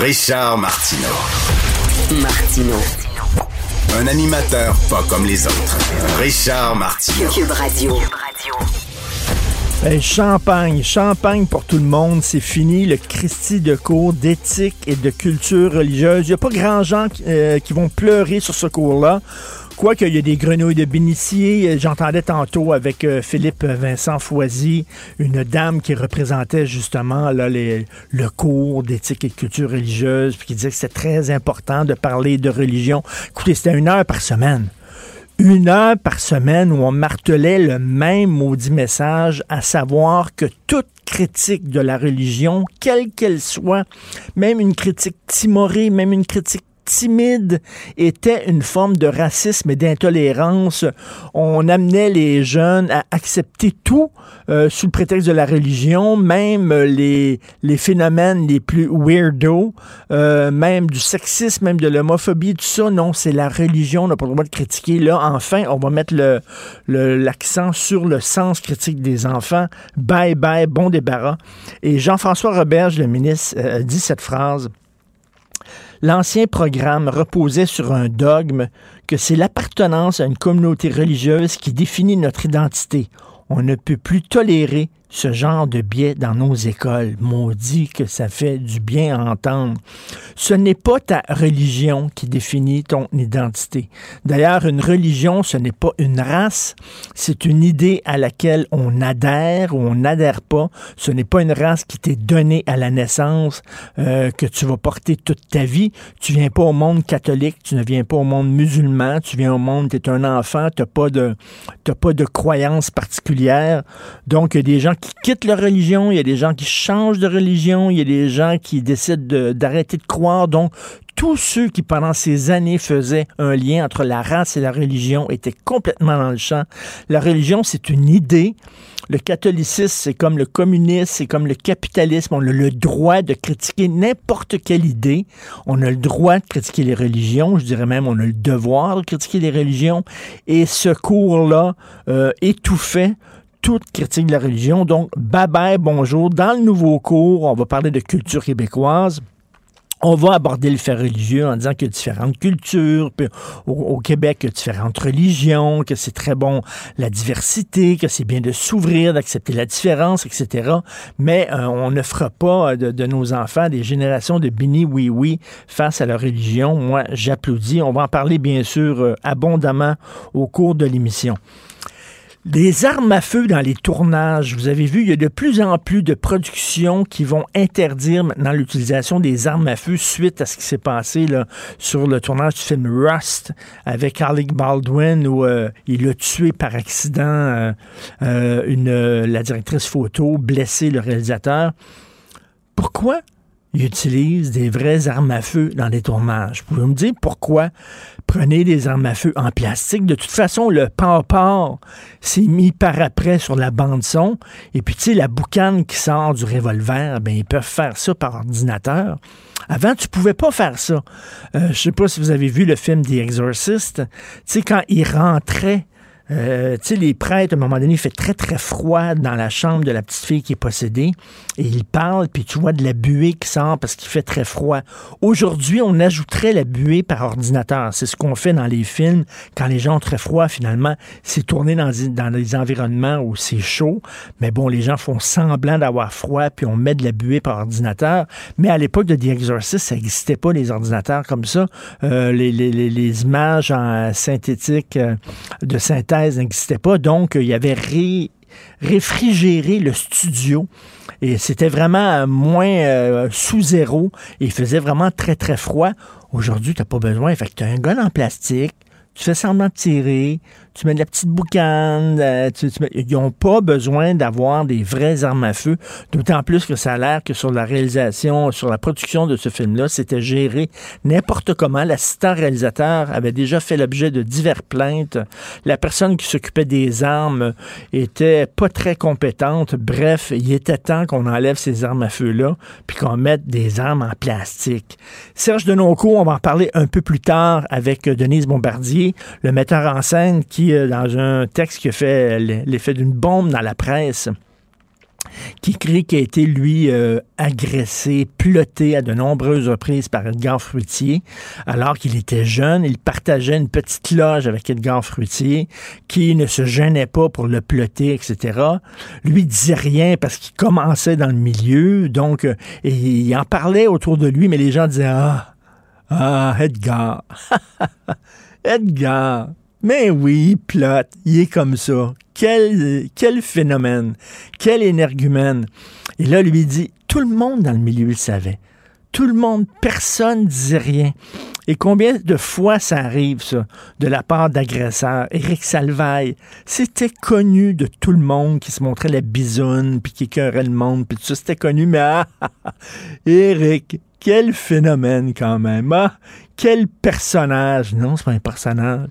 Richard Martineau. Martino. Un animateur pas comme les autres. Richard Martineau. Cube Radio. Ben, champagne, champagne pour tout le monde, c'est fini le Christie de cours d'éthique et de culture religieuse. Il n'y a pas grand gens qui, euh, qui vont pleurer sur ce cours-là. Quoique, il y a des grenouilles de bénitier? J'entendais tantôt avec euh, Philippe Vincent Foisy, une dame qui représentait justement là, le cours d'éthique et de culture religieuse, puis qui disait que c'était très important de parler de religion. Écoutez, c'était une heure par semaine une heure par semaine où on martelait le même maudit message, à savoir que toute critique de la religion, quelle qu'elle soit, même une critique timorée, même une critique timide était une forme de racisme et d'intolérance. On amenait les jeunes à accepter tout euh, sous le prétexte de la religion, même les, les phénomènes les plus weirdo, euh, même du sexisme, même de l'homophobie, tout ça. Non, c'est la religion, on n'a pas le droit de critiquer. Là, enfin, on va mettre l'accent le, l'accent sur le sens critique des enfants. Bye bye, bon débarras. Et Jean-François Roberge, le ministre, euh, dit cette phrase. L'ancien programme reposait sur un dogme que c'est l'appartenance à une communauté religieuse qui définit notre identité. On ne peut plus tolérer ce genre de biais dans nos écoles. Maudit que ça fait du bien à entendre. Ce n'est pas ta religion qui définit ton identité. D'ailleurs, une religion, ce n'est pas une race, c'est une idée à laquelle on adhère ou on n'adhère pas. Ce n'est pas une race qui t'est donnée à la naissance, euh, que tu vas porter toute ta vie. Tu viens pas au monde catholique, tu ne viens pas au monde musulman, tu viens au monde, tu es un enfant, tu n'as pas de, pas de croyance particulière. Donc, il y a des gens qui quittent leur religion, il y a des gens qui changent de religion, il y a des gens qui décident de- d'arrêter de, croire. Donc, tous ceux qui, pendant ces années, faisaient un lien entre la race et la religion étaient complètement dans le champ. La religion, c'est une idée. Le catholicisme, c'est comme le communisme, c'est comme le capitalisme. On a le droit de critiquer n'importe quelle idée. On a le droit de critiquer les religions. Je dirais même, on a le devoir de critiquer les religions. Et ce cours-là euh, étouffait toute critique de la religion. Donc, bye bye, bonjour. Dans le nouveau cours, on va parler de culture québécoise. On va aborder le fait religieux en disant qu'il y a différentes cultures, puis au, Québec, il y a différentes religions, que c'est très bon la diversité, que c'est bien de s'ouvrir, d'accepter la différence, etc. Mais euh, on ne fera pas de, de nos enfants des générations de béni oui oui face à leur religion. Moi, j'applaudis. On va en parler bien sûr euh, abondamment au cours de l'émission. Les armes à feu dans les tournages, vous avez vu, il y a de plus en plus de productions qui vont interdire maintenant l'utilisation des armes à feu suite à ce qui s'est passé sur le tournage du film Rust avec Alec Baldwin où euh, il a tué par accident euh, euh, la directrice photo, blessé le réalisateur. Pourquoi ils utilisent des vraies armes à feu dans les tournages. Vous pouvez me dire pourquoi prenez des armes à feu en plastique? De toute façon, le port s'est mis par après sur la bande son. Et puis, tu sais, la boucane qui sort du revolver, ben, ils peuvent faire ça par ordinateur. Avant, tu pouvais pas faire ça. Euh, je sais pas si vous avez vu le film The Exorcist. Tu sais, quand il rentrait euh, tu sais, les prêtres, à un moment donné, il fait très, très froid dans la chambre de la petite fille qui est possédée. Et il parle, puis tu vois de la buée qui sort parce qu'il fait très froid. Aujourd'hui, on ajouterait la buée par ordinateur. C'est ce qu'on fait dans les films. Quand les gens ont très froid, finalement, c'est tourné dans, dans des environnements où c'est chaud. Mais bon, les gens font semblant d'avoir froid, puis on met de la buée par ordinateur. Mais à l'époque de The Exorcist, ça n'existait pas, les ordinateurs comme ça. Euh, les, les, les, images en synthétique euh, de synthèse n'existait pas. Donc, il y avait réfrigéré le studio et c'était vraiment moins euh, sous zéro et il faisait vraiment très, très froid. Aujourd'hui, tu n'as pas besoin. Fait que tu as un gun en plastique, tu fais semblant de tirer, tu mets de la petite boucane. Euh, ils n'ont pas besoin d'avoir des vraies armes à feu, d'autant plus que ça a l'air que sur la réalisation, sur la production de ce film-là, c'était géré n'importe comment. L'assistant réalisateur avait déjà fait l'objet de diverses plaintes. La personne qui s'occupait des armes était pas très compétente. Bref, il était temps qu'on enlève ces armes à feu-là, puis qu'on mette des armes en plastique. Serge Denoncourt, on va en parler un peu plus tard avec Denise Bombardier, le metteur en scène qui euh, dans un texte qui a fait l'effet d'une bombe dans la presse, qui écrit qu'il a été, lui, euh, agressé, ploté à de nombreuses reprises par Edgar Fruitier, alors qu'il était jeune. Il partageait une petite loge avec Edgar Fruitier, qui ne se gênait pas pour le ploter, etc. Lui disait rien parce qu'il commençait dans le milieu, donc, euh, il en parlait autour de lui, mais les gens disaient, ah, ah, Edgar, Edgar, mais oui, plot, il est comme ça. Quel, quel phénomène, quel énergumène. Et là, lui dit, tout le monde dans le milieu le savait. Tout le monde, personne disait rien. Et combien de fois ça arrive, ça, de la part d'agresseurs? Éric Salvaille, c'était connu de tout le monde qui se montrait la bisoune, puis qui écœurait le monde, puis tout ça, c'était connu, mais ah, Éric, quel phénomène quand même. Ah, quel personnage. Non, c'est pas un personnage.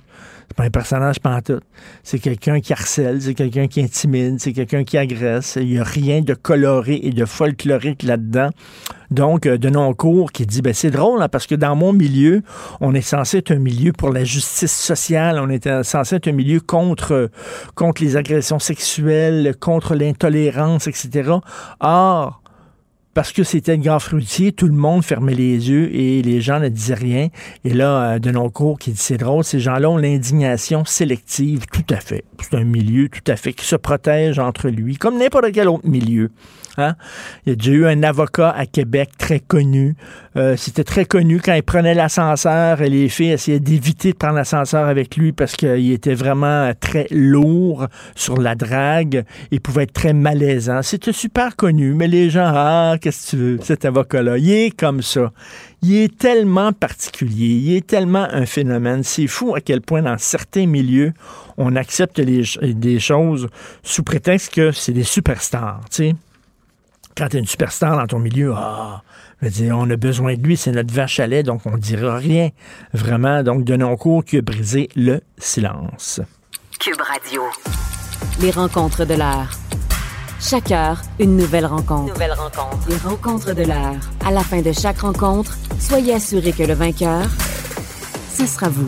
C'est pas un personnage pantoute. C'est quelqu'un qui harcèle, c'est quelqu'un qui intimide, c'est quelqu'un qui agresse. Il n'y a rien de coloré et de folklorique là-dedans. Donc, euh, de non-cours qui dit, ben, c'est drôle, hein, parce que dans mon milieu, on est censé être un milieu pour la justice sociale, on est censé être un milieu contre, contre les agressions sexuelles, contre l'intolérance, etc. Or, parce que c'était Edgar Fruitier, tout le monde fermait les yeux et les gens ne disaient rien. Et là, euh, de nos cours qui dit c'est drôle, ces gens-là ont l'indignation sélective, tout à fait. C'est un milieu tout à fait qui se protège entre lui, comme n'importe quel autre milieu. Il y a déjà eu un avocat à Québec très connu. Euh, c'était très connu quand il prenait l'ascenseur et les filles essayaient d'éviter de prendre l'ascenseur avec lui parce qu'il était vraiment très lourd sur la drague. Il pouvait être très malaisant. C'était super connu, mais les gens, ah, qu'est-ce que tu veux, cet avocat-là, il est comme ça. Il est tellement particulier, il est tellement un phénomène. C'est fou à quel point dans certains milieux, on accepte des choses sous prétexte que c'est des superstars, tu sais quand tu es une superstar dans ton milieu, ah, on a besoin de lui, c'est notre vache à lait, donc on ne dira rien. Vraiment, donc de nos cours qui a brisé le silence. Cube Radio. Les rencontres de l'heure. Chaque heure, une nouvelle rencontre. Nouvelle rencontre. Les rencontres de l'heure. À la fin de chaque rencontre, soyez assurés que le vainqueur, ce sera vous.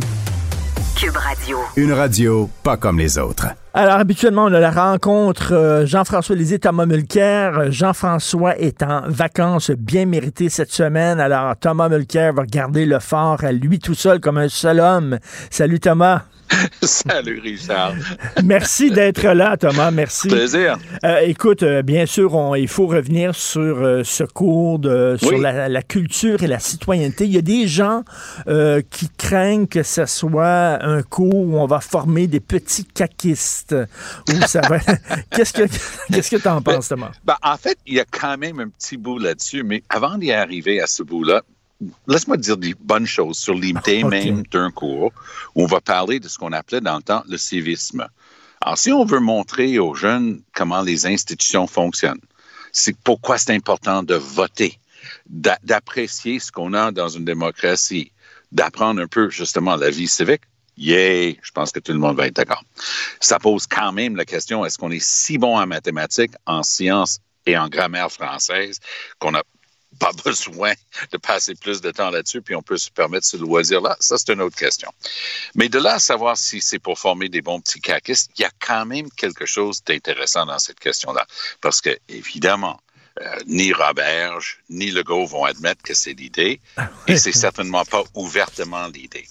Cube Radio. Une radio pas comme les autres. Alors, habituellement, on a la rencontre euh, Jean-François Lisée, Thomas Mulcair. Jean-François est en vacances bien méritées cette semaine. Alors, Thomas Mulcair va garder le fort à lui tout seul comme un seul homme. Salut, Thomas. Salut Richard. Merci d'être là, Thomas. Merci. Plaisir. Euh, écoute, euh, bien sûr, il faut revenir sur euh, ce cours de, sur la, culture et la citoyenneté. Il y a des gens qui craignent que ce soit un cours où on va former des petits caquistes. ça va... qu'est-ce que qu'est-ce que tu en penses, Thomas? Ben, en fait, il y a quand même un petit bout là-dessus, mais avant d'y arriver à ce bout-là, laisse-moi dire des bonnes choses sur l'idée même d'un cours où on va parler de ce qu'on appelait dans le temps le civisme. Alors, si on veut montrer aux jeunes comment les institutions fonctionnent, c'est pourquoi c'est important de voter. d'apprécier ce qu'on a dans une démocratie, d'apprendre un peu justement la vie civique, yeah, je pense que tout le monde va être d'accord. Ça pose quand même la question, est-ce qu'on est si bon en mathématiques, en sciences et en grammaire française qu'on n'a pas besoin de passer plus de temps là-dessus, puis on peut se permettre ce loisir-là. Ça, c'est une autre question. Mais de là à savoir si c'est pour former des bons petits caquistes, il y a quand même quelque chose d'intéressant dans cette question-là. Parce que, évidemment, euh, ni Roberge, ni Legault vont admettre que c'est l'idée, et c'est certainement pas ouvertement l'idée.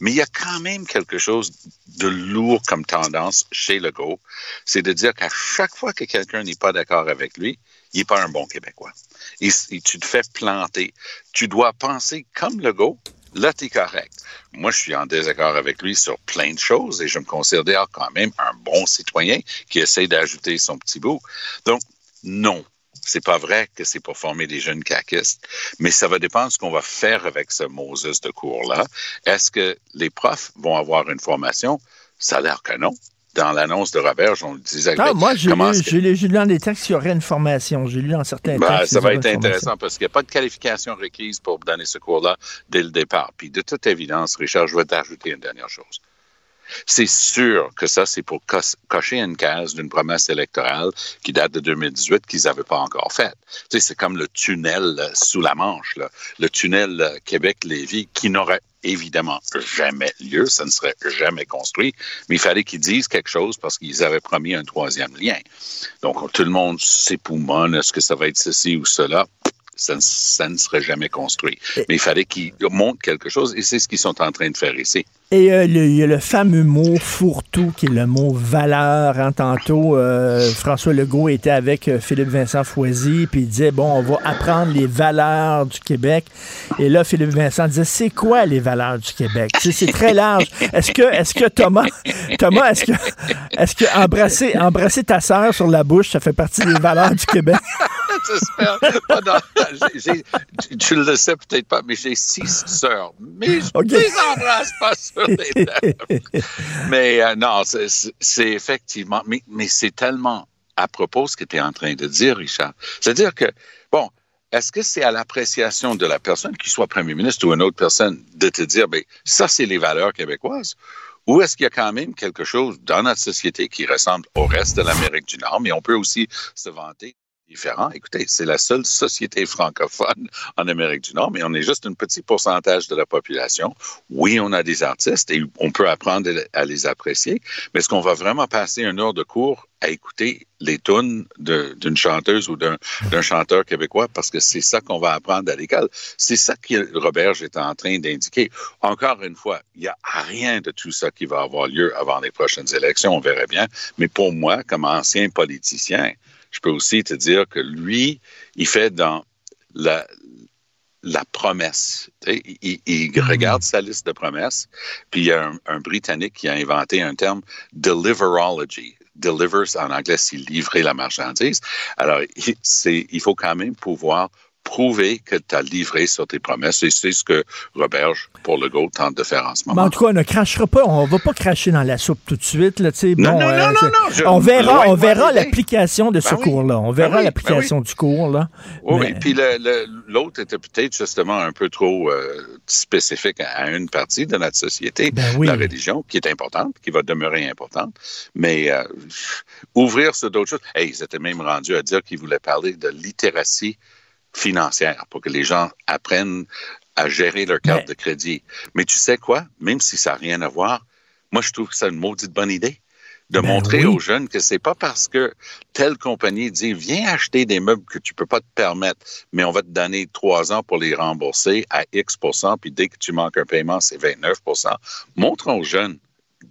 Mais il y a quand même quelque chose de lourd comme tendance chez Legault, c'est de dire qu'à chaque fois que quelqu'un n'est pas d'accord avec lui, il n'est pas un bon Québécois. Et, tu te fais planter. Tu dois penser comme Legault, là, tu es correct. Moi, je suis en désaccord avec lui sur plein de choses et je me considère quand même un bon citoyen qui essaie d'ajouter son petit bout. Donc, non, c'est pas vrai que c'est pour former des jeunes caquistes, mais ça va dépendre de ce qu'on va faire avec ce Moses de cours-là. Est-ce que les profs vont avoir une formation? Ça a l'air que non. Dans l'annonce de Robert, on le disait. Ah, moi, j'ai lu, lu, dans des textes qu'il y aurait une formation. J'ai lu dans certains ben, textes. Ça va être intéressant parce qu'il n'y a pas de qualification requise pour donner ce cours-là dès le départ. Puis, de toute évidence, Richard, je vais t'ajouter une dernière chose. C'est sûr que ça, c'est pour cocher une case d'une promesse électorale qui date de 2018 qu'ils n'avaient pas encore faite. C'est comme le tunnel euh, sous la Manche, le tunnel euh, Québec-Lévis qui n'aurait évidemment jamais lieu, ça ne serait jamais construit, mais il fallait qu'ils disent quelque chose parce qu'ils avaient promis un troisième lien. Donc, tout le monde s'époumonne, est-ce que ça va être ceci ou cela? Ça, ça ne serait jamais construit. Mais il fallait qu'ils montrent quelque chose et c'est ce qu'ils sont en train de faire ici. Et euh, il y a le fameux mot fourre-tout, qui est le mot valeur. Hein, tantôt, euh, François Legault était avec euh, Philippe Vincent Foisy, puis il disait, bon, on va apprendre les valeurs du Québec. Et là, Philippe Vincent disait, c'est quoi les valeurs du Québec? c'est très large. Est-ce que, est-ce que Thomas, Thomas, est-ce que, est-ce que embrasser, embrasser ta sœur sur la bouche, ça fait partie des valeurs du Québec? J'espère. tu le sais peut-être pas, mais j'ai six sœurs. Mais je ne les embrasse pas sur mais euh, non, c'est effectivement, mais, mais c'est tellement à propos ce que tu es en train de dire, Richard. C'est-à-dire que, bon, est-ce que c'est à l'appréciation de la personne, qu'il soit premier ministre ou une autre personne, de te dire, ben, ça, c'est les valeurs québécoises? Ou est-ce qu'il y a quand même quelque chose dans notre société qui ressemble au reste de l'Amérique du Nord, mais on peut aussi se vanter Écoutez, c'est la seule société francophone en Amérique du Nord, mais on est juste un petit pourcentage de la population. Oui, on a des artistes et on peut apprendre à les apprécier, mais est-ce qu'on va vraiment passer une heure de cours à écouter les tunes d'une chanteuse ou d'un chanteur québécois? Parce que c'est ça qu'on va apprendre à l'école. C'est ça que Robert est en train d'indiquer. Encore une fois, il n'y a rien de tout ça qui va avoir lieu avant les prochaines élections, on verrait bien. Mais pour moi, comme ancien politicien, je peux aussi te dire que lui, il fait dans la, la promesse. Il, il, hmm. regarde sa liste de promesses, puis il y a un, un, Britannique qui a inventé un terme deliverology. Delivers en anglais, c'est livrer la marchandise. Alors, il, il faut quand même pouvoir prouver que tu as livré sur tes promesses. Et c'est ce que Roberge, pour le Legault, tente de faire en ce moment. en tout cas, on ne crachera pas, on va pas cracher dans la soupe tout de suite. Là, bon, non, non, euh, non, non, on verra, on verra l'application de ce ben cours-là. On verra ben l'application ben du cours. Là. Oui, puis l'autre était peut-être justement un peu trop euh, spécifique à une partie de notre société, la religion, qui est importante, qui va demeurer importante. Mais euh, ouvrir sur d'autres choses. Hey, ils étaient même rendus à dire qu'ils voulaient parler de littératie financière pour que les gens apprennent à gérer leur carte de crédit. Mais tu sais quoi? Même si ça n'a rien à voir, moi, je trouve que c'est une maudite bonne idée de ben montrer aux jeunes que c'est pas parce que telle compagnie dit viens acheter des meubles que tu peux pas te permettre, mais on va te donner trois ans pour les rembourser à X puis dès que tu manques un paiement, c'est 29% Montrons aux jeunes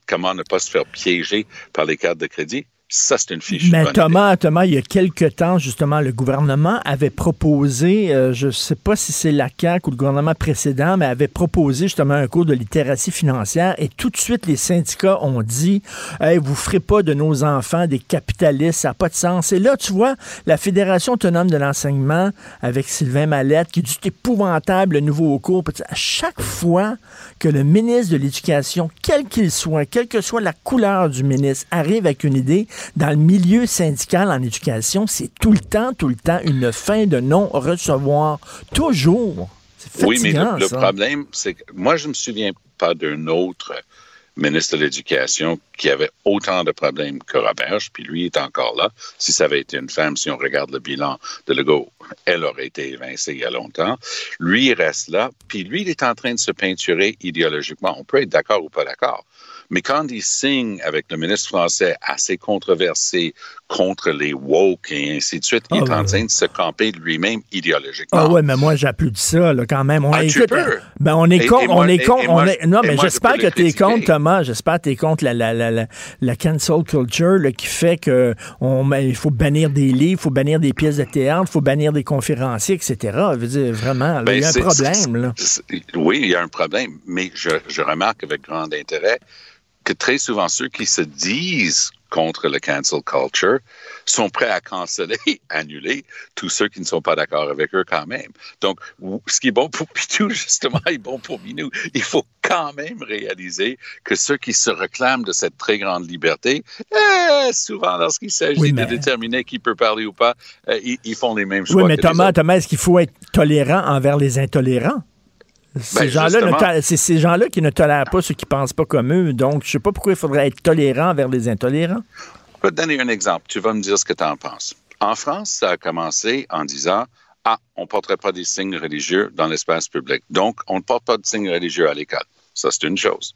comment ne pas se faire piéger par les cartes de crédit. Ça, c'est une fiche. Mais Thomas, Thomas, il y a quelque temps, justement, le gouvernement avait proposé, euh, je ne sais pas si c'est la CAQ ou le gouvernement précédent, mais avait proposé justement un cours de littératie financière et tout de suite, les syndicats ont dit hey, vous ne ferez pas de nos enfants des capitalistes, ça n'a pas de sens. Et là, tu vois, la Fédération autonome de l'enseignement avec Sylvain Mallette qui dit c'est épouvantable le nouveau cours. À chaque fois que le ministre de l'Éducation, quel qu'il soit, quelle que soit la couleur du ministre, arrive avec une idée, dans le milieu syndical en éducation, c'est tout le temps, tout le temps une fin de non-recevoir. Toujours. Oui, mais le, le problème, c'est que moi, je me souviens pas d'un autre ministre de l'Éducation qui avait autant de problèmes que Roberge, puis lui est encore là. Si ça avait été une femme, si on regarde le bilan de Legault, elle aurait été évincée il y a longtemps. Lui, il reste là, puis lui, il est en train de se peinturer idéologiquement. On peut être d'accord ou pas d'accord. Mais quand il signe avec le ministre français assez controversé contre les woke et ainsi de suite, il est ah, en train de se camper lui-même idéologiquement. Ah ouais, mais moi j'appuie ça là, quand même. On, ah, écoute, ben, on est con, on est con, on est, non, mais j'espère que tu es contre Thomas, j'espère que tu es contre la, la, la, la, cancel culture là, qui fait que on, il faut bannir des livres, il faut bannir des pièces de théâtre, il faut bannir des conférenciers, etc. Je veux dire, vraiment, il y a un ben, problème. Là. Oui, il y a un problème, mais je, je remarque avec grand intérêt que très souvent ceux qui se disent contre le cancel culture sont prêts à canceller, annuler tous ceux qui ne sont pas d'accord avec eux quand même. Donc, ce qui est bon pour Pitou, justement, est bon pour Minou. Il faut quand même réaliser que ceux qui se réclament de cette très grande liberté, eh, souvent lorsqu'il s'agit de déterminer qui peut parler ou pas, eh, ils, font les mêmes choix. Oui, mais Thomas, Thomas, est-ce qu'il faut être tolérant envers les intolérants? Ces ben, gens-là, ces gens-là qui ne tolèrent pas ceux qui pensent pas comme eux. Donc, je sais pas pourquoi il faudrait être tolérant vers les intolérants. Je vais te donner un exemple. Tu vas me dire ce que tu en penses. En France, ça a commencé en disant Ah, on ne porterait pas des signes religieux dans l'espace public. Donc, on ne porte pas de signes religieux à l'école. Ça, c'est une chose.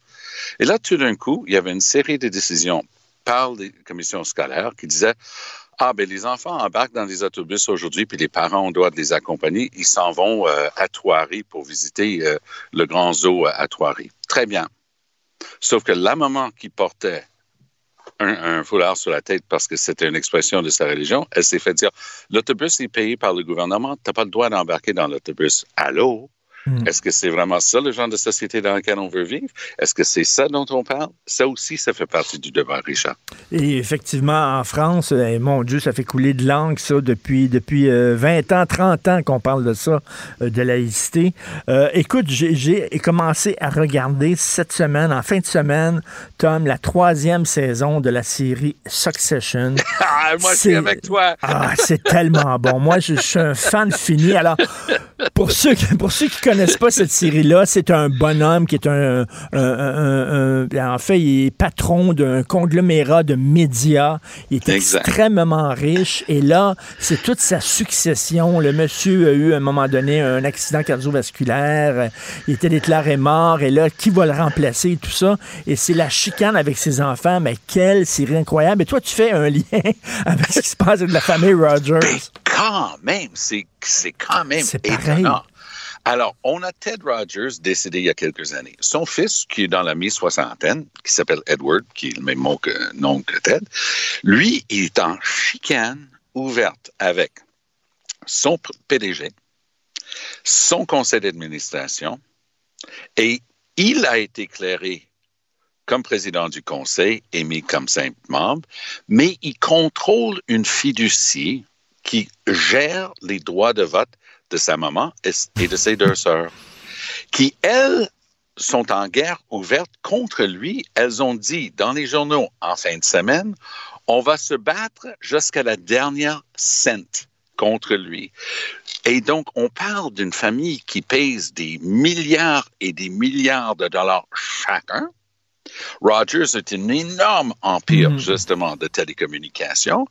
Et là, tout d'un coup, il y avait une série de décisions par les commissions scolaires qui disaient ah, ben les enfants embarquent dans les autobus aujourd'hui, puis les parents, on doit les accompagner. Ils s'en vont euh, à Thoiry pour visiter euh, le grand zoo à Thoiry. Très bien. Sauf que la maman qui portait un, foulard sur la tête parce que c'était une expression de sa religion, elle s'est fait dire l'autobus est payé par le gouvernement, tu n'as pas le droit d'embarquer dans l'autobus. Allô? Hmm. Est-ce que c'est vraiment ça le genre de société dans laquelle on veut vivre? Est-ce que c'est ça dont on parle? Ça aussi, ça fait partie du débat, Richard. Et effectivement, en France, eh, mon Dieu, ça fait couler de langue, ça, depuis, depuis 20 euh, ans, 30 ans qu'on parle de ça, euh, de laïcité. Euh, écoute, j'ai commencé à regarder cette semaine, en fin de semaine, Tom, la troisième saison de la série Succession. ah, moi, je suis avec toi. ah, c'est tellement bon. Moi, je, je, suis un fan fini. Alors, pour ceux, pour ceux qui connaissent connaissent pas cette série-là, c'est un bonhomme qui est un, En fait, il est patron d'un conglomérat de médias. Il est extrêmement riche. Et là, c'est toute sa succession. Le monsieur a eu, à un moment donné, un accident cardiovasculaire. Il était déclaré mort. Et là, qui va le remplacer et tout ça? Et c'est la chicane avec ses enfants. Mais quelle série incroyable. Et toi, tu fais un lien avec ce qui se passe avec la famille Rogers. quand même, c'est quand même étonnant. Alors, on a Ted Rogers décédé il y a quelques années. Son fils, qui est dans la mi-soixantaine, qui s'appelle Edward, qui est le même nom que, Ted, lui, il est en chicane ouverte avec son PDG, son conseil d'administration, et il a été éclairé comme président du conseil et mis comme simple membre, mais il contrôle une fiducie qui gère les droits de vote de sa maman et de ses deux sœurs, qui, elles, sont en guerre ouverte contre lui. Elles ont dit dans les journaux en fin de semaine, on va se battre jusqu'à la dernière cent contre lui. Et donc, on parle d'une famille qui pèse des milliards et des milliards de dollars chacun. Rogers est un énorme empire, mm. justement, de télécommunications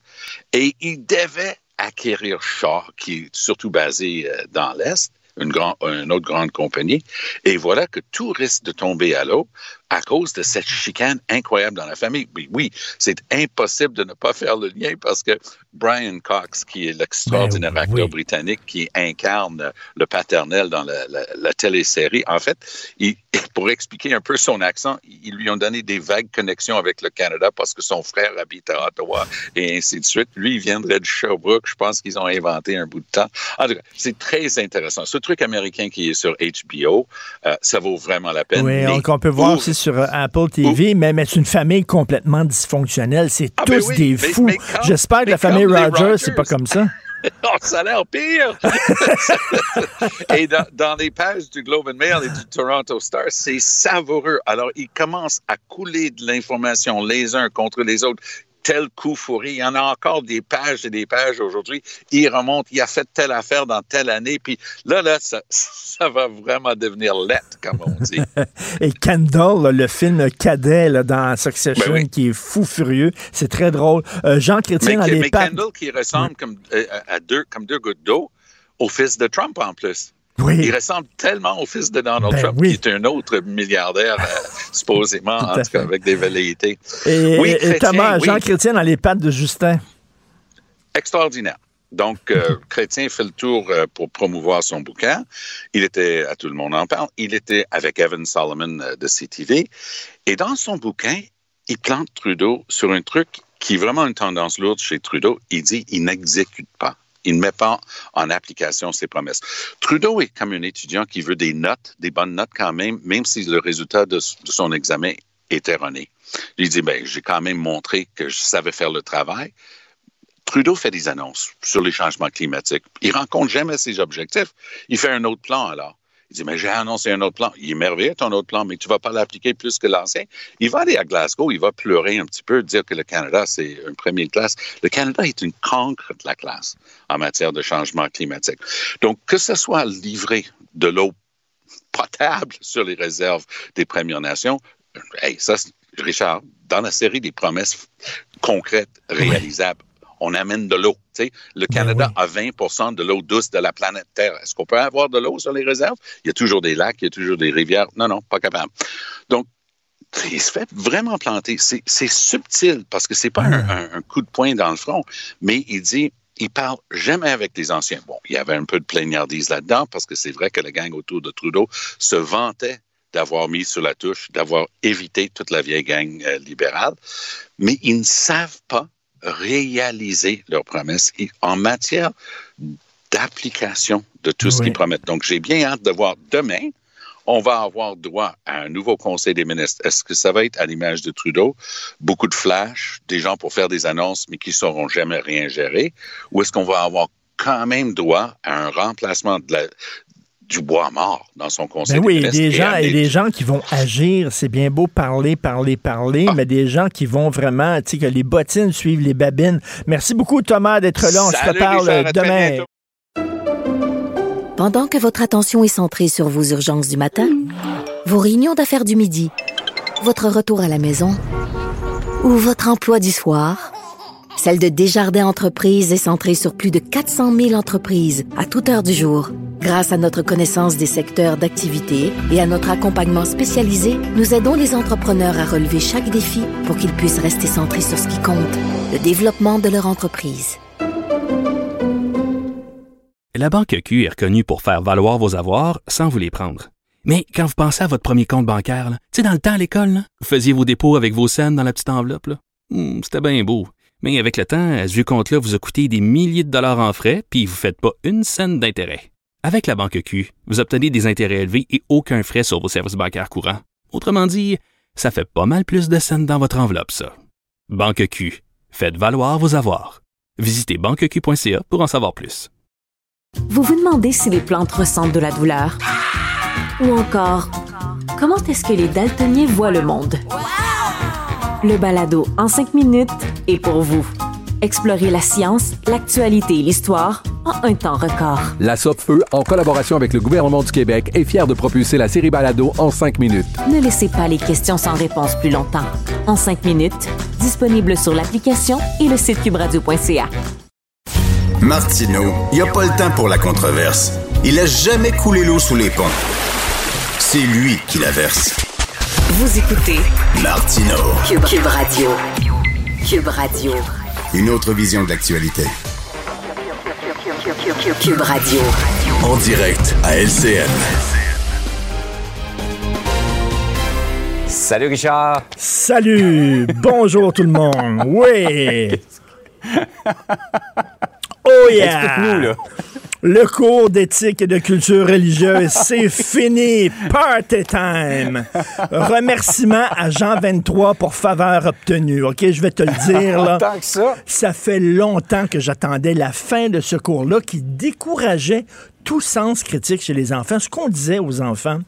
et il devait acquérir Shaw, qui est surtout basé euh, dans l'Est, une, une autre grande compagnie. Et voilà que tout risque de tomber à l'eau à cause de cette chicane incroyable dans la famille. Oui, oui c'est impossible de ne pas faire le lien parce que Brian Cox, qui est l'extraordinaire ben acteur britannique qui incarne le paternel dans la, la, la télésérie, en fait, il, pour expliquer un peu son accent, ils lui ont donné des vagues connexions avec le Canada parce que son frère habite à Ottawa et ainsi de suite. Lui, il viendrait de Sherbrooke. Je pense qu'ils ont inventé un bout de temps. En tout cas, c'est très intéressant. Ce truc américain qui est sur HBO, euh, ça vaut vraiment la peine. Oui, on peut voir sur euh, Apple TV, mais, c'est une famille complètement dysfonctionnelle. C'est ah, ben tous des fous. J'espère que la famille Rogers, c'est pas comme ça. oh, ça a l'air pire! et dans, les pages du Globe and Mail et du Toronto Star, c'est savoureux. Alors, ils commencent à couler de l'information les uns contre les autres tel coup fourré. Il y en a encore des pages et des pages aujourd'hui. Il remonte, il a fait telle affaire dans telle année. Puis là, là, ça, ça va vraiment devenir lettre, comme on dit. et Kendall, le film cadet là, dans Succession, ben qui est fou furieux, c'est très drôle. Euh, Jean Chrétien mais, dans les mais Kendall qui ressemble comme, euh, à deux, comme deux gouttes d'eau au fils de Trump en plus. Oui. Il ressemble tellement au fils de Donald Ben Trump, oui. qui est un autre milliardaire, euh, supposément, en tout cas, avec des velléités. Et, Oui, et Chrétien, Thomas. Jean Chrétien dans les pattes de Justin. extraordinaire. Donc, euh, Chrétien fait le tour euh, pour promouvoir son bouquin. Il était, à tout le monde en parle, il était avec Evan Solomon euh, de CTV. Et dans son bouquin, il plante Trudeau sur un truc qui est vraiment une tendance lourde chez Trudeau. Il dit il n'exécute pas. Il ne met pas en application ses promesses. Trudeau est comme un étudiant qui veut des notes, des bonnes notes quand même, même si le résultat de, son examen est erroné. Il dit, ben, j'ai quand même montré que je savais faire le travail. Trudeau fait des annonces sur les changements climatiques. Il rencontre jamais ses objectifs. Il fait un autre plan alors. Il dit, mais j'ai annoncé un autre plan. Il est merveilleux ton autre plan, mais tu vas pas l'appliquer plus que l'ancien. Il va aller à Glasgow, il va pleurer un petit peu, dire que le Canada, c'est une première classe. Le Canada est une cancre de la classe en matière de changement climatique. Donc, que ce soit livré de l'eau potable sur les réserves des Premières Nations, hey, ça, Richard, dans la série des promesses concrètes, réalisables, on amène de l'eau. Le Canada a 20% de l'eau douce de la planète Terre. Est-ce qu'on peut avoir de l'eau sur les réserves? Il y a toujours des lacs, il y a toujours des rivières. Non, non, pas capable. Donc, il se fait vraiment planter. C'est c'est subtil parce que c'est pas un, un- un coup de poing dans le front, mais il dit, il parle jamais avec les anciens. Bon, il y avait un peu de plaignardise là-dedans parce que c'est vrai que la gang autour de Trudeau se vantait d'avoir mis sur la touche, d'avoir évité toute la vieille gang euh, libérale, mais ils ne savent pas réaliser leurs promesses Et en matière d'application de tout ce qu'ils promettent. Donc, j'ai bien hâte de voir demain, on va avoir droit à un nouveau conseil des ministres. Est-ce que ça va être à l'image de Trudeau, beaucoup de flash, des gens pour faire des annonces, mais qui ne sauront jamais rien gérer, ou est-ce qu'on va avoir quand même droit à un remplacement de la- du bois mort dans son conseil Ben des oui, des et gens, et des gens qui vont agir, c'est bien beau parler, parler, parler, Ah. mais des gens qui vont vraiment, tu sais, que les bottines suivent les babines. Merci beaucoup, Thomas, d'être là. On se Salut, reparle Richard, à très demain. Pendant que votre attention est centrée sur vos urgences du matin, vos réunions d'affaires du midi, votre retour à la maison ou votre emploi du soir, celle de Desjardins Entreprises est centrée sur plus de 400 000 entreprises à toute heure du jour. Grâce à notre connaissance des secteurs d'activité et à notre accompagnement spécialisé, nous aidons les entrepreneurs à relever chaque défi pour qu'ils puissent rester centrés sur ce qui compte, le développement de leur entreprise. La Banque Q est reconnue pour faire valoir vos avoirs sans vous les prendre. Mais quand vous pensez à votre premier compte bancaire, tu sais, dans le temps à l'école, vous faisiez vos dépôts avec vos scènes dans la petite enveloppe. Hmm, C'était bien beau. Mais avec le temps, ce vieux compte-là vous a coûté des milliers de dollars en frais, puis vous ne faites pas une scène d'intérêt. Avec la Banque Q, vous obtenez des intérêts élevés et aucun frais sur vos services bancaires courants. Autrement dit, ça fait pas mal plus de scènes dans votre enveloppe, ça. Banque Q. Faites valoir vos avoirs. Visitez banqueq.ca pour en savoir plus. Vous vous demandez si les plantes ressentent de la douleur? Ou encore, comment est-ce que les daltoniens voient le monde? Le balado en cinq minutes est pour vous. Explorez la science, l'actualité et l'histoire en un temps record. La Feu, en collaboration avec le gouvernement du Québec, est fière de propulser la série Balado en cinq minutes. Ne laissez pas les questions sans réponse plus longtemps. En cinq minutes, disponible sur l'application et le site cubradio.ca. Martineau, il n'y a pas le temps pour la controverse. Il a jamais coulé l'eau sous les ponts. C'est lui qui la verse. Vous écoutez Martineau, Cube, Cube Radio. Cube Radio. Une autre vision de l'actualité. Cube Radio. En direct à LCN. Salut Richard. Salut! Bonjour tout le monde! Oui! Oh yeah! Explique-nous, là? Le cours d'éthique et de culture religieuse, c'est fini! Party time! Remerciement à Jean 23 pour faveur obtenue. OK, je vais te le dire, là. Que ça. Ça fait longtemps que j'attendais la fin de ce cours-là qui décourageait tout sens critique chez les enfants. Ce qu'on disait aux enfants,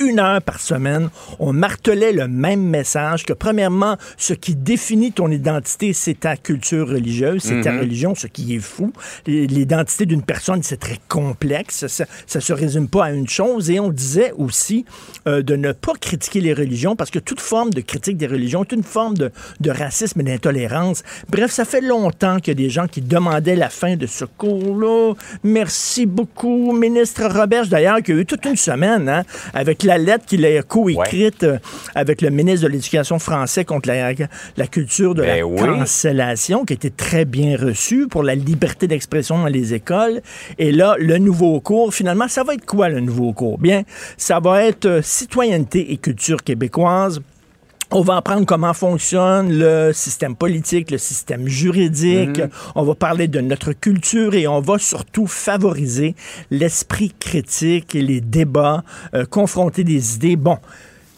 une heure par semaine, on martelait le même message que, premièrement, ce qui définit ton identité, c'est ta culture religieuse, c'est ta religion, ce qui est fou. L'identité d'une personne, c'est très complexe. Ça, ça se résume pas à une chose. Et on disait aussi euh, de ne pas critiquer les religions parce que toute forme de critique des religions est une forme de, de racisme et d'intolérance. Bref, ça fait longtemps qu'il y a des gens qui demandaient la fin de ce cours-là. Merci beaucoup, ministre Roberge, d'ailleurs, qui a eu toute une semaine hein, avec la lettre qu'il a co-écrite euh, avec le ministre de l'Éducation français contre la, la culture de la Ben oui. cancellation, qui était très bien reçue pour la liberté d'expression dans les écoles. Et là, le nouveau cours, finalement, ça va être quoi le nouveau cours? Bien, ça va être euh, citoyenneté et culture québécoise. On va apprendre comment fonctionne le système politique, le système juridique. On va parler de notre culture et on va surtout favoriser l'esprit critique et les débats, euh, confronter des idées. Bon.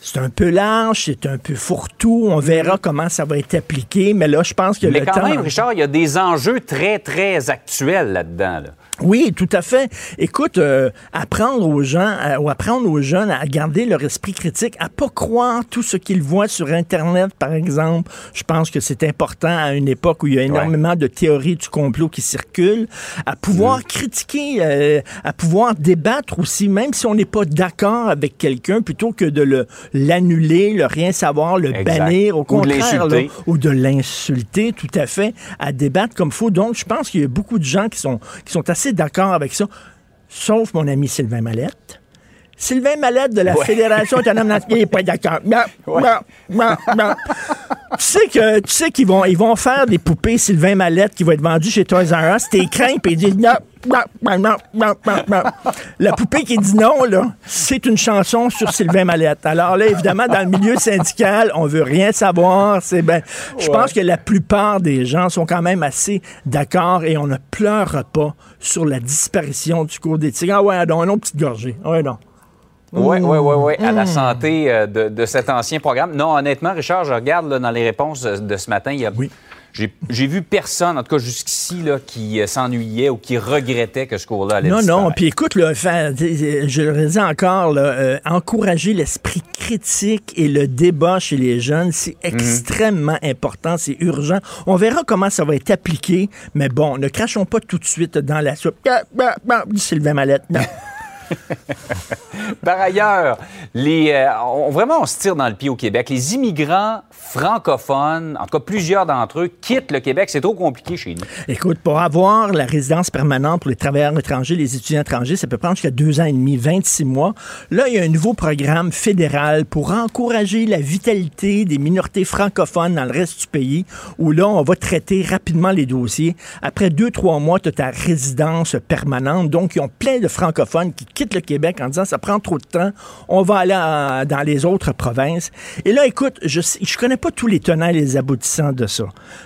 C'est un peu large, c'est un peu fourre-tout. On verra comment ça va être appliqué, mais là, je pense que Mais le quand temps... même, Richard, il y a des enjeux très, très actuels là-dedans. là. Oui, tout à fait. Écoute, euh, apprendre aux gens à- ou apprendre aux jeunes à garder leur esprit critique, à pas croire tout ce qu'ils voient sur Internet, par exemple. Je pense que c'est important à une époque où il y a énormément de théories du complot qui circulent, à pouvoir Mm. critiquer, euh, à pouvoir débattre aussi, même si on n'est pas d'accord avec quelqu'un, plutôt que de le l'annuler, le rien savoir, le Exact. bannir, au contraire, ou de l'insulter, tout à fait, à débattre comme faut. Donc, je pense qu'il y a beaucoup de gens qui sont, qui sont assez d'accord avec ça, sauf mon ami Sylvain Mallette. Sylvain Mallette de la Ouais. Fédération autonome n'est pas d'accord. Tu sais que tu sais qu'ils vont ils vont faire des poupées Sylvain Mallette qui vont être vendues chez Toys R Us. T'es craint puis ils disent non, non, non, non, non. La poupée qui dit non là, c'est une chanson sur Sylvain Mallette. Alors là évidemment dans le milieu syndical, on veut rien savoir. C'est ben, je pense que la plupart des gens sont quand même assez d'accord et on ne pleure pas sur la disparition du cours d'éthique. Ah ouais, non, non, petite gorgée. Ouais, non. Oui, oui, oui, oui, à Mmh. la santé euh, de, de cet ancien programme. Non, honnêtement, Richard, je regarde là, dans les réponses de, ce matin, il y a. Oui. J'ai vu personne, en tout cas jusqu'ici, là, qui euh, s'ennuyait ou qui regrettait que ce cours-là allait Non, non. Puis écoute, là, faire- je le dis encore, là, euh, encourager l'esprit critique et le débat chez les jeunes, c'est extrêmement important, c'est urgent. On verra comment ça va être appliqué, mais bon, ne crachons pas tout de suite dans la soupe. Ah, ah, ah, dit Sylvain Mallette, non. Par ailleurs, les, euh, on- vraiment, on se tire dans le pied au Québec. Les immigrants francophones, en tout cas plusieurs d'entre eux, quittent le Québec. C'est trop compliqué chez nous. Écoute, pour avoir la résidence permanente pour les travailleurs étrangers, les étudiants étrangers, ça peut prendre jusqu'à deux ans et demi, 26 mois. Là, il y a un nouveau programme fédéral pour encourager la vitalité des minorités francophones dans le reste du pays, où là, on va traiter rapidement les dossiers. Après deux, trois mois, tu as ta résidence permanente. Donc, ils ont plein de francophones qui quittent le Québec en disant, ça prend trop de temps, on va aller en- dans les autres provinces. Et là, écoute, je je connais pas tous les tenants et les aboutissants de ça.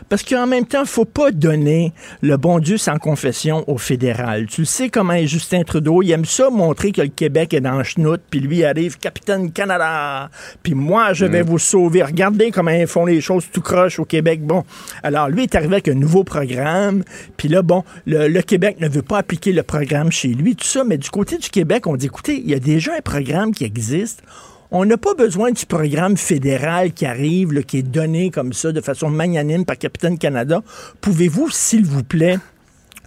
Parce qu'en même temps, faut pas donner le bon Dieu sans confession au fédéral. Tu le sais comment est Justin Trudeau, il aime ça montrer que le Québec est dans le schnout, puis lui arrive Capitaine Canada, puis moi je vais vous sauver. Regardez comment ils font les choses tout croche au Québec. Bon, alors lui est arrivé avec un nouveau programme, puis là bon, le, le Québec ne veut pas appliquer le programme chez lui, tout ça, mais du côté du Québec, on dit écoutez, il y a déjà un programme qui existe. On n'a pas besoin du programme fédéral qui arrive, là, qui est donné comme ça, de façon magnanime par Capitaine Canada. Pouvez-vous, s'il vous plaît,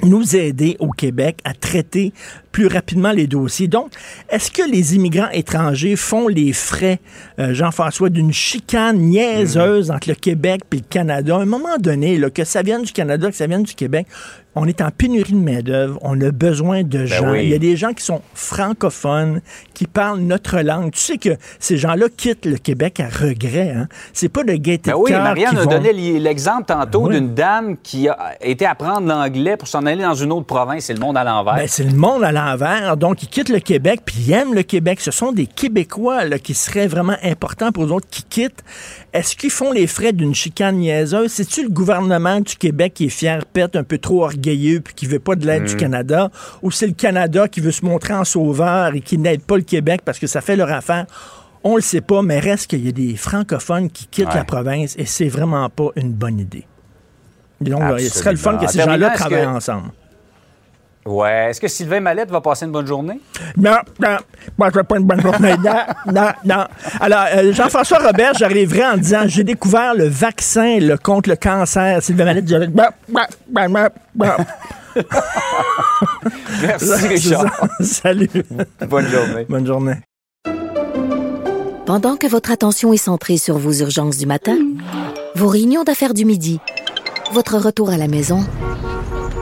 nous aider au Québec à traiter plus rapidement les dossiers? Donc, est-ce que les immigrants étrangers font les frais, euh, Jean-François, d'une chicane niaiseuse entre le Québec et le Canada? À un moment donné, là, que ça vienne du Canada, que ça vienne du Québec, on est en pénurie de main-d'œuvre, on a besoin de gens. oui. Il y a des gens qui sont francophones, qui parlent notre langue. Tu sais que ces gens-là quittent le Québec à regret. Hein? C'est pas de gaieté Ben de oui, Marianne a vont- donné l'exemple tantôt Oui. d'une dame qui a été apprendre l'anglais pour s'en aller dans une autre province. C'est le monde à l'envers. Ben, c'est le monde à l'envers. Donc, ils quittent le Québec, puis ils aiment le Québec. Ce sont des Québécois là, qui seraient vraiment importants pour eux autres qui quittent. Est-ce qu'ils font les frais d'une chicane niaiseuse? C'est-tu le gouvernement du Québec qui est fier, pète, un peu trop orgueilleux, puis qui veut pas de l'aide du Canada? Ou c'est le Canada qui veut se montrer en sauveur et qui n'aide pas le Québec parce que ça fait leur affaire? On le sait pas, mais reste qu'il y a des francophones qui quittent Ouais. la province et c'est vraiment pas une bonne idée. Donc, là, il serait le fun que ces En gens-là travaillent que- ensemble. Ouais. Est-ce que Sylvain Mallette va passer une bonne journée? Non, non, moi, je veux pas une bonne journée. Non, non, non. Alors, euh, Jean-François Robert, j'arriverai en disant j'ai découvert le vaccin là, contre le cancer. Sylvain Mallette, je bah, bah, bah, bah, bah. Merci, Richard. Salut. Bonne journée. Bonne journée. Pendant que votre attention est centrée sur vos urgences du matin, vos réunions d'affaires du midi, votre retour à la maison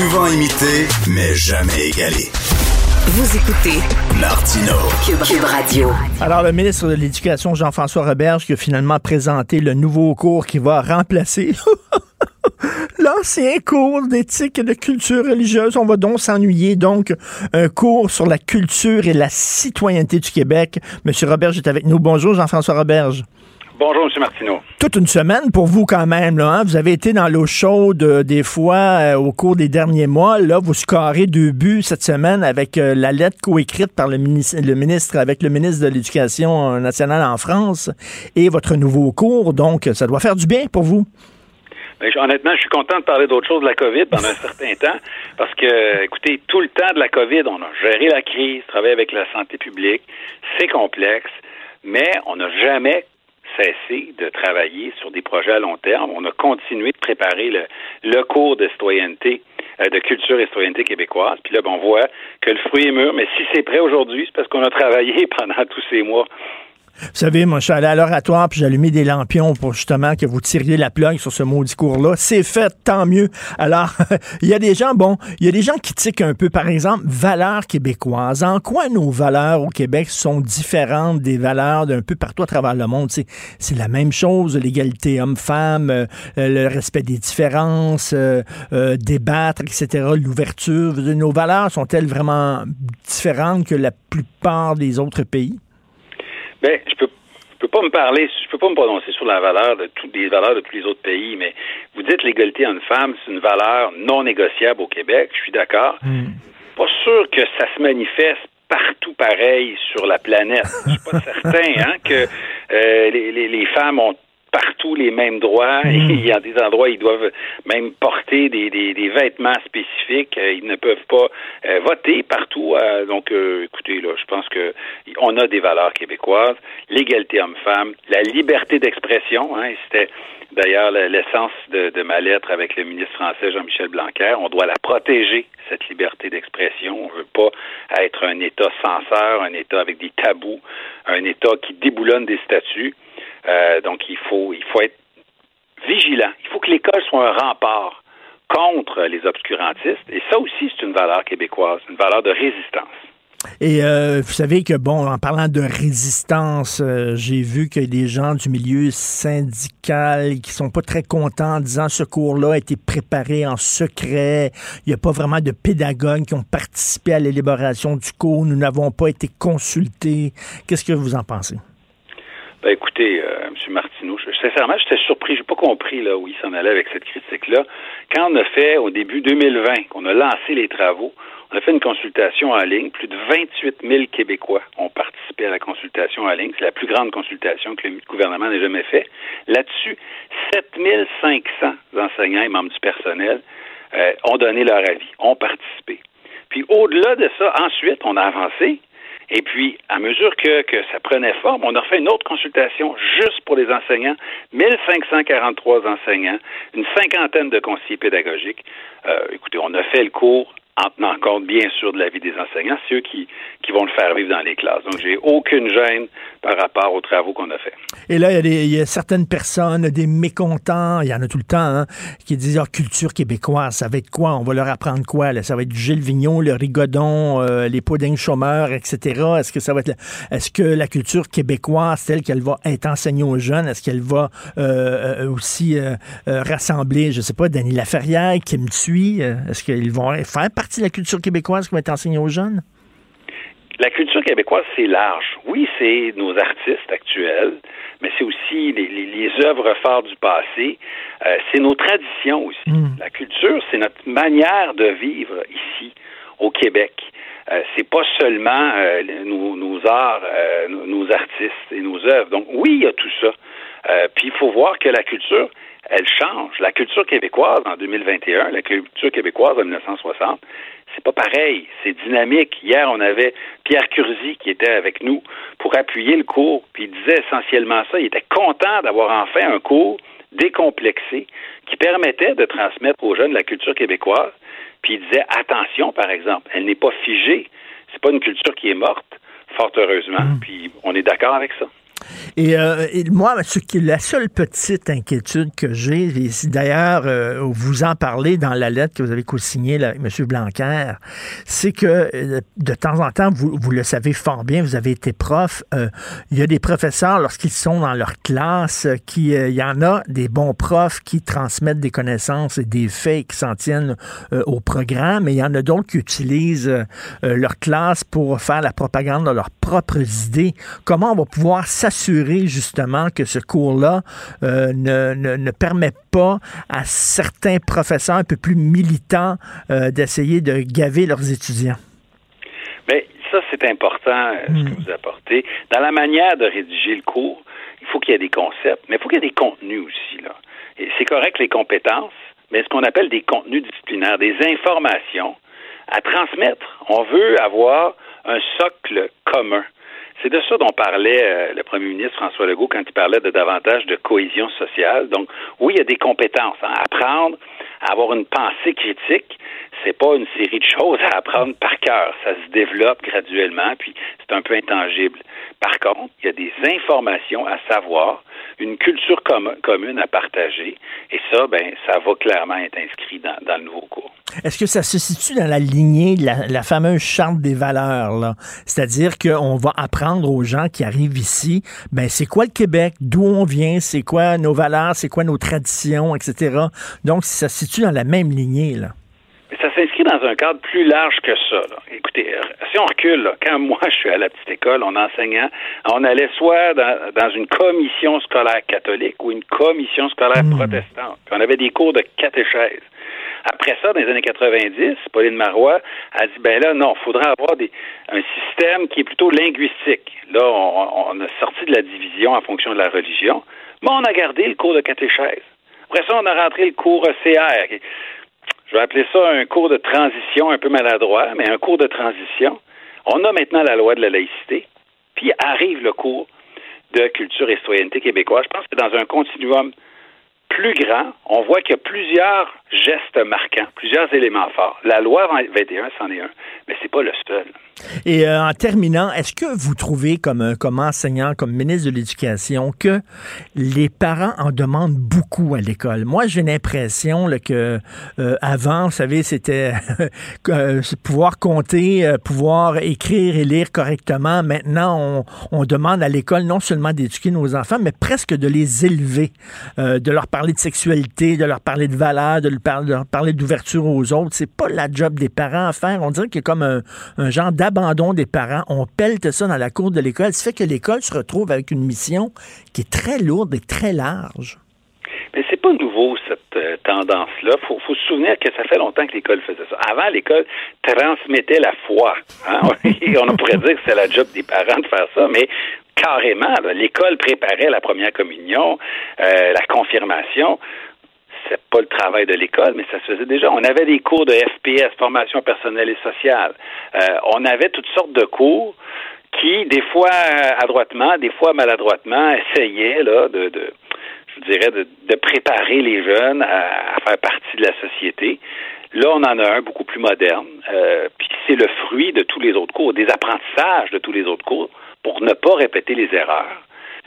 souvent imité, mais jamais égalé. Vous écoutez Martino, Cube, Cube Radio. Alors, le ministre de l'Éducation, Jean-François Roberge, qui a finalement présenté le nouveau cours qui va remplacer l'ancien cours d'éthique et de culture religieuse. On va donc s'ennuyer. Donc, un cours sur la culture et la citoyenneté du Québec. Monsieur Roberge est avec nous. Bonjour, Jean-François Roberge. Bonjour, M. Martineau. Toute une semaine pour vous quand même. Là, hein? Vous avez été dans l'eau chaude euh, des fois euh, au cours des derniers mois. Là, vous scorez deux buts cette semaine avec euh, la lettre coécrite par le ministre, le ministre avec le ministre de l'Éducation nationale en France et votre nouveau cours. Donc, ça doit faire du bien pour vous. Ben, honnêtement, je suis content de parler d'autre chose de la COVID pendant un certain temps parce que, écoutez, tout le temps de la COVID, on a géré la crise, travaillé avec la santé publique. C'est complexe, mais on n'a jamais de travailler sur des projets à long terme. On a continué de préparer le, le cours de citoyenneté, euh, de culture et citoyenneté québécoise. Puis là, ben, on voit que le fruit est mûr, mais si c'est prêt aujourd'hui, c'est parce qu'on a travaillé pendant tous ces mois. Vous savez, moi, je suis allé à l'oratoire puis allumé des lampions pour justement que vous tiriez la plug sur ce maudit cours-là. C'est fait, tant mieux. Alors, il y a des gens, bon, il y a des gens qui tiquent un peu. Par exemple, valeurs québécoises. En quoi nos valeurs au Québec sont différentes des valeurs d'un peu partout à travers le monde? C'est, la même chose, l'égalité homme-femme, euh, euh, le respect des différences, euh, débattre, etc., l'ouverture. Nos valeurs sont-elles vraiment différentes que la plupart des autres pays? Ben, je peux je peux pas me parler, je peux pas me prononcer sur la valeur de toutes les valeurs de tous les autres pays, mais vous dites l'égalité homme-femme, c'est une valeur non négociable au Québec, je suis d'accord. Pas sûr que ça se manifeste partout pareil sur la planète. Je suis pas certain hein, que euh, les, les, les femmes ont partout les mêmes droits. Il y a des endroits où ils doivent même porter des, des, des vêtements spécifiques. Euh, Ils ne peuvent pas euh, voter partout. Euh, donc, euh, écoutez, là, je pense que on a des valeurs québécoises. L'égalité homme-femme, la liberté d'expression. Hein, C'était d'ailleurs l'essence de, de ma lettre avec le ministre français Jean-Michel Blanquer. On doit la protéger, cette liberté d'expression. On veut pas être un État censeur, un État avec des tabous, un État qui déboulonne des statuts. Euh, donc, il faut, il faut être vigilant. Il faut que l'école soit un rempart contre les obscurantistes. Et ça aussi, c'est une valeur québécoise, une valeur de résistance. Et euh, vous savez que, bon, en parlant de résistance, euh, j'ai vu a des gens du milieu syndical qui sont pas très contents en disant ce cours-là a été préparé en secret. Il n'y a pas vraiment de pédagogues qui ont participé à l'élaboration du cours. Nous n'avons pas été consultés. Qu'est-ce que vous en pensez? Ben, écoutez, euh, M. Martineau, je- sincèrement, j'étais surpris. J'ai pas compris là où il s'en allait avec cette critique-là. Quand on a fait au début 2020, qu'on a lancé les travaux, On a fait une consultation en ligne. Plus de 28 000 Québécois ont participé à la consultation en ligne. C'est la plus grande consultation que le gouvernement n'ait jamais fait. Là-dessus, 7 500 enseignants et membres du personnel euh, ont donné leur avis, ont participé. Puis au-delà de ça, ensuite, on a avancé. Et puis, à mesure que, que ça prenait forme, on a refait une autre consultation juste pour les enseignants, 1543 enseignants, une cinquantaine de conseillers pédagogiques. Euh, écoutez, on a fait le cours en tenant compte, bien sûr, de la vie des enseignants. C'est eux qui, qui vont le faire vivre dans les classes. Donc, j'ai aucune gêne par rapport aux travaux qu'on a fait. Et là, il y, a certaines personnes, des mécontents, il y en a tout le temps, hein, qui disent oh, culture québécoise, ça va être quoi? On va leur apprendre quoi? Ça va être du Gilles Vignon, le rigodon, euh, les puddings chômeurs, etc. Est-ce que ça va être... Est-ce que la culture québécoise, telle qu'elle va être enseignée aux jeunes, est-ce qu'elle va euh, euh, aussi rassembler, je sais pas, Dany Laferrière, Kim Thuy? Est-ce qu'ils vont faire partie de la culture québécoise qui va être enseignée aux jeunes? La culture québécoise, c'est large. Oui, c'est nos artistes actuels, mais c'est aussi les, les, œuvres phares du passé. Euh, c'est nos traditions aussi. Hmm. La culture, c'est notre manière de vivre ici, au Québec. Euh, c'est pas seulement euh, nos, nos, arts, euh, nos, artistes et nos œuvres. Donc oui, il y a tout ça. puis il faut voir que la culture, elle change. La culture québécoise en 2021, la culture québécoise en 1960, c'est pas pareil, c'est dynamique. Hier, on avait Pierre Curzi qui était avec nous pour appuyer le cours, puis il disait essentiellement ça. Il était content d'avoir enfin un cours décomplexé qui permettait de transmettre aux jeunes la culture québécoise. Puis il disait attention, par exemple, elle n'est pas figée. C'est pas une culture qui est morte, fort heureusement. Mmh. Puis on est d'accord avec ça. Euh, et, moi, la seule petite inquiétude que j'ai, d'ailleurs, euh, vous en parlez dans la lettre que vous avez co-signée avec M. Blanquer, c'est que euh, de temps en temps, vous, le savez fort bien, vous avez été prof, il y a des professeurs, lorsqu'ils sont dans leur classe, qui, il y en a des bons profs qui transmettent des connaissances et des faits qui s'en tiennent au programme, et il y en a d'autres qui utilisent leur classe pour faire la propagande de leurs propres idées. Comment on va pouvoir s'assurer s'assurer justement que ce cours-là euh, ne, ne, permet pas à certains professeurs un peu plus militants euh, d'essayer de gaver leurs étudiants? Bien, ça, c'est important euh, ce que hmm. vous apportez. Dans la manière de rédiger le cours, il faut qu'il y ait des concepts, mais il faut qu'il y ait des contenus aussi. Là. c'est correct les compétences, mais ce qu'on appelle des contenus disciplinaires, des informations à transmettre. On veut avoir un socle commun. C'est de ça dont parlait euh, le premier ministre François Legault quand il parlait de davantage de cohésion sociale. Donc, oui, il y a des compétences. Hein. Apprendre à avoir une pensée critique, c'est pas une série de choses à apprendre par cœur. Ça se développe graduellement, puis c'est un peu intangible. Par contre, il y a des informations à savoir, une culture commune à partager, et ça, ben, ça va clairement être inscrit dans, le nouveau cours. Est-ce que ça se situe dans la lignée de la, fameuse charte des valeurs, C'est-à-dire qu'on va apprendre aux gens qui arrivent ici, ben, c'est quoi le Québec, d'où on vient, c'est quoi nos valeurs, c'est quoi nos traditions, etc. Donc, ça se situe dans la même lignée, là. Ça s'inscrit dans un cadre plus large que ça. Écoutez, si on recule, quand moi je suis à la petite école, on enseignant, on allait soit dans, une commission scolaire catholique ou une commission scolaire hmm. protestante. Puis on avait des cours de catéchèse. Après ça, dans les années 90, Pauline Marois a dit, ben là, non, il faudra avoir des, un système qui est plutôt linguistique. Là, on, a sorti de la division en fonction de la religion, mais on a gardé le cours de catéchèse. Après ça, on a rentré le cours CR. Je vais appeler ça un cours de transition un peu maladroit, mais un cours de transition. On a maintenant la loi de la laïcité, puis arrive le cours de culture et citoyenneté québécoise. Je pense que dans un continuum plus grand, on voit qu'il y a plusieurs gestes marquants, plusieurs éléments forts. La loi 21, c'en est un, mais c'est pas le seul. Et euh, en terminant, est-ce que vous trouvez, comme, comme enseignant, comme ministre de l'Éducation, que les parents en demandent beaucoup à l'école? Moi, j'ai l'impression que euh, avant, vous savez, c'était euh, pouvoir compter, pouvoir écrire et lire correctement. Maintenant, on, on demande à l'école non seulement d'éduquer nos enfants, mais presque de les élever, de leur parler de sexualité, de leur parler de valeur, de leur parler d'ouverture aux autres. C'est pas la job des parents à faire. On dirait qu'il y a comme un, genre abandon des parents. On pelte ça dans la cour de l'école. Ça fait que l'école se retrouve avec une mission qui est très lourde et très large. Mais c'est pas nouveau, cette euh, tendance-là. Faut, faut se souvenir que ça fait longtemps que l'école faisait ça. Avant, l'école transmettait la foi. Hein? On pourrait dire que c'est la job des parents de faire ça, mais carrément, l'école préparait la première communion, euh, la confirmation c'est pas le travail de l'école, mais ça se faisait déjà. On avait des cours de FPS, formation personnelle et sociale. Euh, on avait toutes sortes de cours qui, des fois adroitement, des fois maladroitement, essayaient de, je dirais, de, préparer les jeunes à, faire partie de la société. Là, on en a un beaucoup plus moderne, euh, puis c'est le fruit de tous les autres cours, des apprentissages de tous les autres cours, pour ne pas répéter les erreurs,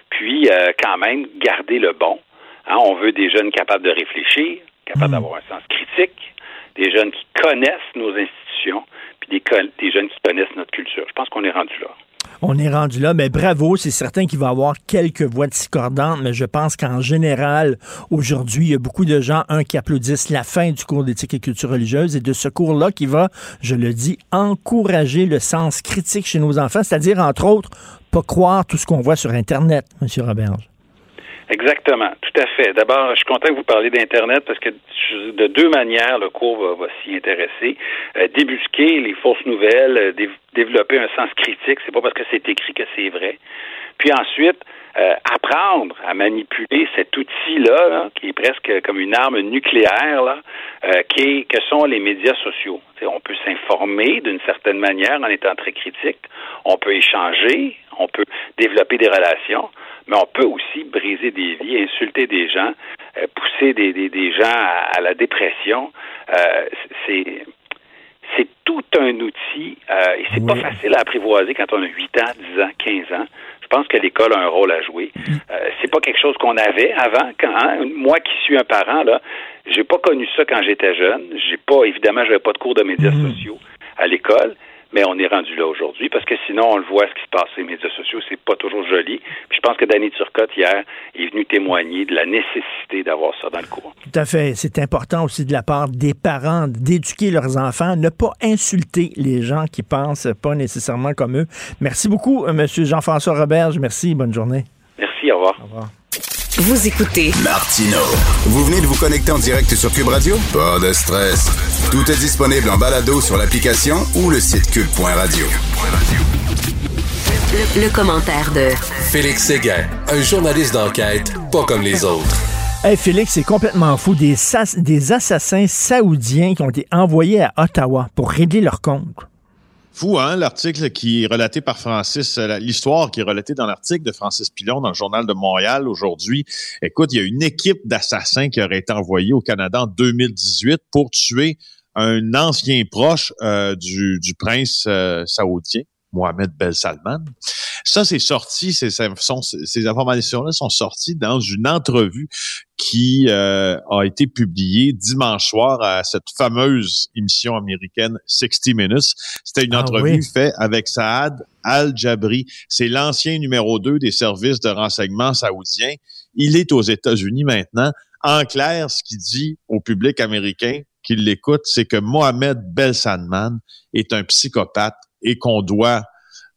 puis euh, quand même garder le bon. Hein, on veut des jeunes capables de réfléchir, capables hmm. d'avoir un sens critique, des jeunes qui connaissent nos institutions, puis des, des jeunes qui connaissent notre culture. Je pense qu'on est rendu là. On est rendu là, mais bravo, c'est certain qu'il va y avoir quelques voix discordantes, mais je pense qu'en général, aujourd'hui, il y a beaucoup de gens, un, qui applaudissent la fin du cours d'éthique et culture religieuse et de ce cours-là qui va, je le dis, encourager le sens critique chez nos enfants, c'est-à-dire, entre autres, pas croire tout ce qu'on voit sur Internet, M. Roberge. Exactement, tout à fait. D'abord, je suis content que vous parliez d'Internet parce que de deux manières, le cours va, s'y intéresser. Euh, débusquer les fausses nouvelles, euh, développer un sens critique, c'est pas parce que c'est écrit que c'est vrai. Puis ensuite, euh, apprendre à manipuler cet outil-là, qui est presque comme une arme nucléaire, est, que sont les médias sociaux. on peut s'informer d'une certaine manière en étant très critique, on peut échanger, on peut développer des relations, mais on peut aussi briser des vies, insulter des gens, euh, pousser des, des, des, gens à, la dépression. Euh, c'est c'est tout un outil euh, et c'est pas facile à apprivoiser quand on a 8 ans, 10 ans, 15 ans. Je pense que l'école a un rôle à jouer. Mm. Euh, c'est pas quelque chose qu'on avait avant. Quand, hein, moi qui suis un parent là, j'ai pas connu ça quand j'étais jeune. J'ai pas évidemment, j'avais pas de cours de médias mm. sociaux à l'école mais on est rendu là aujourd'hui parce que sinon, on le voit ce qui se passe sur les médias sociaux, c'est pas toujours joli. Puis je pense que Danny Turcotte, hier, est venu témoigner de la nécessité d'avoir ça dans le cours. Tout à fait. C'est important aussi de la part des parents d'éduquer leurs enfants, ne pas insulter les gens qui pensent pas nécessairement comme eux. Merci beaucoup, euh, M. Jean-François Roberge. Merci. Bonne journée. Merci. Au revoir. Au revoir. Vous écoutez Martino. Vous venez de vous connecter en direct sur Cube Radio? Pas de stress. Tout est disponible en balado sur l'application ou le site cube.radio. Le, commentaire de Félix Séguin, un journaliste d'enquête pas comme les autres. Hey Félix, c'est complètement fou. Des, des assassins saoudiens qui ont été envoyés à Ottawa pour régler leur compte. Fou, hein, l'article qui est relaté par Francis, euh, l'histoire qui est relatée dans l'article de Francis Pilon dans le Journal de Montréal aujourd'hui. Écoute, il y a une équipe d'assassins qui aurait été envoyée au Canada en 2018 pour tuer un ancien proche euh, du, prince euh, saoudien. Mohamed Bel Salman. Ça, c'est sorti, ces, ces informations-là sont sorties dans une entrevue qui euh, a été publiée dimanche soir à cette fameuse émission américaine 60 Minutes. C'était une ah entrevue faite avec Saad Al-Jabri. C'est l'ancien numéro 2 des services de renseignement saoudiens. Il est aux États-Unis maintenant. En clair, ce qu'il dit au public américain qui l'écoute, c'est que Mohamed Bel Salman est un psychopathe et qu'on doit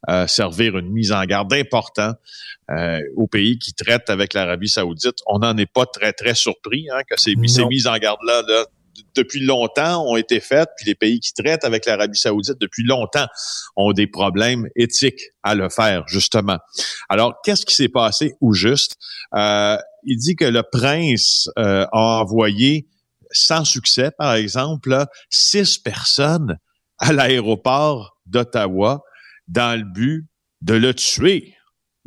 euh, servir une mise en garde important euh, aux pays qui traitent avec l'Arabie saoudite. On n'en est pas très, très surpris hein, que ces, ces mises en garde-là, depuis longtemps, ont été faites, puis les pays qui traitent avec l'Arabie saoudite depuis longtemps ont des problèmes éthiques à le faire, justement. Alors, qu'est-ce qui s'est passé ou juste? Euh, il dit que le prince a envoyé sans succès, par exemple, six personnes à l'aéroport d'Ottawa dans le but de le tuer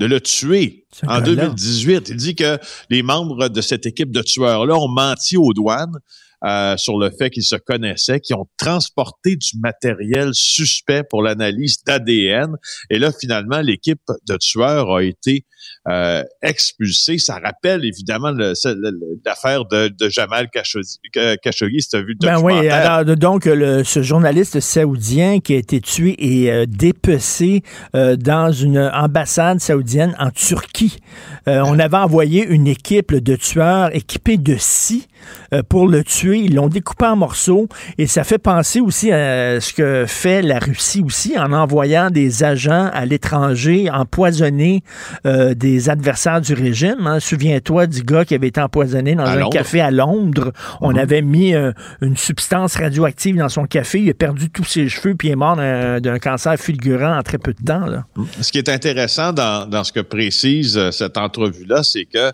de le tuer en 2018. Il dit que les membres de cette équipe de tueurs-là ont menti aux douanes euh, sur le fait qu'ils se connaissaient, qu'ils ont transporté du matériel suspect pour l'analyse d'ADN. Et là, finalement, l'équipe de tueurs a été euh, expulsée. Ça rappelle évidemment l'affaire de, de, Jamal Khashoggi, si tu as vu le ben oui, alors, donc le, ce journaliste saoudien qui a été tué et euh, dépecé euh, dans une ambassade saoudienne en Turquie. on avait envoyé une équipe de tueurs équipés de scie euh, pour le tuer. Ils l'ont découpé en morceaux et ça fait penser aussi à ce que fait la Russie aussi en envoyant des agents à l'étranger empoisonner euh, des adversaires du régime. Hein. Souviens-toi du gars qui avait été empoisonné dans un café à Londres. On mhm. avait mis euh, une substance radioactive dans son café. Il a perdu tous ses cheveux puis il est mort d'un cancer fulgurant en très peu de temps. Là. Ce qui est intéressant dans, dans ce que précise cette entrevue-là, c'est que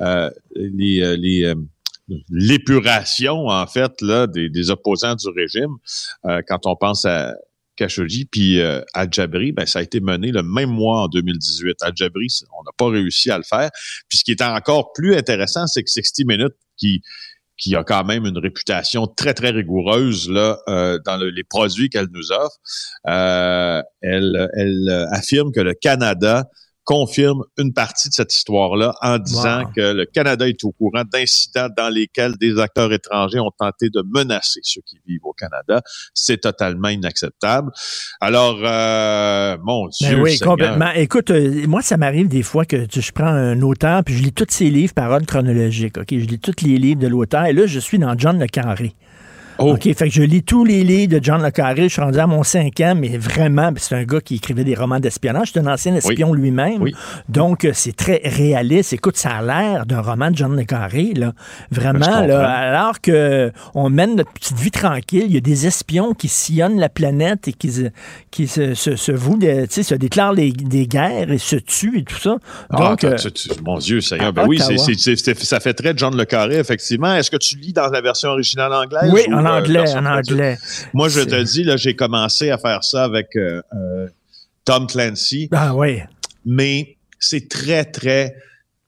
euh, les, euh, les euh, l'épuration, en fait, là, des, des, opposants du régime, quand on pense à Khashoggi puis à Djabri, ben, ça a été mené le même mois en 2018. À Djabri, on n'a pas réussi à le faire. Puis ce qui est encore plus intéressant, c'est que 60 Minutes, qui qui a quand même une réputation très, très rigoureuse là, dans les produits qu'elle nous offre, elle, elle affirme que le Canada confirme une partie de cette histoire-là en disant que le Canada est au courant d'incidents dans lesquels des acteurs étrangers ont tenté de menacer ceux qui vivent au Canada. C'est totalement inacceptable. Alors, euh, mon ben Dieu. oui, complètement. Écoute, euh, moi, ça m'arrive des fois que je prends un auteur puis je lis tous ses livres par ordre chronologique. Ok, je lis tous les livres de l'auteur et là, je suis dans John le Carré. Oh. OK, fait que je lis tous les livres de John Le Carré. Je suis rendu à mon cinquième, mais vraiment, c'est un gars qui écrivait des romans d'espionnage. C'est un ancien espion lui-même. Donc, euh, c'est très réaliste. Écoute, ça a l'air d'un roman de John Le Carré, là. Vraiment, là, alors que on mène notre petite vie tranquille, il y a des espions qui sillonnent la planète et qui, qui se, se, se vouent, sais, se déclarent des guerres et se tuent et tout ça. Ah, Donc, euh, mon Dieu, ça, ben oui, ça fait très John Le Carré, effectivement. Est-ce que tu lis dans la version originale anglaise? Oui, en anglais, en anglais. Moi, je te dis, là, j'ai commencé à faire ça avec euh, euh, Tom Clancy. Ah oui. Mais c'est très, très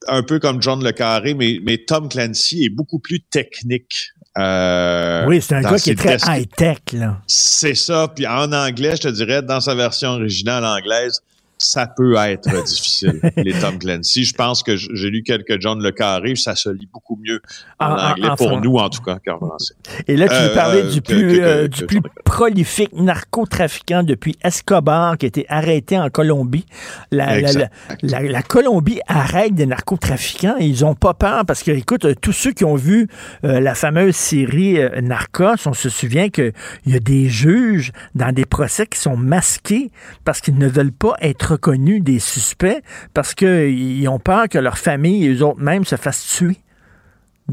un peu comme John Le Carré, mais, mais Tom Clancy est beaucoup plus technique. Euh, oui, c'est un gars qui est très high-tech, là. C'est ça. Puis en anglais, je te dirais, dans sa version originale anglaise, ça peut être difficile, les Tom Clancy. Je pense que j'ai lu quelques John Le Carré, ça se lit beaucoup mieux en, anglais, pour nous en tout cas qu'en français. Et là, tu veux parler du plus, euh, du plus prolifique narcotrafiquant depuis Escobar qui a été arrêté en Colombie. La, la, Colombie arrête des narcotrafiquants et ils ont pas peur parce que, écoute, tous ceux qui ont vu euh, la fameuse série euh, Narcos, on se souvient qu'il y a des juges dans des procès qui sont masqués parce qu'ils ne veulent pas être reconnu des suspects parce qu'ils ont peur que leur famille et eux autres mêmes se fassent tuer.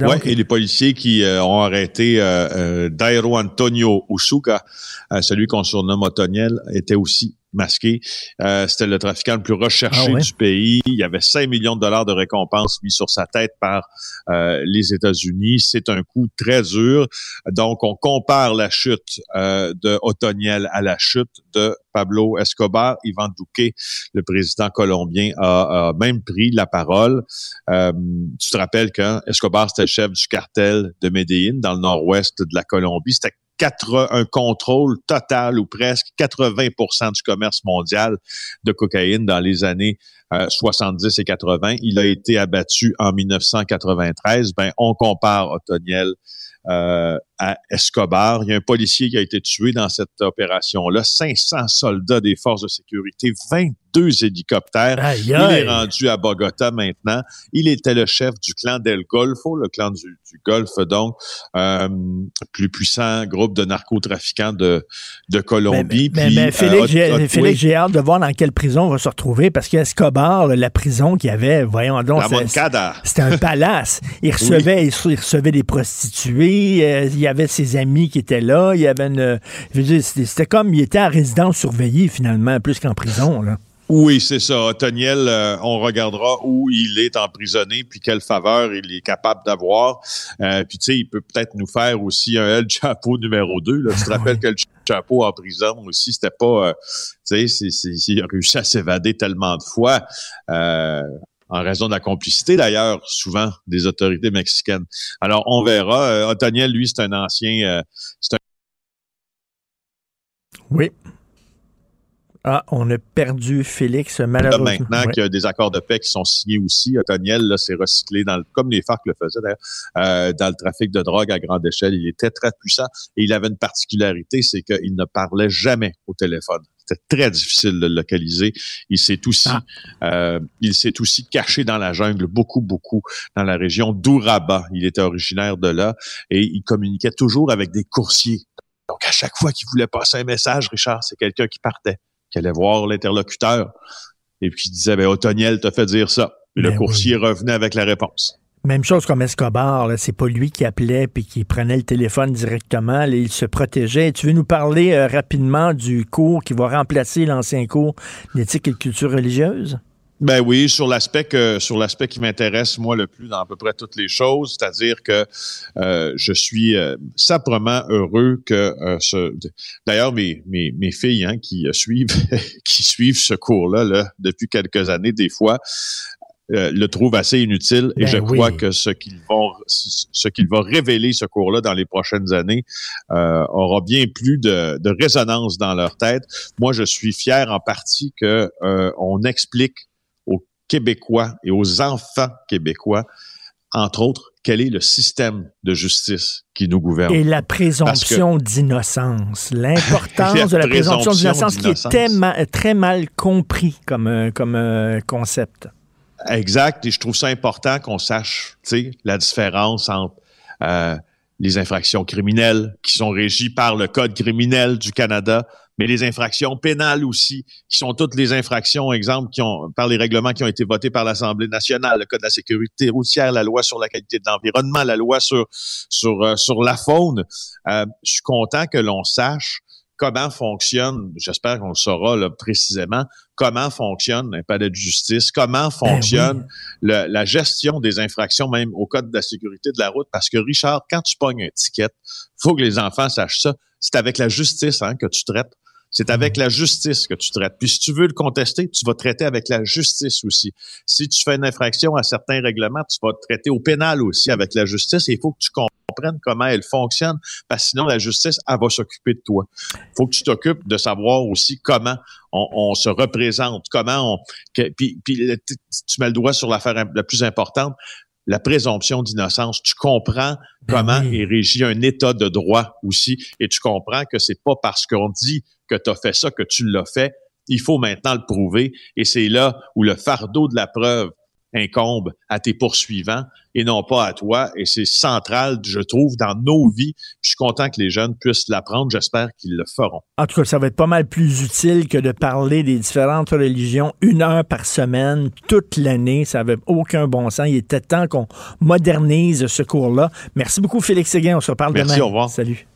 Oui, et les policiers qui euh, ont arrêté euh, euh, Dairo Antonio Usuka, celui qu'on surnomme Otoniel, était aussi masqué. Euh, c'était le trafiquant le plus recherché ah du pays. Il y avait 5 millions de dollars de récompenses mis sur sa tête par euh, les États-Unis. C'est un coup très dur. Donc, on compare la chute euh, de Otoniel à la chute de Pablo Escobar. Ivan Duque, le président colombien, a, même pris la parole. tu te rappelles qu'Escobar, c'était le chef du cartel de Medellín dans le nord-ouest de la Colombie? C'était un contrôle total ou presque 80% du commerce mondial de cocaïne dans les années 70 euh, et 80. Il a été abattu en 1993. Ben, on compare Otoniel euh, à Escobar. Il y a un policier qui a été tué dans cette opération-là. 500 soldats des forces de sécurité, 22 hélicoptères. Il est rendu à Bogota maintenant. Il était le chef du clan del Golfo, le clan du, du Golfe, donc euh, plus puissant groupe de narcotrafiquants de, de Colombie. Mais, mais, Félix, euh, j'ai hâte de voir dans quelle prison on va se retrouver parce qu'Escobar, la prison qu'il y avait, voyons donc, c'était un palace. Il recevait, il recevait des prostituées. Euh, il y avait ses amis qui étaient là. Il y avait une. C'était comme il était en résidence surveillée, finalement, plus qu'en prison. Là. Oui, c'est ça. Toniel, euh, on regardera où il est emprisonné, puis quelle faveur il est capable d'avoir. Euh, puis tu sais, il peut peut-être nous faire aussi un El Chapeau numéro 2. Là. Tu te rappelles que le Chapeau en prison aussi, c'était pas... Euh, tu sais, il a réussi à s'évader tellement de fois. En raison de la complicité d'ailleurs, souvent, des autorités mexicaines. Alors, on verra. Otoniel, lui, c'est un ancien... c'est un... Oui. Ah, on a perdu Félix, malheureusement. Maintenant qu'il y a des accords de paix qui sont signés aussi, Otoniel, là, c'est recyclé dans le, comme les FARC le faisaient d'ailleurs, euh, dans le trafic de drogue à grande échelle. Il était très puissant et il avait une particularité, c'est qu'il ne parlait jamais au téléphone C'était très difficile de le localiser. Il s'est aussi, euh, il s'est aussi caché dans la jungle beaucoup, beaucoup dans la région d'Ouraba. Il était originaire de là et il communiquait toujours avec des coursiers. Donc, à chaque fois qu'il voulait passer un message, Richard, c'est quelqu'un qui partait, qui allait voir l'interlocuteur et puis qui disait, ben, Otoniel t'a fait dire ça. Et le Ben coursier revenait avec la réponse. Même chose comme Escobar, c'est pas lui qui appelait puis qui prenait le téléphone directement, il se protégeait. Tu veux nous parler euh, rapidement du cours qui va remplacer l'ancien cours d'éthique et de culture religieuse? Ben oui, sur l'aspect qui m'intéresse moi le plus dans à peu près toutes les choses, c'est-à-dire que euh, je suis euh, saprement heureux que d'ailleurs mes, mes filles hein, qui suivent ce cours-là là, depuis quelques années des fois euh, le trouvent assez inutile et Ben je oui. crois que ce qu'ils vont ce qu'il va révéler ce cours-là dans les prochaines années euh, aura bien plus de, de résonance dans leur tête. Moi, je suis fier en partie que euh, on explique aux Québécois et aux enfants québécois, entre autres, quel est le système de justice qui nous gouverne. Et la présomption d'innocence. L'importance de la présomption d'innocence qui est très mal compris comme, euh, comme euh, concept. Exact. Et je trouve ça important qu'on sache, la différence entre euh, les infractions criminelles qui sont régies par le Code criminel du Canada, mais les infractions pénales aussi, qui sont toutes les infractions, exemple, qui ont par les règlements qui ont été votés par l'Assemblée nationale, le Code de la sécurité routière, la loi sur la qualité de l'environnement, la loi sur sur euh, sur la faune. Euh, je suis content que l'on sache comment fonctionne, j'espère qu'on le saura là, précisément, comment fonctionne un palais de justice, comment fonctionne le- la gestion des infractions même au code de la sécurité de la route. Parce que Richard, quand tu pognes un ticket, faut que les enfants sachent ça. C'est avec la justice hein, que tu traites. C'est avec la justice que tu traites. Puis si tu veux le contester, tu vas traiter avec la justice aussi. Si tu fais une infraction à certains règlements, tu vas traiter au pénal aussi avec la justice. Et il faut que tu comprennes comment elle fonctionne, parce que sinon la justice, elle va s'occuper de toi. Il faut que tu t'occupes de savoir aussi comment on, on se représente, comment on... que- puis, tu mets le doigt sur l'affaire la plus importante, la présomption d'innocence. Tu comprends comment est régi un état de droit aussi, et tu comprends que c'est pas parce qu'on dit que tu as fait ça que tu l'as fait. Il faut maintenant le prouver, et c'est là où le fardeau de la preuve incombe à tes poursuivants et non pas à toi. Et c'est central, je trouve, dans nos vies. Je suis content que les jeunes puissent l'apprendre. J'espère qu'ils le feront. En tout cas, ça va être pas mal plus utile que de parler des différentes religions une heure par semaine, toute l'année. Ça n'avait aucun bon sens. Il était temps qu'on modernise ce cours-là. Merci beaucoup, Félix Séguin. On se reparle Merci, demain. au revoir. Salut.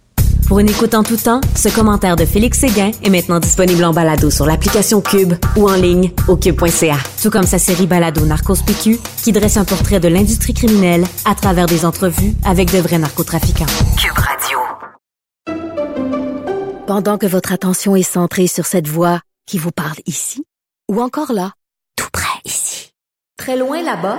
Pour une écoute en tout temps, ce commentaire de Félix Séguin est maintenant disponible en balado sur l'application Cube ou en ligne au cube.ca. Tout comme sa série balado Narcos PQ qui dresse un portrait de l'industrie criminelle à travers des entrevues avec de vrais narcotrafiquants. Cube Radio. Pendant que votre attention est centrée sur cette voix qui vous parle ici, ou encore là, tout près ici, très loin là-bas,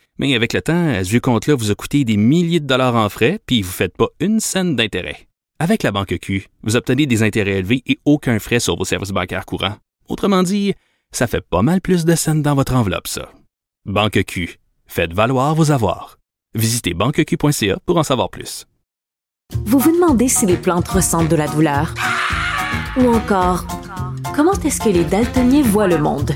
Mais avec le temps, ce vieux compte-là vous a coûté des milliers de dollars en frais, puis vous ne faites pas une scène d'intérêt. Avec la Banque Q, vous obtenez des intérêts élevés et aucun frais sur vos services bancaires courants. Autrement dit, ça fait pas mal plus de scènes dans votre enveloppe, ça. Banque Q. Faites valoir vos avoirs. Visitez banqueq.ca pour en savoir plus. Vous vous demandez si les plantes ressentent de la douleur? Ou encore, comment est-ce que les daltoniens voient le monde?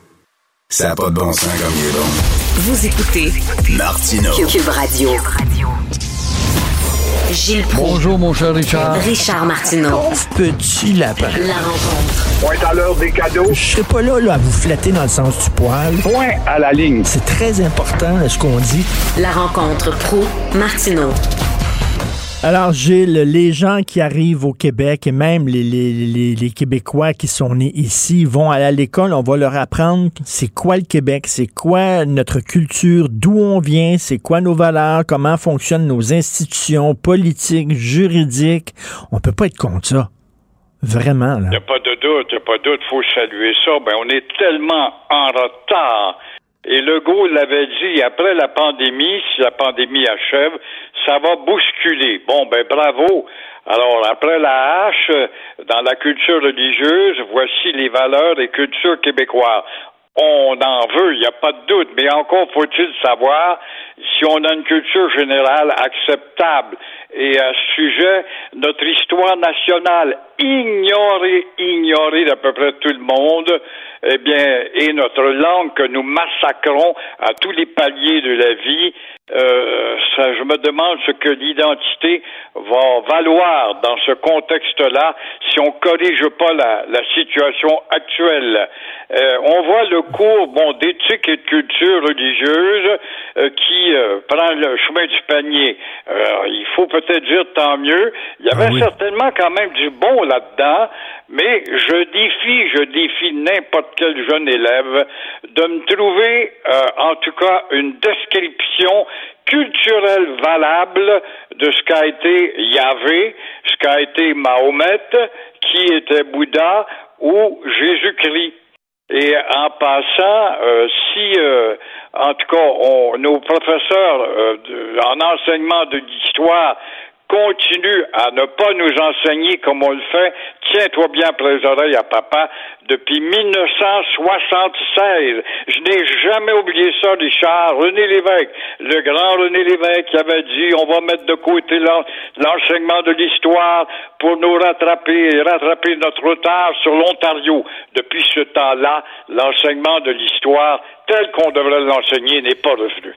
ça a pas de bon sens comme il est bon. Vous écoutez Martineau. Cube Radio. Gilles Proulx. Bonjour, mon cher Richard. Richard Martineau. Petit lapin. La rencontre. Point à l'heure des cadeaux. Je serai pas là, là à vous flatter dans le sens du poil. Point à la ligne. C'est très important ce qu'on dit. La rencontre pro martineau Alors, Gilles, les gens qui arrivent au Québec et même les, les, les, Québécois qui sont nés ici vont aller à l'école. On va leur apprendre c'est quoi le Québec, c'est quoi notre culture, d'où on vient, c'est quoi nos valeurs, comment fonctionnent nos institutions politiques, juridiques. On peut pas être contre ça. Vraiment, là. Il n'y a pas de doute, il n'y a pas de doute, faut saluer ça. Ben, on est tellement en retard. Et Legault l'avait dit, après la pandémie, si la pandémie achève, ça va bousculer. Bon, ben bravo. Alors, après la hache, dans la culture religieuse, voici les valeurs et cultures québécoises. On en veut, il n'y a pas de doute, mais encore faut-il savoir si on a une culture générale acceptable. Et à ce sujet, notre histoire nationale, ignorée, ignorée d'à peu près tout le monde, eh bien, et notre langue que nous massacrons à tous les paliers de la vie, euh, ça, je me demande ce que l'identité va valoir dans ce contexte-là si on corrige pas la, la situation actuelle. Euh, on voit le cours bon d'éthique et de culture religieuse euh, qui euh, prend le chemin du panier. il faut peut-être dire tant mieux. Il y avait Ah oui. certainement quand même du bon là-dedans, mais je défie, je défie n'importe quel jeune élève de me trouver, euh, en tout cas, une description culturelle valable de ce qu'a été Yahvé, ce qu'a été Mahomet, qui était Bouddha ou Jésus-Christ. Et en passant, euh, si, euh, en tout cas, on- nos professeurs euh, en enseignement de l'histoire continuent à ne pas nous enseigner comme on le fait, tiens-toi bien après les oreilles à papa, depuis 1976. Je n'ai jamais oublié ça, Richard. René Lévesque, le grand René Lévesque qui avait dit on va mettre de côté l'en- l'enseignement de l'histoire pour nous rattraper et rattraper notre retard sur l'Ontario. Depuis ce temps-là, l'enseignement de l'histoire tel qu'on devrait l'enseigner n'est pas revenu.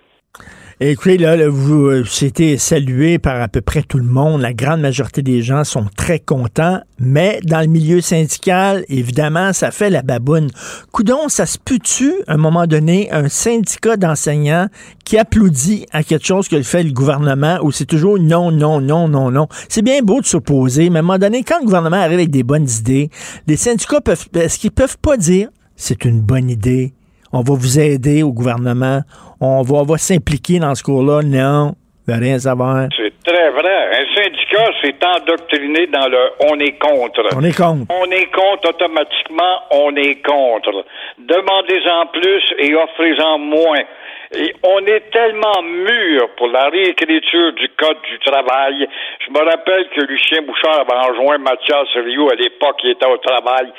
Écoutez, là, vous, euh, c'était salué par à peu près tout le monde. La grande majorité des gens sont très contents, mais dans le milieu syndical, évidemment, ça fait la baboune. Coudon, ça se peut-tu, à un moment donné, un syndicat d'enseignants qui applaudit à quelque chose que fait le gouvernement ou c'est toujours non, non, non, non, non? C'est bien beau de s'opposer, mais à un moment donné, quand le gouvernement arrive avec des bonnes idées, les syndicats peuvent, est-ce qu'ils peuvent pas dire c'est une bonne idée? On va vous aider au gouvernement. On va, on va s'impliquer dans ce cours-là. Non, veut rien savoir. C'est très vrai. Un syndicat s'est endoctriné dans le on est contre. On est contre. On est contre automatiquement, on est contre. Demandez-en plus et offrez-en moins. Et on est tellement mûr pour la réécriture du Code du travail. Je me rappelle que Lucien Bouchard avait enjoint Mathias Rio à l'époque, il était au travail,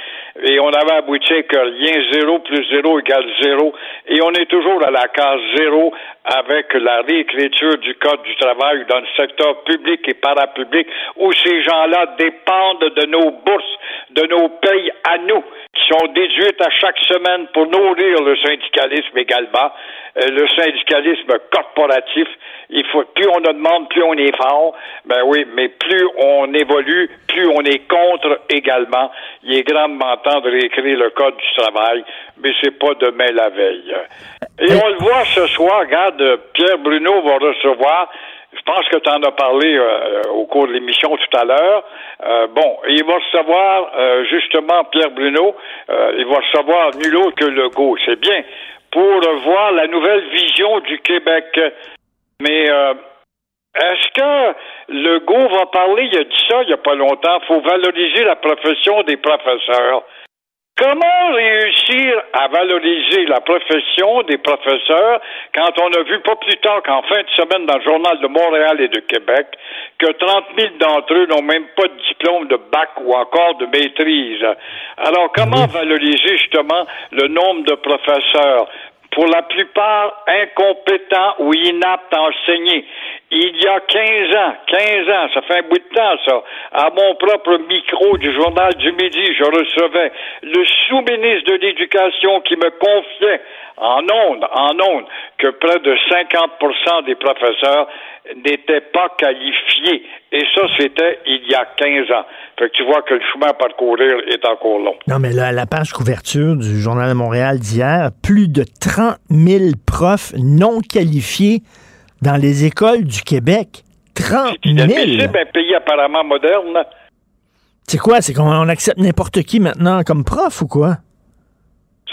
et on avait abouti que rien zéro plus zéro égale zéro, et on est toujours à la case zéro avec la réécriture du Code du travail dans le secteur public et parapublic, où ces gens-là dépendent de nos bourses, de nos payes à nous, qui sont déduites à chaque semaine pour nourrir le syndicalisme également, euh, le syndicalisme corporatif. Il faut, plus on en demande, plus on est fort. Ben oui, mais plus on évolue, plus on est contre également. Il est grandement temps de réécrire le code du travail, mais c'est pas demain la veille. Et on le voit ce soir, regarde, euh, Pierre Bruno va recevoir je pense que tu en as parlé euh, au cours de l'émission tout à l'heure. Euh, bon, il va recevoir euh, justement Pierre Bruno, euh, il va recevoir nul autre que Legault. C'est bien pour voir la nouvelle vision du Québec. Mais euh, est-ce que Legault va parler, il a dit ça il n'y a pas longtemps, faut valoriser la profession des professeurs. Comment réussir à valoriser la profession des professeurs quand on a vu pas plus tard qu'en fin de semaine dans le journal de Montréal et de Québec que 30 000 d'entre eux n'ont même pas de diplôme de bac ou encore de maîtrise? Alors comment valoriser justement le nombre de professeurs? Pour la plupart incompétents ou inaptes à enseigner. Il y a 15 ans, 15 ans, ça fait un bout de temps ça, à mon propre micro du journal du Midi, je recevais le sous-ministre de l'Éducation qui me confiait en ondes, en ondes, que près de 50 des professeurs n'étaient pas qualifiés. Et ça, c'était il y a 15 ans. Fait que tu vois que le chemin à parcourir est encore long. Non, mais là, la page couverture du Journal de Montréal d'hier, plus de 30 000 profs non qualifiés dans les écoles du Québec. 30 000! C'est un pays apparemment moderne. C'est quoi? C'est qu'on accepte n'importe qui maintenant comme prof ou quoi?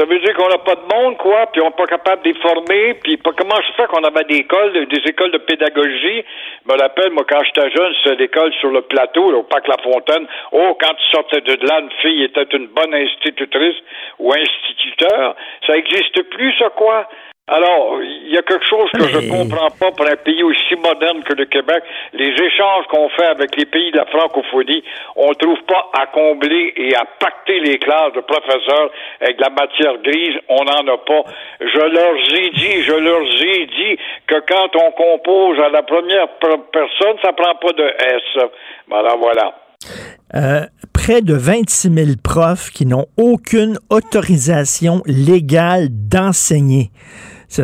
Ça veut dire qu'on n'a pas de monde, quoi, puis on n'est pas capable de les former, puis pas, comment se fait qu'on avait des écoles, des écoles de pédagogie? Je me rappelle, moi, quand j'étais jeune, c'était l'école sur le plateau, au Parc La Fontaine. Oh, quand tu sortais de là, une fille était une bonne institutrice ou instituteur. Ça n'existe plus, ça, quoi? Alors, il y a quelque chose que je comprends pas pour un pays aussi moderne que le Québec. Les échanges qu'on fait avec les pays de la francophonie, on trouve pas à combler et à pacter les classes de professeurs avec de la matière grise. On n'en a pas. Je leur ai dit, je leur ai dit que quand on compose à la première personne, ça prend pas de S. Voilà, voilà. Euh, près de 26 000 profs qui n'ont aucune autorisation légale d'enseigner.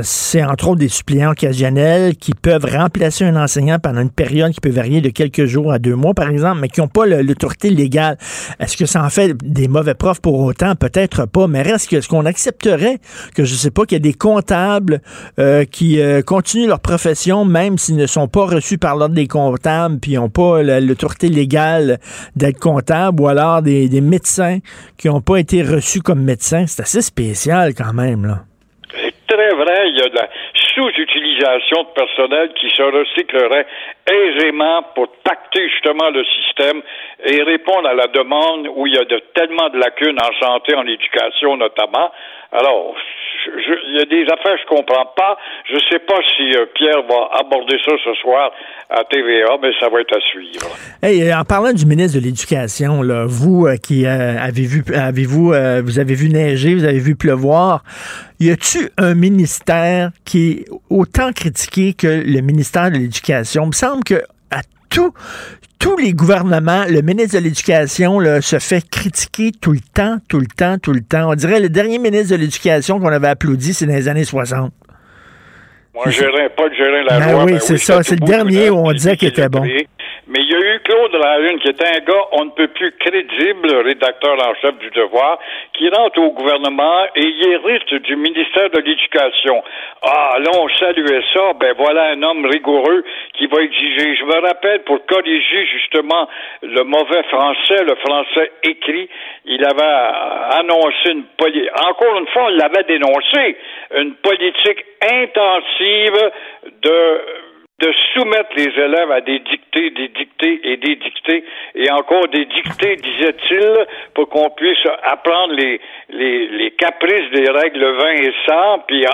C'est entre autres des suppléants occasionnels qui peuvent remplacer un enseignant pendant une période qui peut varier de quelques jours à deux mois, par exemple, mais qui n'ont pas l'autorité légale. Est-ce que ça en fait des mauvais profs pour autant? Peut-être pas, mais reste ce qu'on accepterait que, je sais pas, qu'il y a des comptables euh, qui euh, continuent leur profession même s'ils ne sont pas reçus par l'ordre des comptables puis n'ont pas l'autorité légale d'être comptable ou alors des, des médecins qui n'ont pas été reçus comme médecins. C'est assez spécial quand même, là très vrai, il y a de la sous-utilisation de personnel qui se recyclerait aisément pour pacter justement le système et répondre à la demande où il y a de, tellement de lacunes en santé, en éducation notamment. Alors, il y a des affaires que je comprends pas. Je sais pas si euh, Pierre va aborder ça ce soir à TVA, mais ça va être à suivre. Hey, en parlant du ministre de l'Éducation, vous euh, qui euh, avez vu, avez-vous, vous avez vu neiger, vous avez vu pleuvoir, y a-tu un ministère qui est autant critiqué que le ministère de l'Éducation? Il me semble que à tout, tous les gouvernements, le ministre de l'Éducation se fait critiquer tout le temps, tout le temps, tout le temps. On dirait le dernier ministre de l'Éducation qu'on avait applaudi, c'est dans les années 60. Moi, je pas de gérer la ben loi. Oui, c'est ça. C'est le dernier où on disait qu'il était bon. Mais il y a eu Claude Larune, qui était un gars on ne peut plus crédible, rédacteur en chef du Devoir, qui rentre au gouvernement et hérite du ministère de l'Éducation. Ah, là, on saluait ça. Ben voilà un homme rigoureux qui va exiger. Je me rappelle, pour corriger justement le mauvais français, le français écrit, il avait annoncé une politique. Encore une fois, on l'avait dénoncé, une politique intensive de de soumettre les élèves à des dictées, des dictées et des dictées, et encore des dictées, disait-il, pour qu'on puisse apprendre les, les, les, caprices des règles 20 et 100, puis euh,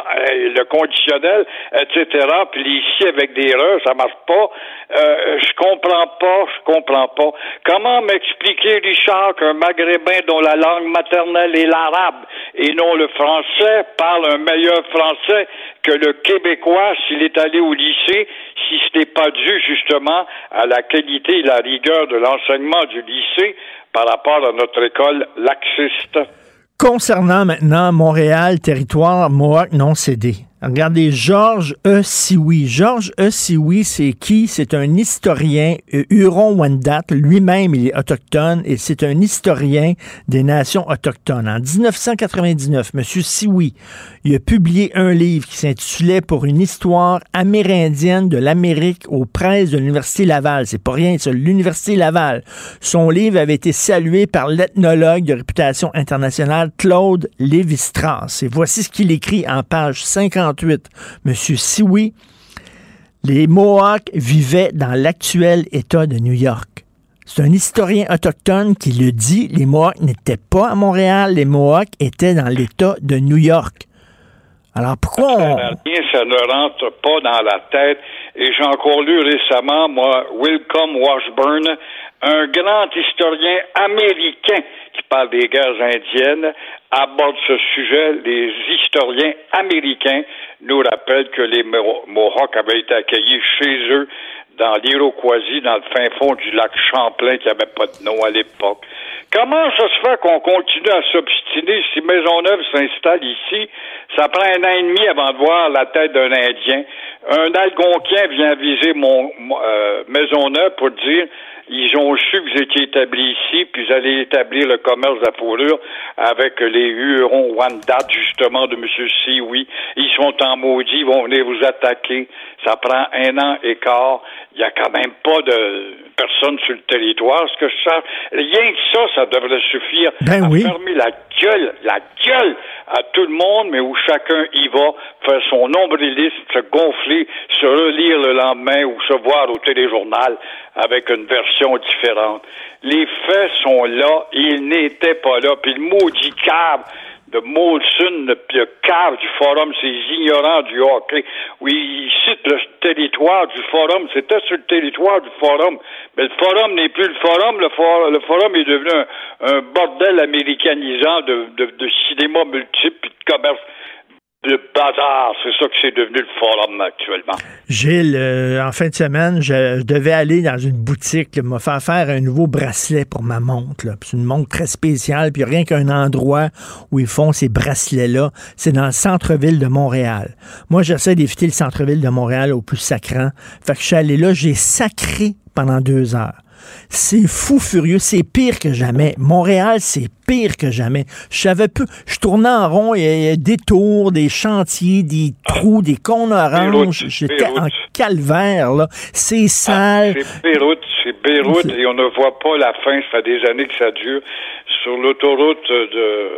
le conditionnel, etc., puis ici avec des re, ça marche pas. Euh, je comprends pas, je comprends pas. Comment m'expliquer, Richard, qu'un maghrébin dont la langue maternelle est l'arabe et non le français parle un meilleur français que le québécois s'il est allé au lycée, si ce n'est pas dû justement à la qualité et la rigueur de l'enseignement du lycée par rapport à notre école laxiste. Concernant maintenant Montréal, territoire Mohawk non cédé. Regardez, Georges E. Sioui. Georges E. Sioui, c'est qui? C'est un historien euh, Huron-Wendat. Lui-même, il est autochtone et c'est un historien des nations autochtones. En 1999, M. Sioui, il a publié un livre qui s'intitulait Pour une histoire amérindienne de l'Amérique aux presses de l'Université Laval. C'est pas rien, c'est l'Université Laval. Son livre avait été salué par l'ethnologue de réputation internationale Claude Lévi-Strauss. Et voici ce qu'il écrit en page 50 Monsieur Sioui, les Mohawks vivaient dans l'actuel État de New York. C'est un historien autochtone qui le dit. Les Mohawks n'étaient pas à Montréal, les Mohawks étaient dans l'État de New York. Alors pourquoi on... Ça ne rentre pas dans la tête. Et j'ai encore lu récemment, moi, Wilcom Washburn, un grand historien américain qui parle des guerres indiennes aborde ce sujet. Les historiens américains nous rappellent que les Mohawks avaient été accueillis chez eux dans l'Iroquoisie, dans le fin fond du lac Champlain, qui n'avait pas de nom à l'époque. Comment ça se fait qu'on continue à s'obstiner si Maisonneuve s'installe ici? Ça prend un an et demi avant de voir la tête d'un Indien. Un Algonquin vient viser mon, euh, Maisonneuve pour dire ils ont su que vous étiez établi ici, puis vous allez établir le commerce de la fourrure avec les Hurons Wendat, justement, de M. Sioui. Ils sont en maudit, ils vont venir vous attaquer. Ça prend un an et quart. Il n'y a quand même pas de personne sur le territoire. Ce que je sais, rien que ça, ça devrait suffire ben à fermer la gueule, la gueule à tout le monde, mais où chacun y va faire son nombrilisme, se gonfler, se relire le lendemain ou se voir au téléjournal avec une version différente. Les faits sont là, ils n'étaient pas là. Puis le maudit câble de Molson, le, cave du forum, ces ignorants du hockey. Oui, ils citent le territoire du forum. C'était sur le territoire du forum. Mais le forum n'est plus le forum. Le, le forum est devenu un, bordel américanisant de, de, de cinéma multiple et de commerce le bazar, c'est ça que c'est devenu le forum actuellement. Gilles, euh, en fin de semaine, je, devais aller dans une boutique, me faire faire un nouveau bracelet pour ma montre. C'est une montre très spéciale, puis rien qu'un endroit où ils font ces bracelets-là, c'est dans le centre-ville de Montréal. Moi, j'essaie d'éviter le centre-ville de Montréal au plus sacrant. Fait que je suis allé là, j'ai sacré pendant deux heures. C'est fou furieux, c'est pire que jamais. Montréal, c'est pire que jamais. Je savais peu. Je tournais en rond, il y a des tours, des chantiers, des trous, des cônes oranges. J'étais en calvaire, là. C'est sale. Ah, c'est Beyrouth, c'est Beyrouth et on ne voit pas la fin. Ça fait des années que ça dure. Sur l'autoroute de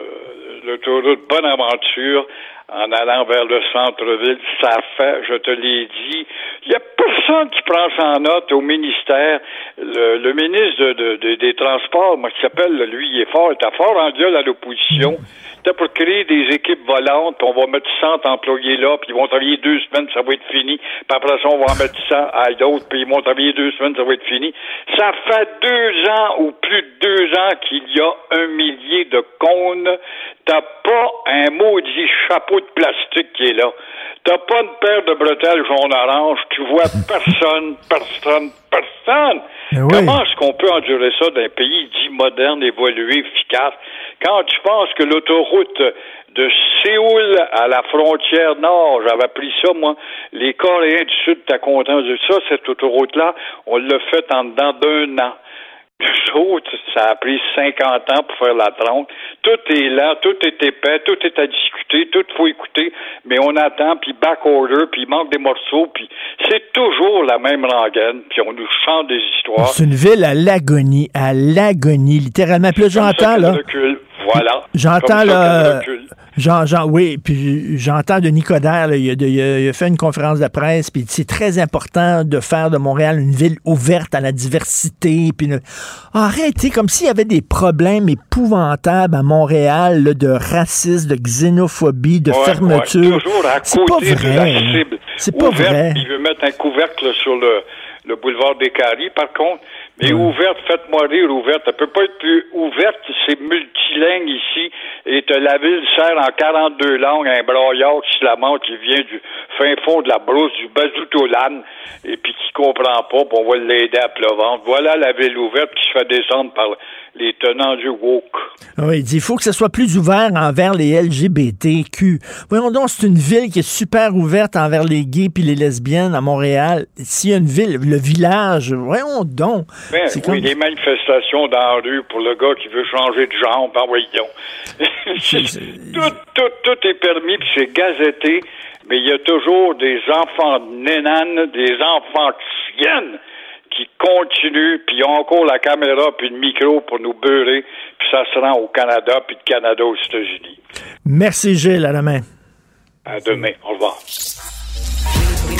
l'autoroute Bonaventure, en allant vers le centre-ville. Ça fait, je te l'ai dit, il n'y a personne qui prend ça en note au ministère. Le, ministre de, des Transports, moi, qui s'appelle, lui, il est fort, il est fort en gueule à l'opposition. C'était pour créer des équipes volantes, puis on va mettre 100 employés là, puis ils vont travailler deux semaines, ça va être fini. Puis après ça, on va mettre 100 à d'autres, puis ils vont travailler deux semaines, ça va être fini. Ça fait deux ans ou plus de deux ans qu'il y a un millier de cônes. T'as pas un maudit chapeau de plastique qui est là. T'as pas une paire de bretelles jaune-orange. Tu vois personne, personne, personne. Comment est-ce qu'on peut endurer ça d'un pays dit moderne, évolué, efficace? Quand tu penses que l'autoroute de Séoul à la frontière nord, j'avais pris ça, moi, les Coréens du Sud étaient contents de ça, cette autoroute-là, on l'a fait en dedans d'un an. Autres, ça a pris 50 ans pour faire la tronque. Tout est là, tout est épais, tout est à discuter, tout faut écouter, mais on attend, puis back order, puis il manque des morceaux, puis c'est toujours la même rengaine, puis on nous chante des histoires. C'est une ville à l'agonie, à l'agonie, littéralement. Puis là, j'entends, là. Voilà. J'entends là. Jean, Jean, oui, puis j'entends de Nicodère, il, a, fait une conférence de presse, puis c'est très important de faire de Montréal une ville ouverte à la diversité. Puis arrêtez, comme s'il y avait des problèmes épouvantables à Montréal de racisme, de xénophobie, de fermeture. c'est pas vrai. C'est pas vrai. Il veut mettre un couvercle sur le, le boulevard des Caries, par contre. Mais ouverte, faites-moi rire, ouverte. Elle peut pas être plus ouverte, c'est multilingue ici. Et la ville sert en 42 langues un broyard qui se lamente, qui vient du fin fond de la brousse, du Bazoutolan, et puis qui comprend pas, puis on va l'aider à pleuvante. Voilà la ville ouverte qui se fait descendre par les tenants du woke. Oui, il dit il faut que ce soit plus ouvert envers les LGBTQ. Voyons donc, c'est une ville qui est super ouverte envers les gays puis les lesbiennes à Montréal. S'il y a une ville, le village, voyons donc. Ben, oui, comme... les manifestations dans la rue pour le gars qui veut changer de genre, ben voyons. tout, tout, tout est permis puis c'est gazetté, mais il y a toujours des enfants nénanes, des enfants chiennes qui continuent, puis ils ont encore la caméra puis le micro pour nous beurrer, puis ça se rend au Canada, puis de Canada aux États-Unis. Merci Gilles, à demain. À demain, au revoir.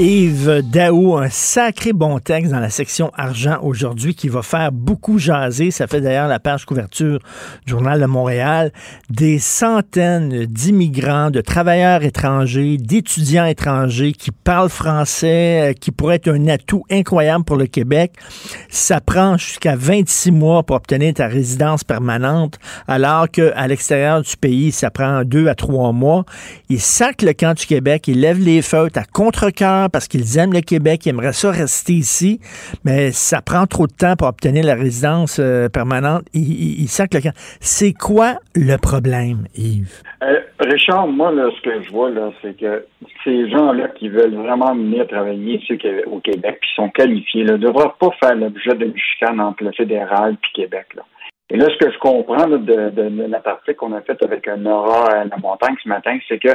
Yves Daou, un sacré bon texte dans la section argent aujourd'hui qui va faire beaucoup jaser. Ça fait d'ailleurs la page couverture du Journal de Montréal. Des centaines d'immigrants, de travailleurs étrangers, d'étudiants étrangers qui parlent français, euh, qui pourraient être un atout incroyable pour le Québec. Ça prend jusqu'à 26 mois pour obtenir ta résidence permanente, alors qu'à l'extérieur du pays, ça prend deux à trois mois. Ils sacent le camp du Québec, ils lèvent les feutres à contre-cœur parce qu'ils aiment le Québec, ils aimeraient ça rester ici, mais ça prend trop de temps pour obtenir la résidence euh, permanente. Ils, le camp. C'est quoi le problème, Yves? Euh, Richard, moi, là, ce que je vois, là, c'est que ces gens-là qui veulent vraiment venir travailler ici au Québec, puis sont qualifiés, ne devraient pas faire l'objet d'une chicane entre le fédéral et Québec. Là. Et là, ce que je comprends de, la partie qu'on a faite avec Nora à la montagne ce matin, c'est que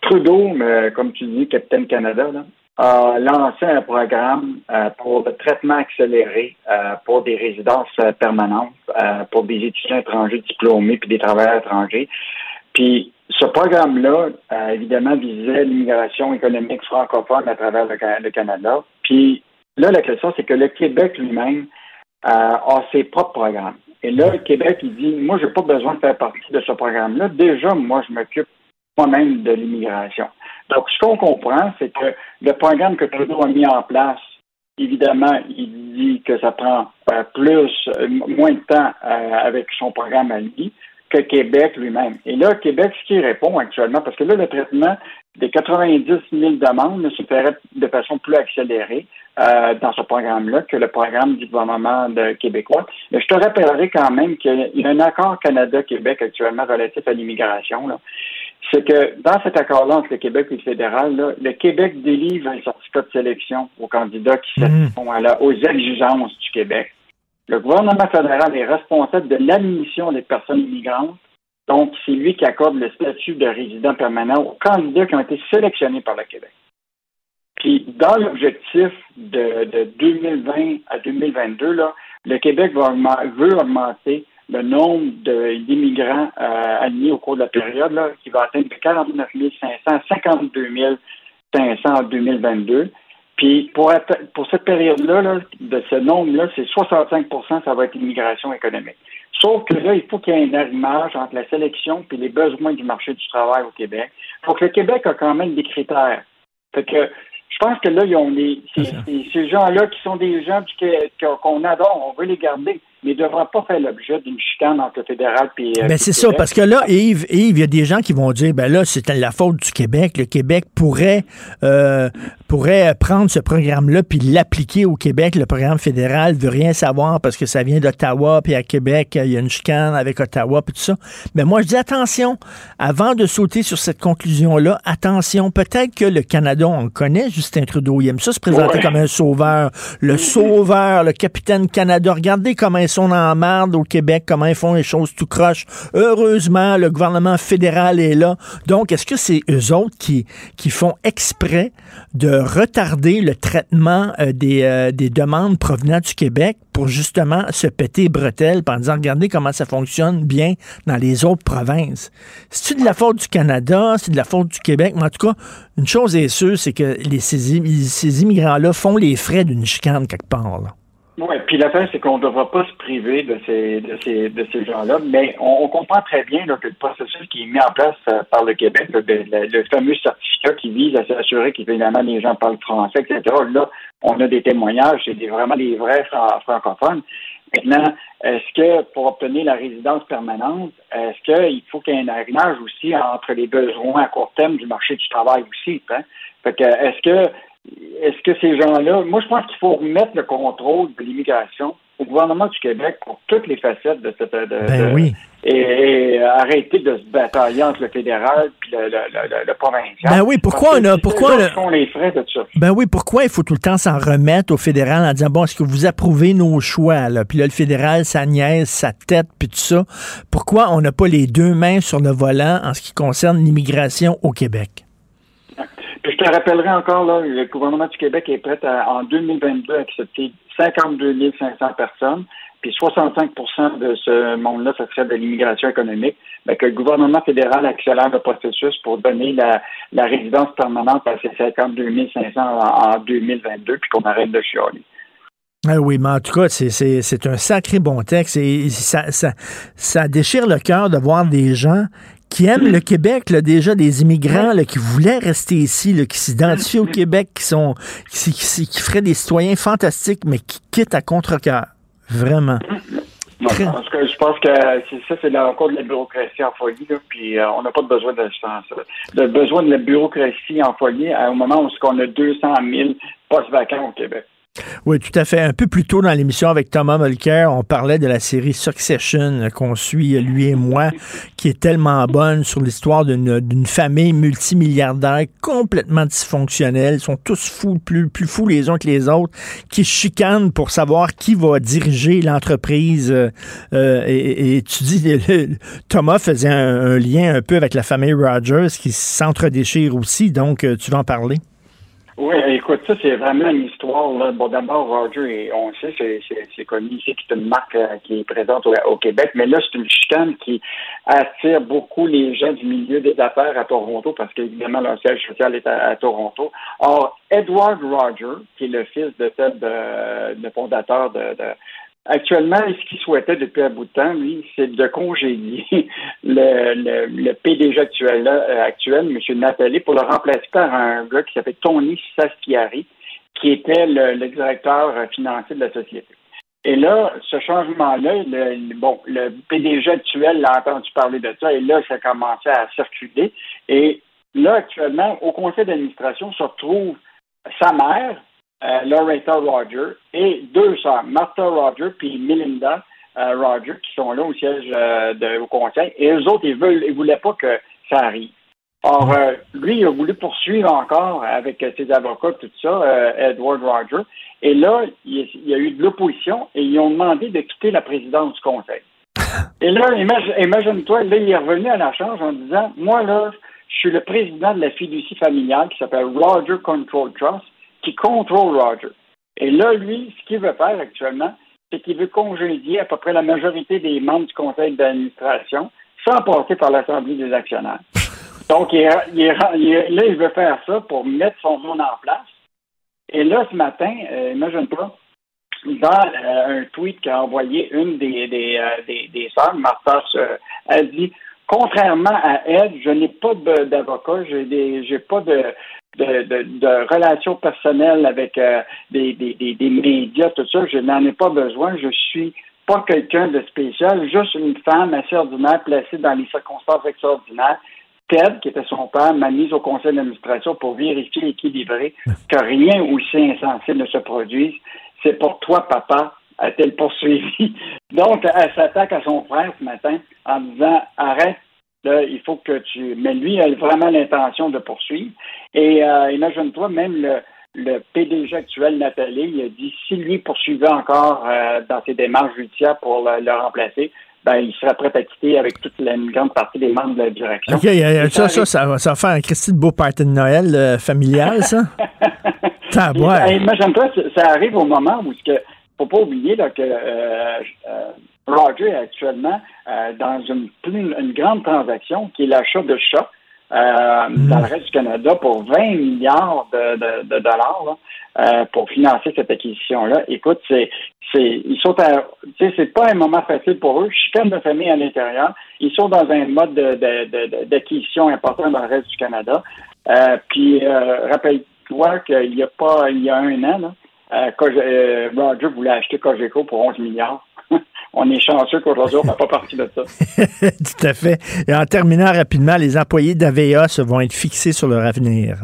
Trudeau, mais, comme tu dis, Capitaine Canada, là, a lancé un programme euh, pour le traitement accéléré euh, pour des résidences euh, permanentes, pour des étudiants étrangers diplômés puis des travailleurs étrangers. Puis ce programme-là, évidemment, visait l'immigration économique francophone à travers le, le, Canada. Puis là, la question, c'est que le Québec lui-même a ses propres programmes. Et là, le Québec, il dit, moi, j'ai pas besoin de faire partie de ce programme-là. Déjà, moi, je m'occupe moi-même de l'immigration. Donc, ce qu'on comprend, c'est que le programme que Trudeau a mis en place, évidemment, il dit que ça prend euh, plus, euh, moins de temps euh, avec son programme à lui que Québec lui-même. Et là, Québec, ce qui répond actuellement, parce que là, le traitement des 90 000 demandes se ferait de façon plus accélérée dans ce programme-là que le programme du gouvernement québécois. Mais je te rappellerai quand même qu'il y a un accord Canada-Québec actuellement relatif à l'immigration. C'est que dans cet accord-là entre le Québec et le fédéral, là, le Québec délivre un certificat de sélection aux candidats qui mmh. aux exigences du Québec. Le gouvernement fédéral est responsable de l'admission des personnes immigrantes. Donc, c'est lui qui accorde le statut de résident permanent aux candidats qui ont été sélectionnés par le Québec. Puis, dans l'objectif de, de, 2020 à 2022, là, le Québec veut augmenter le nombre d'immigrants euh, admis au cours de la période, là, qui va atteindre de 49 500 à 52 500 en 2022. Puis pour, pour cette période-là, de ce nombre-là, c'est 65% ça va être l'immigration économique. Sauf que là, il faut qu'il y ait un arrimage entre la sélection et les besoins du marché du travail au Québec. Donc le Québec a quand même des critères. Fait que je pense que là, ils ont les, ces, ces gens-là qui sont des gens qu'on adore, on veut les garder mais ne devra pas faire l'objet d'une chicane entre le fédéral et. Euh, ben c'est ça, parce que là, Yves, Yves, il y a des gens qui vont dire, ben là, c'est la faute du Québec. Le Québec pourrait, euh, pourrait prendre ce programme-là puis l'appliquer au Québec. Le programme fédéral veut rien savoir parce que ça vient d'Ottawa, puis à Québec, il y a une chicane avec Ottawa, puis tout ça. Mais moi, je dis attention, avant de sauter sur cette conclusion-là, attention, peut-être que le Canada, on le connaît, Justin Trudeau, il aime ça se présenter comme un sauveur. Le sauveur, le capitaine Canada. Regardez comment ils sont en marde au Québec, comment ils font les choses tout croche. Heureusement, le gouvernement fédéral est là. Donc, est-ce que c'est eux autres qui, font exprès de retarder le traitement euh, des, euh, des demandes provenant du Québec pour justement se péter bretelles en disant regardez comment ça fonctionne bien dans les autres provinces? C'est-tu de la faute du Canada, c'est de la faute du Québec, mais en tout cas, une chose est sûre, c'est que ces, ces immigrants-là font les frais d'une chicane quelque part. Oui, puis la fin, c'est qu'on ne devra pas se priver de ces, de ces, de ces gens-là, mais on, comprend très bien que le processus qui est mis en place euh, par le Québec, le, le, fameux certificat qui vise à s'assurer qu'évidemment les gens parlent français, etc., là, on a des témoignages, c'est vraiment des vrais francophones. Maintenant, est-ce que pour obtenir la résidence permanente, est-ce qu'il faut qu'il y ait un arrimage aussi entre les besoins à court terme du marché du travail aussi? Hein? Fait que, est-ce que est-ce que ces gens-là, moi je pense qu'il faut remettre le contrôle de l'immigration au gouvernement du Québec pour toutes les facettes de cette de, ben oui. et, arrêter de se batailler entre le fédéral puis le, le, le, provincial. Ben oui, pourquoi on a pourquoi on les frais de ça. Ben oui, pourquoi il faut tout le temps s'en remettre au fédéral en disant bon, est-ce que vous approuvez nos choix là? Puis là le fédéral ça niaise sa tête puis tout ça. Pourquoi on n'a pas les deux mains sur le volant en ce qui concerne l'immigration au Québec? Je te rappellerai encore, là, le gouvernement du Québec est prêt à, en 2022 à accepter 52 500 personnes. puis 65% de ce monde-là, ça serait de l'immigration économique, ben, que le gouvernement fédéral accélère le processus pour donner la, résidence permanente à ces 52 500 en, en 2022, puis qu'on arrête de chialer. Ah oui, mais en tout cas, c'est un sacré bon texte et ça, ça, ça déchire le cœur de voir des gens qui aiment le Québec, déjà des immigrants qui voulaient rester ici, qui s'identifient au Québec, qui sont qui, qui, feraient des citoyens fantastiques, mais qui quittent à contre-cœur. Vraiment. Parce que je pense que ça, c'est encore de la bureaucratie en folie, puis euh, on n'a pas de besoin ça. De besoin de la bureaucratie en folie au moment où on a 200 000 postes vacants au Québec. Oui, tout à fait. Un peu plus tôt dans l'émission avec Thomas Mulcair, on parlait de la série Succession qu'on suit, lui et moi, qui est tellement bonne sur l'histoire d'une famille multimilliardaire complètement dysfonctionnelle. Ils sont tous fous, plus, fous les uns que les autres, qui chicanent pour savoir qui va diriger l'entreprise. Euh, et, et, tu dis, Thomas faisait un, un, lien un peu avec la famille Rogers qui s'entre-déchire aussi, donc euh, tu vas en parler. Oui, écoute, ça, c'est vraiment une histoire. Là. Bon, d'abord, Roger, on sait, c'est, c'est, connu ici, c'est une marque euh, qui est présente au, Québec, mais là, c'est une chicane qui attire beaucoup les gens du milieu des affaires à Toronto, parce qu'évidemment, leur siège social est à, Toronto. Or, Edward Roger, qui est le fils de Ted, de, de fondateur de, de Actuellement, ce qu'il souhaitait depuis un bout de temps, lui, c'est de congédier le, PDG actuel, euh, actuel, M. Nathalie, pour le remplacer par un gars qui s'appelle Tony Sastiari, qui était le, directeur financier de la société. Et là, ce changement-là, le, bon, le PDG actuel a entendu parler de ça, et là, ça a commencé à circuler. Et là, actuellement, au conseil d'administration se retrouve sa mère, euh, Loretta Roger, et deux sœurs, Martha Roger puis Melinda euh, Roger, qui sont là au siège euh, de, au conseil. Et eux autres, ils veulent, ils voulaient pas que ça arrive. Or, euh, lui, il a voulu poursuivre encore avec ses avocats, tout ça, Edward Roger. Et là, il, il y a eu de l'opposition et ils ont demandé de quitter la présidence du conseil. Et là, imagine-toi, là, il est revenu à la charge en disant, moi, là, je suis le président de la fiducie familiale qui s'appelle Roger Control Trust qui contrôle Roger. Et là, lui, ce qu'il veut faire actuellement, c'est qu'il veut congédier à peu près la majorité des membres du conseil d'administration sans passer par l'Assemblée des actionnaires. Donc, là, il veut faire ça pour mettre son monde en place. Et là, ce matin, euh, imagine pas, dans euh, un tweet qu'a envoyé une des, des, euh, des sœurs, Martha, elle dit Contrairement à elle, je n'ai pas d'avocat, je n'ai pas de, relations personnelles avec euh, des, médias, tout ça. Je n'en ai pas besoin. Je suis pas quelqu'un de spécial, juste une femme assez ordinaire placée dans les circonstances extraordinaires. Ted, qui était son père, m'a mise au conseil d'administration pour vérifier équilibrer que rien aussi insensé ne se produise. C'est pour toi, papa, a-t-elle poursuivi? Donc, elle s'attaque à son frère ce matin en disant arrête Là, il faut que tu. Mais lui, il a vraiment l'intention de poursuivre. Et euh, imagine-toi, même le, le PDG actuel, Nathalie, il a dit si lui poursuivait encore euh, dans ses démarches judiciaires pour le, remplacer, ben, il serait prêt à quitter avec toute la une grande partie des membres de la direction. OK, ça, ça, ça, va, ça va faire un Christy de beau party de Noël euh, familial, ça? Imagine-toi, ça arrive au moment où ce que faut pas oublier là, que Roger est actuellement euh, dans une, une, grande transaction qui est l'achat de chats euh, mm. dans le reste du Canada pour 20 milliards de, de, de dollars euh, pour financer cette acquisition-là. Écoute, c'est ils sont à c'est pas un moment facile pour eux. Chicane de famille à l'intérieur. Ils sont dans un mode d'acquisition important dans le reste du Canada. Euh, puis rappelle-toi qu'il y a pas il y a un an, là, Roger voulait acheter Cogeco pour 11 milliards on est chanceux qu'aujourd'hui, on n'a pas parti de ça. Tout à fait. Et en terminant rapidement, les employés d'AVEA vont être fixés sur leur avenir.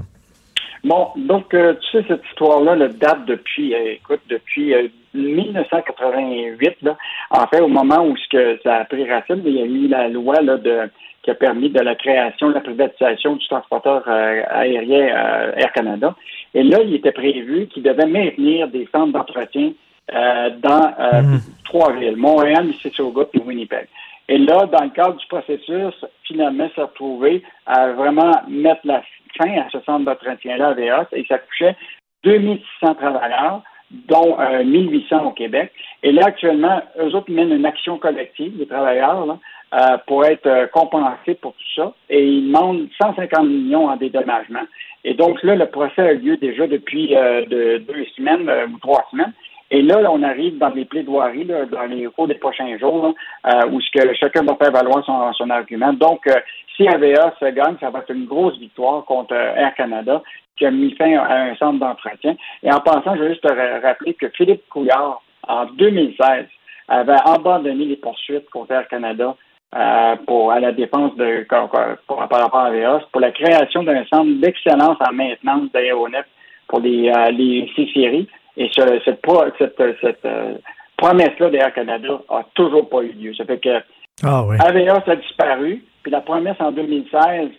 Bon, donc, euh, tu sais, cette histoire-là date depuis, euh, écoute, depuis 1988, euh, là, en fait, au moment où ce que ça a pris racine, il y a eu la loi là, de, qui a permis de la création, de la privatisation du transporteur aérien Air Canada. Et là, il était prévu qu'il devait maintenir des centres d'entretien euh, dans euh, mhm. trois villes, Montréal, Mississauga et Winnipeg. Et là, dans le cadre du processus, finalement, s'est retrouvé à vraiment mettre la fin à ce centre d'entretien-là à VA et ça touchait 2600 travailleurs dont 1800 au Québec. Et là, actuellement, eux autres mènent une action collective, les travailleurs, là, pour être compensés pour tout ça. Et ils demandent 150 millions en dédommagement. Et donc là, le procès a lieu déjà depuis de, deux semaines ou trois semaines. Et là, on arrive dans les plaidoiries, là, dans les cours des prochains jours, là, où ce que chacun va faire valoir son, son argument. Donc, si AVA se gagne, ça va être une grosse victoire contre Air Canada, qui a mis fin à un centre d'entretien. Et en passant, je veux juste te rappeler que Philippe Couillard, en 2016, avait abandonné les poursuites contre Air Canada euh, pour à la défense de par rapport à AVA, pour la création d'un centre d'excellence en maintenance d'aéronefs pour les, euh, les C-séries. Et cette, cette, cette euh, promesse-là d'Air Canada a toujours pas eu lieu. Ça fait que ah, oui. AVA a disparu, puis la promesse en 2016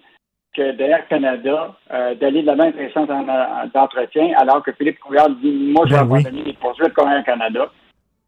que d'Air Canada euh, d'aller de avec un centre d'entretien, alors que Philippe Couillard dit Moi, je vais Ben oui. abandonner les poursuites comme Air Canada.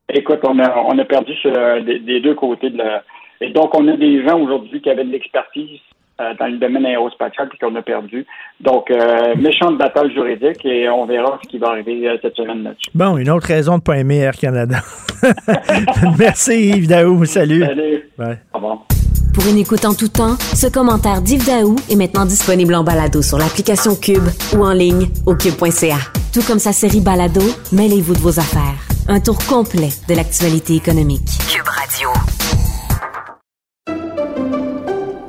Écoute, on a, on a perdu sur, des, des deux côtés de la. Et donc, on a des gens aujourd'hui qui avaient de l'expertise euh, dans le domaine aérospatial puis qu'on a perdu. Donc, euh, méchante bataille juridique et on verra ce qui va arriver euh, cette semaine là-dessus. Bon, une autre raison de ne pas aimer Air Canada. Merci Yves Daou, salut. Salut. Ouais. Au revoir. Pour une écoute en tout temps, ce commentaire d'Yves Daou est maintenant disponible en balado sur l'application Cube ou en ligne au cube.ca. Tout comme sa série Balado, mêlez-vous de vos affaires. Un tour complet de l'actualité économique. Cube Radio.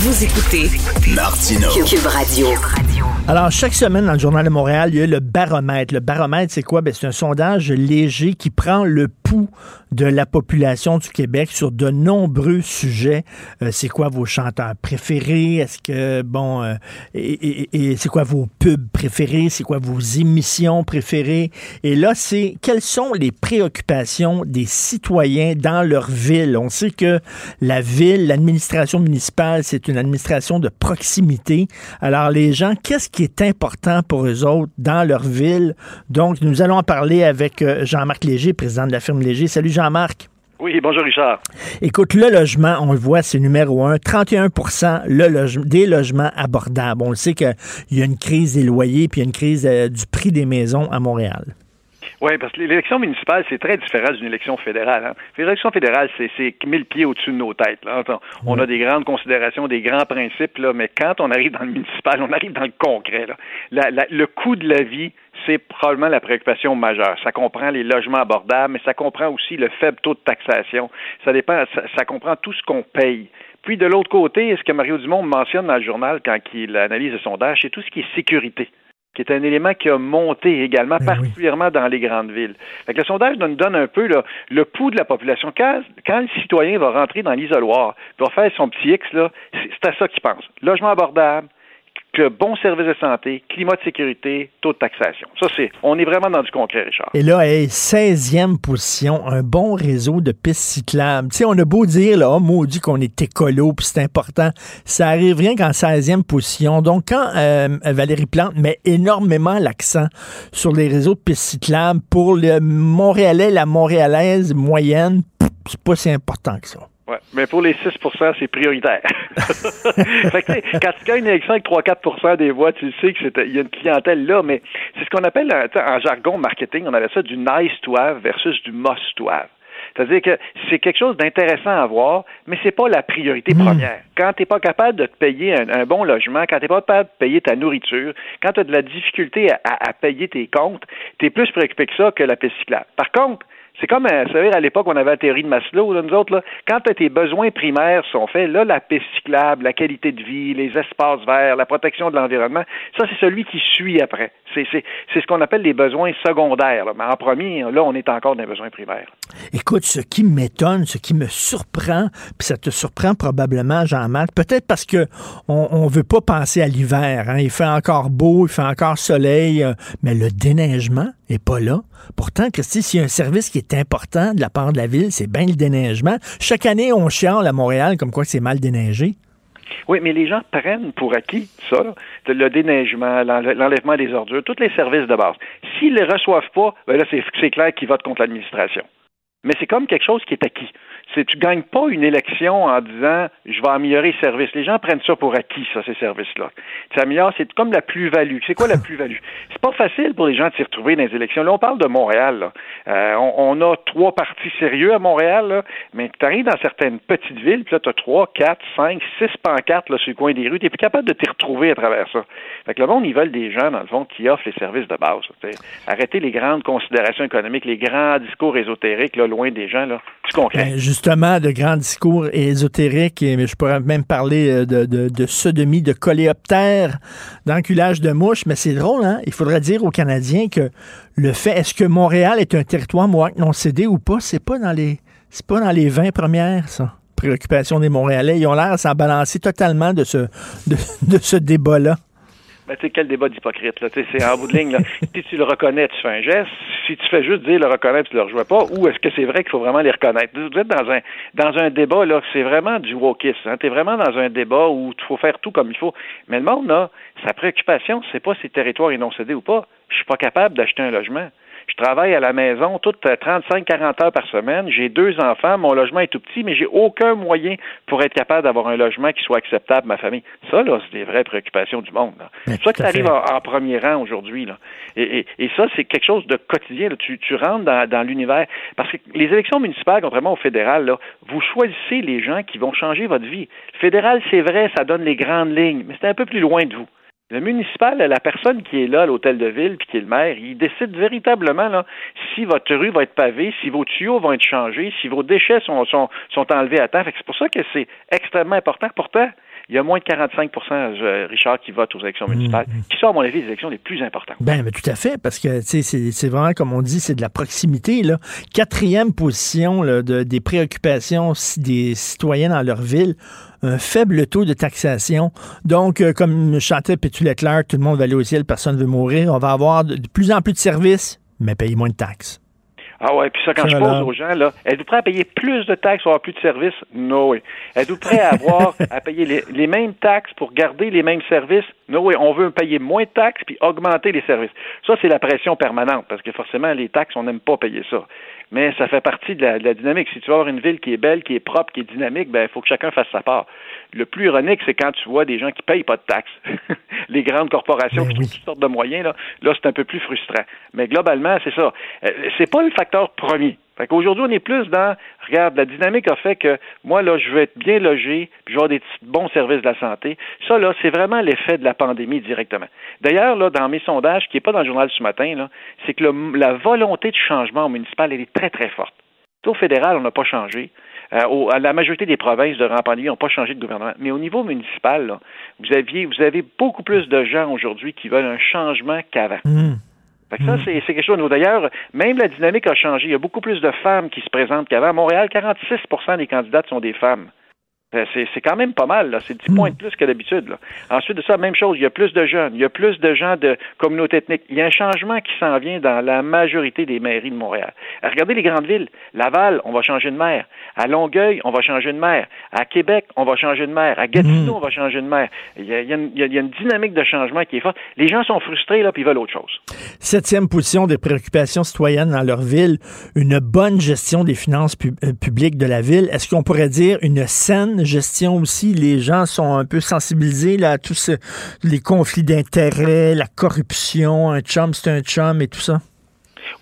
Vous écoutez Martineau. Cube Radio. Alors, chaque semaine, dans le Journal de Montréal, il y a le baromètre. Le baromètre, c'est quoi? Ben, c'est un sondage léger qui prend le pouls de la population du Québec sur de nombreux sujets. Euh, c'est quoi vos chanteurs préférés? Est-ce que, bon, euh, et, et- et c'est quoi vos pubs préférés? C'est quoi vos émissions préférées? Et là, c'est quelles sont les préoccupations des citoyens dans leur ville? On sait que la ville, l'administration municipale, c'est une administration de proximité. Alors, les gens, qu'est-ce qui est important pour eux autres dans leur ville? Donc, nous allons en parler avec euh, Jean-Marc Léger, président de la firme Léger. Salut Jean-Marc. Oui, bonjour Richard. Écoute, le logement, on le voit, c'est numéro un. 31 le loge- des logements abordables. On le sait qu'il y a une crise des loyers puis il y a une crise euh, du prix des maisons à Montréal. Oui, parce que l'élection municipale, c'est très différent d'une élection fédérale. Hein. L'élection fédérale, c'est c'est mille pieds au-dessus de nos têtes. là. On, a des grandes considérations, des grands principes, là, mais quand on arrive dans le municipal, on arrive dans le concret. là. La- la- le coût de la vie, c'est probablement la préoccupation majeure. Ça comprend les logements abordables, mais ça comprend aussi le faible taux de taxation. Ça dépend, ça, ça comprend tout ce qu'on paye. Puis de l'autre côté, ce que Mario Dumont mentionne dans le journal quand il analyse le sondage, c'est tout ce qui est sécurité qui est un élément qui a monté également, particulièrement dans les grandes villes. Fait que le sondage nous donne un peu là, le pouls de la population. Quand, quand le citoyen va rentrer dans l'isoloir, va faire son petit X, là, c'est à ça qu'il pense. Logement abordable, bon service de santé, climat de sécurité, taux de taxation. Ça, c'est, on est vraiment dans du concret, Richard. Et là, hey, 16e position, un bon réseau de pistes cyclables. Tu sais, on a beau dire, là, oh, maudit qu'on est écolo, puis c'est important. Ça arrive rien qu'en 16e position. Donc, quand euh, Valérie Plante met énormément l'accent sur les réseaux de pistes cyclables pour le Montréalais, la Montréalaise moyenne, c'est pas si important que ça. Ouais, mais pour les 6 c'est prioritaire. fait que, quand tu gagnes une élection avec 3-4 des voix, tu sais qu'il y a une clientèle là, mais c'est ce qu'on appelle, en jargon marketing, on avait ça du nice to have versus du must to have. C'est-à-dire que c'est quelque chose d'intéressant à voir, mais c'est pas la priorité Hmm. première. Quand tu n'es pas capable de te payer un, un bon logement, quand tu n'es pas capable de payer ta nourriture, quand tu as de la difficulté à, à- à payer tes comptes, tu es plus préoccupé que ça que la piste cyclable. Par contre, c'est comme, euh, vous savez, à l'époque, on avait la théorie de Maslow, là, nous autres, là, quand tes besoins primaires sont faits, là, la piste cyclable, la qualité de vie, les espaces verts, la protection de l'environnement, ça, c'est celui qui suit après. C'est, ce qu'on appelle les besoins secondaires. là. Mais en premier, là, on est encore dans les besoins primaires. Écoute, ce qui m'étonne, ce qui me surprend, puis ça te surprend probablement, Jean-Marc, peut-être parce que on, on veut pas penser à l'hiver. Hein. Il fait encore beau, il fait encore soleil, euh, mais le déneigement est pas là. Pourtant, Christy, s'il y a un service qui est important de la part de la ville, c'est bien le déneigement. Chaque année, on chiale à Montréal comme quoi c'est mal déneigé. Oui, mais les gens prennent pour acquis ça, le déneigement, l'enlèvement des ordures, tous les services de base. S'ils ne les reçoivent pas, ben là, c'est clair qu'ils votent contre l'administration. Mais c'est comme quelque chose qui est acquis. C'est tu gagnes pas une élection en disant je vais améliorer les services. Les gens prennent ça pour acquis, ça, ces services-là. Tu améliores, c'est comme la plus-value. C'est quoi la plus-value? C'est pas facile pour les gens de s'y retrouver dans les élections. Là, on parle de Montréal. là. Euh, on, on a trois partis sérieux à Montréal, là, mais tu arrives dans certaines petites villes, puis là, tu as trois, quatre, cinq, six pancartes là, sur le coin des rues. Tu plus capable de t'y retrouver à travers ça. Fait que le monde, ils veulent des gens, dans le fond, qui offrent les services de base. sais. Arrêtez les grandes considérations économiques, les grands discours ésotériques, là, loin des gens, là. Du concret. Justement, de grands discours ésotériques, et je pourrais même parler euh, de, sodomie, de coléoptère, d'enculage de mouches, mais c'est drôle, hein? Il faudrait dire aux Canadiens que le fait, est-ce que Montréal est un territoire moi, non cédé ou pas, c'est pas dans les c'est pas dans les 20 premières, ça. Préoccupation des Montréalais. Ils ont l'air à s'en balancer totalement de ce, de ce débat-là. Ben, tu sais, quel débat d'hypocrite, là. Tu sais, c'est en bout de ligne, là. Si tu le reconnais, tu fais un geste. Si tu fais juste dire le reconnaître, tu le rejoins pas. Ou est-ce que c'est vrai qu'il faut vraiment les reconnaître? Vous êtes dans un, dans un débat, là, c'est vraiment du wokisme, hein. T'es vraiment dans un débat où il faut faire tout comme il faut. Mais le monde, là, sa préoccupation, c'est pas si le territoire est non cédé ou pas. Je suis pas capable d'acheter un logement. Je travaille à la maison toutes 35-40 heures par semaine. J'ai deux enfants. Mon logement est tout petit, mais j'ai aucun moyen pour être capable d'avoir un logement qui soit acceptable à ma famille. Ça, là, c'est des vraies préoccupations du monde. C'est ça arrives fait. en, en premier rang aujourd'hui. Là. Et, et, et ça, c'est quelque chose de quotidien. là. Tu, tu rentres dans, dans l'univers. Parce que les élections municipales, contrairement au fédéral, là, vous choisissez les gens qui vont changer votre vie. Le fédéral, c'est vrai, ça donne les grandes lignes, mais c'est un peu plus loin de vous. Le municipal, la personne qui est là l'hôtel de ville puis qui est le maire, il décide véritablement là, si votre rue va être pavée, si vos tuyaux vont être changés, si vos déchets sont, sont, sont enlevés à temps. C'est pour ça que c'est extrêmement important. Pourtant, il y a moins de 45% euh, Richard, qui votent aux élections municipales, qui sont, à mon avis, les élections les plus importantes. Ben, mais tout à fait, parce que c'est vraiment, comme on dit, c'est de la proximité. Là. Quatrième position là, de, des préoccupations des citoyens dans leur ville, un faible taux de taxation. Donc, euh, comme chantait Pétu Leclerc, tout le monde va aller au ciel, personne ne veut mourir. On va avoir de, de plus en plus de services, mais payer moins de taxes. Ah ouais, puis ça, quand je pose aux gens, là, êtes-vous prêt à payer plus de taxes pour avoir plus de services? Non, oui. Êtes-vous prêt à avoir, à payer les, les mêmes taxes pour garder les mêmes services? Non, oui. On veut payer moins de taxes puis augmenter les services. Ça, c'est la pression permanente parce que forcément, les taxes, on n'aime pas payer ça. Mais ça fait partie de la, de la dynamique. Si tu veux avoir une ville qui est belle, qui est propre, qui est dynamique, ben, il faut que chacun fasse sa part. Le plus ironique, c'est quand tu vois des gens qui payent pas de taxes. les grandes corporations qui trouvent toutes sortes de moyens, là, là c'est un peu plus frustrant. Mais globalement, c'est ça. Euh, c'est pas le facteur premier. Fait qu'aujourd'hui, on est plus dans, regarde, la dynamique a fait que moi, là, je veux être bien logé, puis je vais avoir des petits bons services de la santé. Ça, là, c'est vraiment l'effet de la pandémie directement. D'ailleurs, là, dans mes sondages, qui n'est pas dans le journal ce matin, là, c'est que le- la volonté de changement au municipal, elle est très, très forte. Au fédéral, on n'a pas changé. Euh, au- à la majorité des provinces de rang pandémie n'ont pas changé de gouvernement. Mais au niveau municipal, là, vous, aviez, vous avez beaucoup plus de gens aujourd'hui qui veulent un changement qu'avant. Fait que ça, c'est c'est quelque chose de nouveau. D'ailleurs, même la dynamique a changé. Il y a beaucoup plus de femmes qui se présentent qu'avant. À Montréal, 46% des candidates sont des femmes. Euh, C'est quand même pas mal, là. C'est 10 points de plus que d'habitude. Ensuite de ça, même chose, il y a plus de jeunes, il y a plus de gens de communauté ethnique. Il y a un changement qui s'en vient dans la majorité des mairies de Montréal. Regardez les grandes villes. Laval, on va changer de maire. À Longueuil, on va changer de maire. À Québec, on va changer de maire. À Gatineau, on va changer de maire. Il y, a, il y a une, il y a- il y a une dynamique de changement qui est forte. Les gens sont frustrés, là, puis ils veulent autre chose. Septième position des préoccupations citoyennes dans leur ville, une bonne gestion des finances euh, publiques de la ville. Est-ce qu'on pourrait dire une saine gestion aussi? Les gens sont un peu sensibilisés là, à tous ce- les conflits d'intérêts, la corruption, un chum, c'est un chum et tout ça.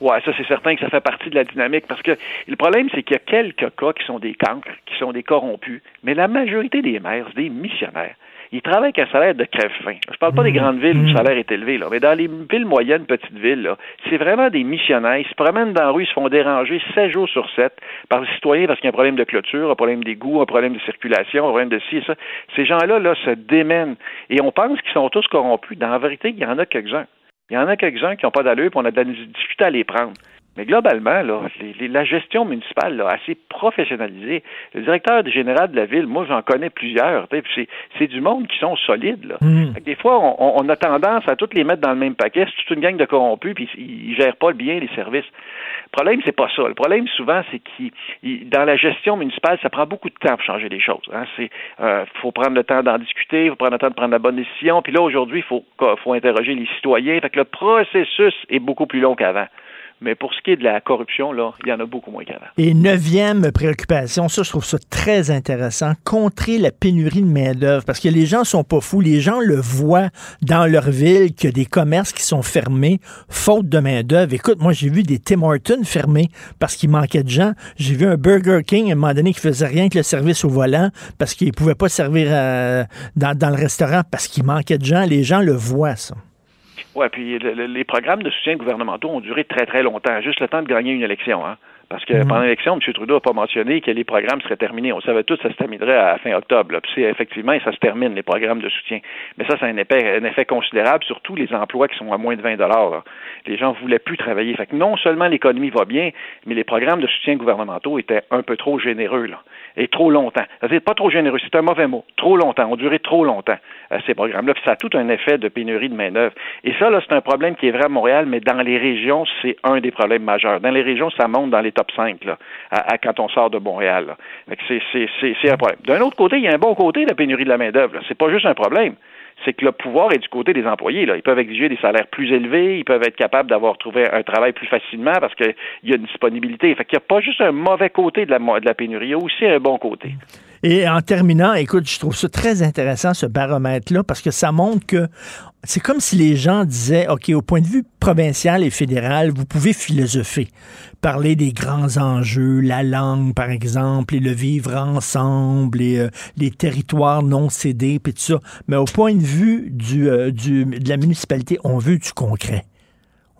Ouais, ça c'est certain que ça fait partie de la dynamique parce que le problème c'est qu'il y a quelques cas qui sont des cancres, qui sont des corrompus, mais la majorité des maires, c'est des missionnaires. Ils travaillent avec un salaire de crève-fin. Je parle pas des grandes villes où le salaire est élevé, là, mais dans les villes moyennes, petites villes, là, c'est vraiment des missionnaires. Ils se promènent dans la rue, ils se font déranger 7 jours sur 7 par les citoyens parce qu'il y a un problème de clôture, un problème d'égout, un problème de circulation, un problème de ci et ça. Ces gens-là là, se démènent et on pense qu'ils sont tous corrompus. Dans la vérité, il y en a quelques-uns. Il y en a quelques-uns qui n'ont pas d'allure, puis on a de la difficulté à les prendre. Mais globalement, là, les- les- la gestion municipale, là, assez professionnalisée. Le directeur général de la ville, moi, j'en connais plusieurs. C'est c'est du monde qui sont solides. Là. Que Des fois, on, on- a tendance à tous les mettre dans le même paquet. C'est toute une gang de corrompus, puis ils, ils gèrent pas bien les services. Le problème, c'est pas ça. Le problème, souvent, c'est qu'il dans la gestion municipale, ça prend beaucoup de temps pour changer les choses. Hein. C'est euh, faut prendre le temps d'en discuter, il faut prendre le temps de prendre la bonne décision. Puis là, aujourd'hui, il faut, faut interroger les citoyens. Fait que le processus est beaucoup plus long qu'avant. Mais pour ce qui est de la corruption, là, il y en a beaucoup moins qu'avant. Et neuvième préoccupation, ça, je trouve ça très intéressant, contrer la pénurie de main-d'œuvre. Parce que les gens sont pas fous. Les gens le voient dans leur ville qu'il y a des commerces qui sont fermés, faute de main-d'œuvre. Écoute, moi, j'ai vu des Tim Hortons fermés parce qu'il manquait de gens. J'ai vu un Burger King à un moment donné qui faisait rien que le service au volant parce qu'il pouvait pas servir euh, dans, dans le restaurant parce qu'il manquait de gens. Les gens le voient, ça. Oui, puis le- le- les programmes de soutien gouvernementaux ont duré très, très longtemps, juste le temps de gagner une élection. Hein? Parce que pendant l'élection, M. Trudeau n'a pas mentionné que les programmes seraient terminés. On savait tous que ça se terminerait à fin octobre. là. Puis c'est effectivement, ça se termine, les programmes de soutien. Mais ça, c'est un effet, un effet considérable, surtout les emplois qui sont à moins de 20 là. Les gens ne voulaient plus travailler. Fait que non seulement l'économie va bien, mais les programmes de soutien gouvernementaux étaient un peu trop généreux. Là et trop longtemps. C'est pas trop généreux, c'est un mauvais mot. Trop longtemps, ont duré trop longtemps, euh, ces programmes-là. Puis ça a tout un effet de pénurie de main-d'œuvre. Et ça, là, c'est un problème qui est vrai à Montréal, mais dans les régions, c'est un des problèmes majeurs. Dans les régions, ça monte dans les top 5, là, à, quand on sort de Montréal. c'est, un problème. D'un autre côté, il y a un bon côté de la pénurie de la main-d'œuvre. C'est pas juste un problème. C'est que le pouvoir est du côté des employés. Ils peuvent exiger des salaires plus élevés, ils peuvent être capables d'avoir trouvé un travail plus facilement parce qu'il y a une disponibilité. Fait n'y a pas juste un mauvais côté de la pénurie, il y a aussi un bon côté. Et en terminant, écoute, je trouve ça très intéressant, ce baromètre-là, parce que ça montre que c'est comme si les gens disaient, OK, au point de vue provincial et fédéral, vous pouvez philosopher, parler des grands enjeux, la langue, par exemple, et le vivre ensemble, et euh, les territoires non cédés, puis tout ça. Mais au point de vue du, euh, du, de la municipalité, on veut du concret.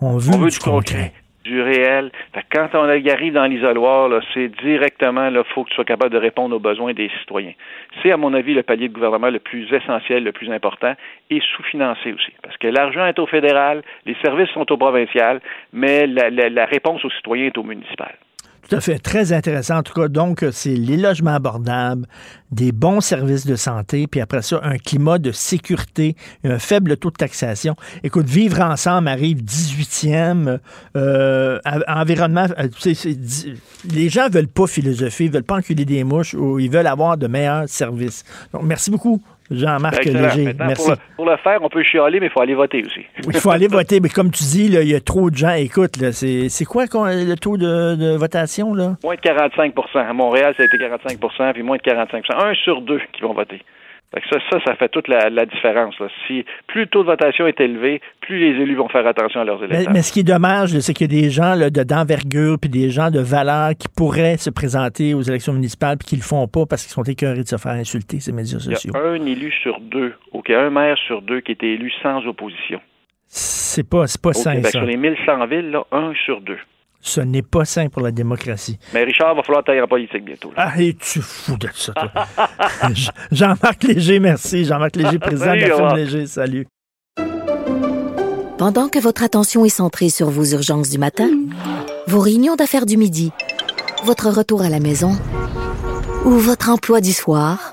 On veut, On veut du, du concret. Du réel. Quand on arrive dans l'isoloir, c'est directement, il faut que tu sois capable de répondre aux besoins des citoyens. C'est, à mon avis, le palier de gouvernement le plus essentiel, le plus important, et sous-financé aussi. Parce que l'argent est au fédéral, les services sont au provincial, mais la, la- la réponse aux citoyens est au municipal. Tout à fait. Très intéressant. En tout cas, donc, c'est les logements abordables, des bons services de santé, puis après ça, un climat de sécurité, un faible taux de taxation. Écoute, vivre ensemble arrive 18e. euh, en- environnement, euh, les gens veulent pas philosopher, ils veulent pas enculer des mouches ou ils veulent avoir de meilleurs services. Donc, merci beaucoup, Jean-Marc. Léger. Merci. Pour, le, pour le faire, on peut chialer, mais il faut aller voter aussi. Il faut aller voter, mais comme tu dis, il y a trop de gens. Écoute, c'est c'est quoi le taux de, de votation, là? Moins de 45% À Montréal, ça a été 45% puis moins de 45% Un sur deux qui vont voter. Ça, ça, ça fait toute la, la différence. là. Si plus le taux de votation est élevé, plus les élus vont faire attention à leurs électeurs. mais ce qui est dommage, c'est qu'il y a des gens là, de d'envergure puis des gens de valeur qui pourraient se présenter aux élections municipales puis qui le font pas parce qu'ils sont écœurés de se faire insulter ces médias Il y sociaux. a un élu sur deux, OK, un maire sur deux qui était élu sans opposition. C'est pas, c'est pas Au sain, Québec, ça. sur les 1100 villes, là, un sur deux. Ce n'est pas sain pour la démocratie. Mais Richard, va falloir tailler en politique bientôt. là. Ah, et tu fous de ça, toi. Jean- Jean-Marc Léger, merci. Jean-Marc Léger, président Salut, de la firme. Léger. Salut. Pendant que votre attention est centrée sur vos urgences du matin, vos réunions d'affaires du midi, votre retour à la maison ou votre emploi du soir,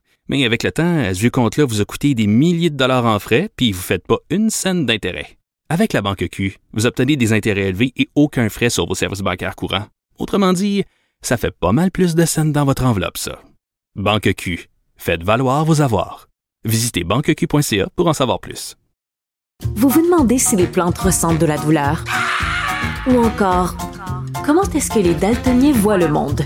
Mais avec le temps, ce vieux compte-là vous a coûté des milliers de dollars en frais, puis vous ne faites pas une scène d'intérêt. Avec la Banque Q, vous obtenez des intérêts élevés et aucun frais sur vos services bancaires courants. Autrement dit, ça fait pas mal plus de scènes dans votre enveloppe, ça. Banque Q, faites valoir vos avoirs. Visitez banqueq.ca pour en savoir plus. Vous vous demandez si les plantes ressentent de la douleur? Ou encore, comment est-ce que les daltoniens voient le monde?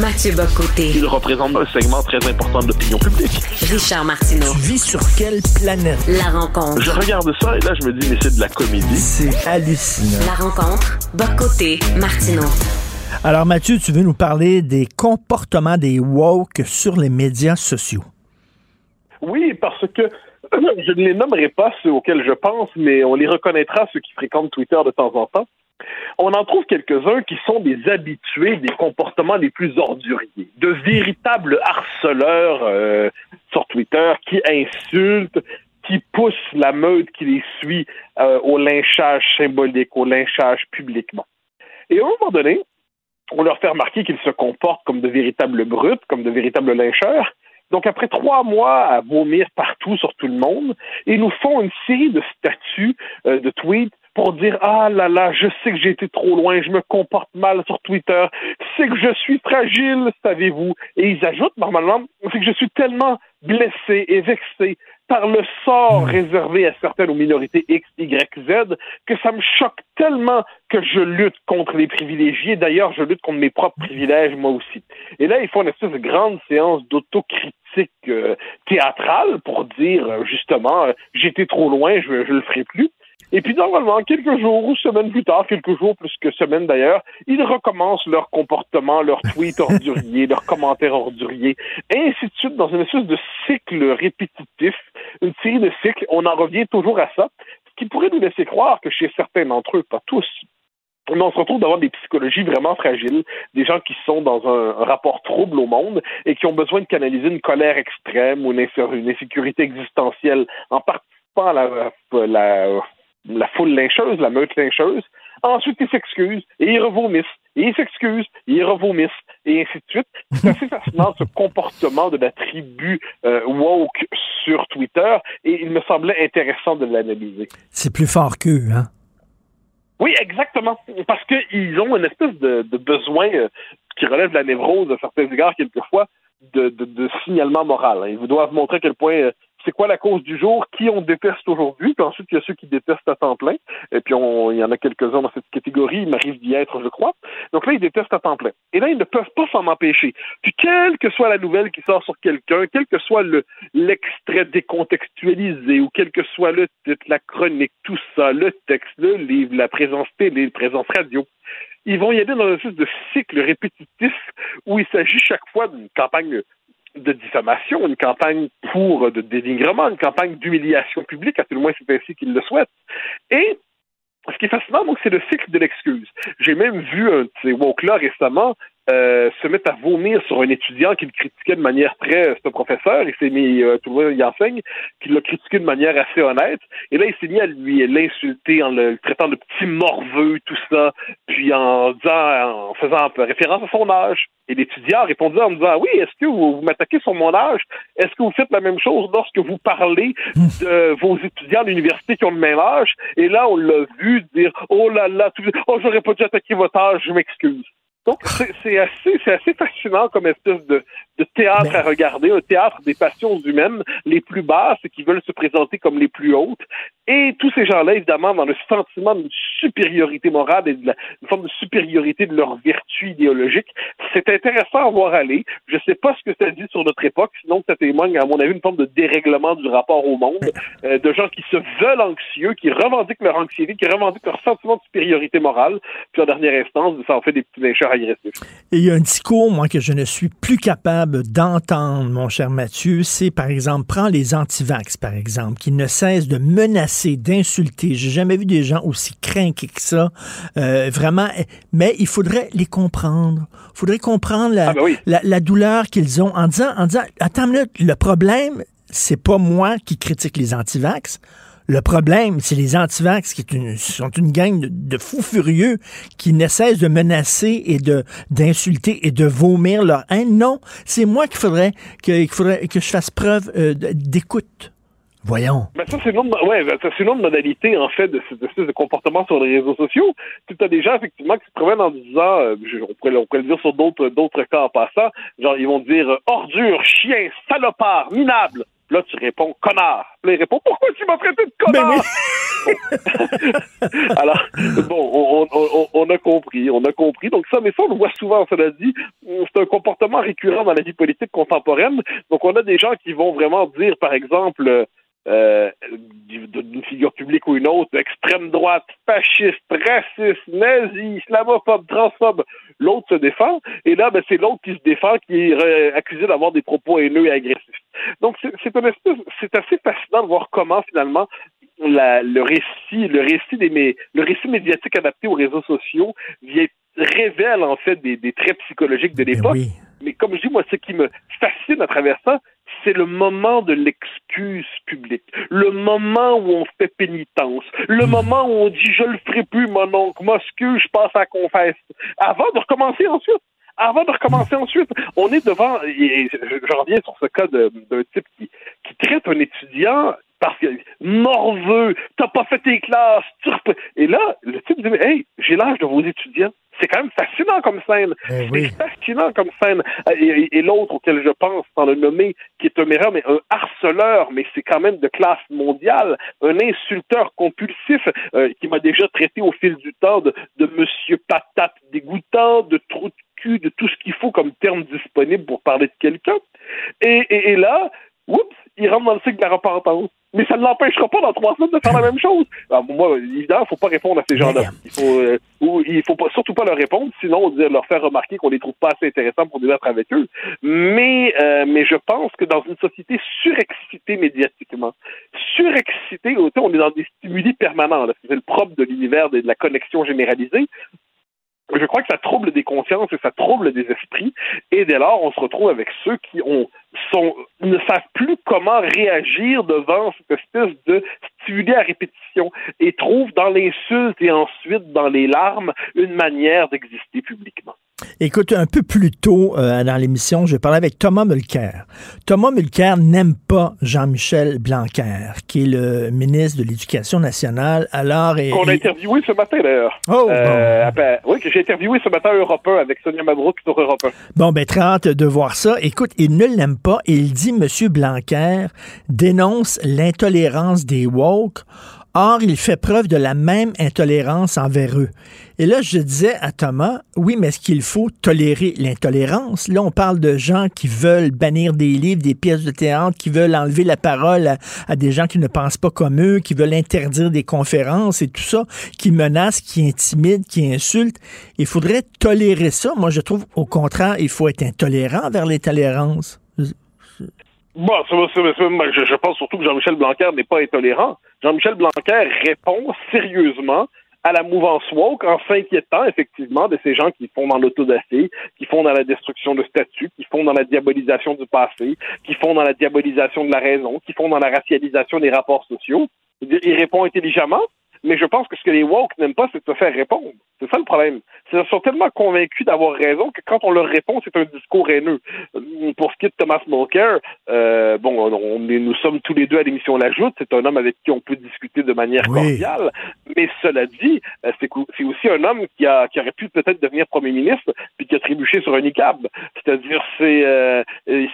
Mathieu Bocoté. Il représente un segment très important de l'opinion publique. Richard Martineau. Tu vis sur quelle planète? La rencontre. Je regarde ça et là, je me dis, mais c'est de la comédie. C'est hallucinant. La rencontre. Bocoté. Martineau. Alors Mathieu, tu veux nous parler des comportements des woke sur les médias sociaux? Oui, parce que je ne les nommerai pas ceux auxquels je pense, mais on les reconnaîtra ceux qui fréquentent Twitter de temps en temps. On en trouve quelques-uns qui sont des habitués des comportements les plus orduriers, de véritables harceleurs euh, sur Twitter qui insultent, qui poussent la meute qui les suit euh, au lynchage symbolique, au lynchage publiquement. Et à un moment donné, on leur fait remarquer qu'ils se comportent comme de véritables brutes, comme de véritables lyncheurs. Donc, après trois mois à vomir partout sur tout le monde, ils nous font une série de statuts, euh, de tweets pour dire ah là là, je sais que j'ai été trop loin, je me comporte mal sur Twitter, c'est que je suis fragile, savez-vous. Et ils ajoutent normalement, c'est que je suis tellement blessé et vexé par le sort réservé à certaines minorités X, Y, Z, que ça me choque tellement que je lutte contre les privilégiés. D'ailleurs, je lutte contre mes propres privilèges, moi aussi. Et là, ils font une espèce de grande séance d'autocritique euh, théâtrale pour dire, euh, justement, euh, j'étais trop loin, je, je le ferai plus. Et puis, normalement, quelques jours ou semaines plus tard, quelques jours plus que semaines d'ailleurs, ils recommencent leur comportement, leurs tweets orduriers, leurs commentaires orduriers, ainsi de suite, dans une espèce de cycle répétitif, une série de cycles. On en revient toujours à ça, ce qui pourrait nous laisser croire que chez certains d'entre eux, pas tous, on se retrouve d'avoir des psychologies vraiment fragiles, des gens qui sont dans un, rapport trouble au monde et qui ont besoin de canaliser une colère extrême ou une insécurité existentielle en participant à la, la, la foule lyncheuse, la meute lyncheuse. Ensuite, ils s'excusent et ils revomissent. Et ils s'excusent et ils revomissent. Et ainsi de suite. C'est assez fascinant ce comportement de la tribu euh, woke sur Twitter et il me semblait intéressant de l'analyser. C'est plus fort qu'eux, hein? Oui, exactement. Parce qu'ils ont une espèce de, de besoin euh, qui relève de la névrose à certains égards, quelquefois, de, de, de signalement moral. Ils vous doivent montrer à quel point euh, c'est quoi la cause du jour, qui on déteste aujourd'hui, puis ensuite il y a ceux qui détestent à temps plein, et puis il y en a quelques-uns dans cette catégorie, il m'arrive d'y être, je crois. Donc là, ils détestent à temps plein. Et là, ils ne peuvent pas s'en empêcher. Puis quelle que soit la nouvelle qui sort sur quelqu'un, quel que soit le l'extrait décontextualisé, ou quel que soit le titre, la chronique, tout ça, le texte, le livre, la présence télé, la présence radio, ils vont y aller dans un de cycle répétitif où il s'agit chaque fois d'une campagne de diffamation, une campagne pour de dénigrement, une campagne d'humiliation publique, à tout le moins c'est ainsi qu'ils le souhaitent. Et ce qui est fascinant, donc, c'est le cycle de l'excuse. J'ai même vu un de ces woke-là récemment euh, se mettre à vomir sur un étudiant qui le critiquait de manière très... C'est un professeur, il s'est mis... Euh, tout le monde y enseigne, qui l'a critiqué de manière assez honnête. Et là, il s'est mis à lui l'insulter en le, traitant de petit morveux, tout ça, puis en disant, en faisant référence à son âge. Et l'étudiant a répondu en me disant, oui, est-ce que vous, vous m'attaquez sur mon âge? Est-ce que vous faites la même chose lorsque vous parlez de vos étudiants à l'université qui ont le même âge? Et là, on l'a vu dire, oh là là, tout... oh, j'aurais pas dû attaquer votre âge, je m'excuse. Donc, c'est assez, c'est assez fascinant comme espèce de, de théâtre à regarder, un théâtre des passions humaines les plus basses et qui veulent se présenter comme les plus hautes. Et tous ces gens-là, évidemment, dans le sentiment d'une supériorité morale et de la, une forme de supériorité de leur vertu idéologique. C'est intéressant à voir aller. Je sais pas ce que ça dit sur notre époque, sinon ça témoigne, à mon avis, une forme de dérèglement du rapport au monde, euh, de gens qui se veulent anxieux, qui revendiquent leur anxiété, qui revendiquent leur sentiment de supériorité morale, puis en dernière instance, ça en fait des petits Et il y a un discours, moi, que je ne suis plus capable d'entendre, mon cher Mathieu, c'est, par exemple, prends les antivax, par exemple, qui ne cessent de menacer, d'insulter. J'ai jamais vu des gens aussi crainqués que ça. Euh, vraiment. Mais il faudrait les comprendre. Il faudrait comprendre la, Ah, ben oui. la, la douleur qu'ils ont en disant, en disant, attends une minute, le problème, c'est pas moi qui critique les antivax. Le problème, c'est les antivax qui sont une gang de, fous furieux qui ne cessent de menacer et de d'insulter et de vomir leur haine. Non, c'est moi qu'il faudrait que, je fasse preuve euh, d'écoute. Voyons. Ben ça, c'est une, autre, ouais, ben, une modalité, en fait, de cette espèce de comportement sur les réseaux sociaux. Tu as des gens, effectivement, qui se promènent en disant, euh, je- on, pourrait, on pourrait le dire sur d'autres, d'autres cas en passant, genre, ils vont dire euh, ordure, chien, salopard, minable. Là, tu réponds connard. Là, il répond pourquoi tu m'as traité de connard? Alors, bon, on, on- on- on a compris, on a compris. Donc ça, mais ça, on le voit souvent, cela dit. C'est un comportement récurrent dans la vie politique contemporaine. Donc, on a des gens qui vont vraiment dire, par exemple, euh, d'une figure publique ou une autre, extrême droite, fasciste, raciste, nazi, islamophobe, transphobe, l'autre se défend, et là, ben, c'est l'autre qui se défend, qui est euh, accusé d'avoir des propos haineux et agressifs. Donc, c'est un espèce, c'est assez fascinant de voir comment, finalement, la- le récit, le récit des le récit médiatique adapté aux réseaux sociaux vient révèle en fait des, des traits psychologiques de l'époque. Mais comme je dis, moi, ce qui me fascine à travers ça, c'est le moment de l'excuse publique, le moment où on fait pénitence, le moment où on dit je le ferai plus, mon oncle, m'excuse, je passe à confesse, avant de recommencer ensuite. Avant de recommencer ensuite, on est devant, et je, reviens sur ce cas de- d'un type qui, qui traite un étudiant parce que morveux, t'as pas fait tes classes, tu et là, le type dit, hey, j'ai l'âge de vos étudiants. C'est quand même fascinant comme scène. C'est fascinant comme scène. Et, et- et l'autre auquel je pense, sans le nommer, qui est un meilleur, mais un harceleur, mais c'est quand même de classe mondiale, un insulteur compulsif euh, qui m'a déjà traité au fil du temps de, de monsieur patate dégoûtant, de trou de cul, de tout ce qu'il faut comme terme disponible pour parler de quelqu'un. Et, et- et là, oups, il rentre dans le cycle de la repentance. Mais ça ne l'empêchera pas dans trois semaines de faire la même chose. Alors, pour moi, évidemment, il faut pas répondre à ces gens-là. Il faut, euh, ou il faut pas, surtout pas leur répondre, sinon dire- leur faire remarquer qu'on les trouve pas assez intéressants pour débattre avec eux. Mais, euh, mais je pense que dans une société surexcitée médiatiquement, surexcitée, on est dans des stimuli permanents. C'est le propre de l'univers de de la connexion généralisée je crois que ça trouble des consciences et ça trouble des esprits. Et dès lors, on se retrouve avec ceux qui ont, sont, ne savent plus comment réagir devant cette espèce de stimuli à répétition et trouvent dans l'insulte et ensuite dans les larmes une manière d'exister publiquement. Écoute, un peu plus tôt euh, dans l'émission, je parlais avec Thomas Mulcair. Thomas Mulcair n'aime pas Jean-Michel Blanquer, qui est le ministre de l'Éducation nationale. Alors, et- Qu'on a interviewé ce matin d'ailleurs. Oh, Euh, après- oui, que j'ai interviewé ce matin à Europe 1 avec Sonia Mabrouk sur Europe 1. Bon, ben, très hâte de voir ça. Écoute, il ne l'aime pas et il dit, Monsieur Blanquer dénonce l'intolérance des woke. Or, il fait preuve de la même intolérance envers eux. Et là, je disais à Thomas, oui, mais est-ce qu'il faut tolérer l'intolérance? Là, on parle de gens qui veulent bannir des livres, des pièces de théâtre, qui veulent enlever la parole à, des gens qui ne pensent pas comme eux, qui veulent interdire des conférences et tout ça, qui menacent, qui intimident, qui insultent. Il faudrait tolérer ça. Moi, je trouve, au contraire, il faut être intolérant vers l'intolérance. Bon, je, pense surtout que Jean-Michel Blanquer n'est pas intolérant. Jean-Michel Blanquer répond sérieusement à la mouvance woke en s'inquiétant effectivement de ces gens qui font dans l'autodafé, qui font dans la destruction de statuts, qui font dans la diabolisation du passé, qui font dans la diabolisation de la raison, qui font dans la racialisation des rapports sociaux. Il répond intelligemment, Mais je pense que ce que les woke n'aiment pas, c'est de se faire répondre. C'est ça le problème. Ils sont tellement convaincus d'avoir raison que quand on leur répond, c'est un discours haineux. Euh, pour ce qui est de Thomas Mulcair, euh, bon, on nous sommes tous les deux à l'émission L'Ajoute. C'est un homme avec qui on peut discuter de manière cordiale. Mais cela dit, euh, c'est aussi un homme qui, a, qui aurait pu peut-être devenir premier ministre puis qui a trébuché sur un ICAB. C'est-à-dire, c'est euh,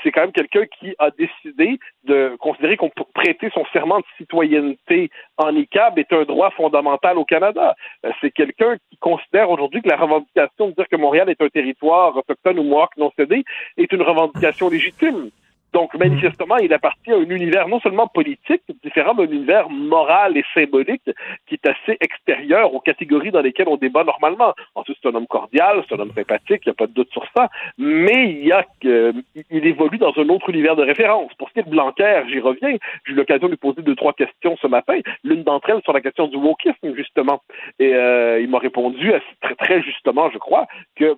c'est quand même quelqu'un qui a décidé de considérer qu'on peut prêter son serment de citoyenneté en ICAB est un droit fondamental au Canada. Euh, c'est quelqu'un qui considère aujourd'hui que la revendication de dire que Montréal est un territoire autochtone ou mohawk non cédé est une revendication légitime. Donc, manifestement, il appartient à un univers non seulement politique, différent d'un univers moral et symbolique qui est assez extérieur aux catégories dans lesquelles on débat normalement. Ensuite, c'est un homme cordial, c'est un homme sympathique, il n'y a pas de doute sur ça, mais il y a euh, il évolue dans un autre univers de référence. Pour ce qui est de Blanquer, j'y reviens. J'ai eu l'occasion de lui poser deux, trois questions ce matin. L'une d'entre elles sur la question du wokisme, justement. Et euh, il m'a répondu très, très justement, je crois, que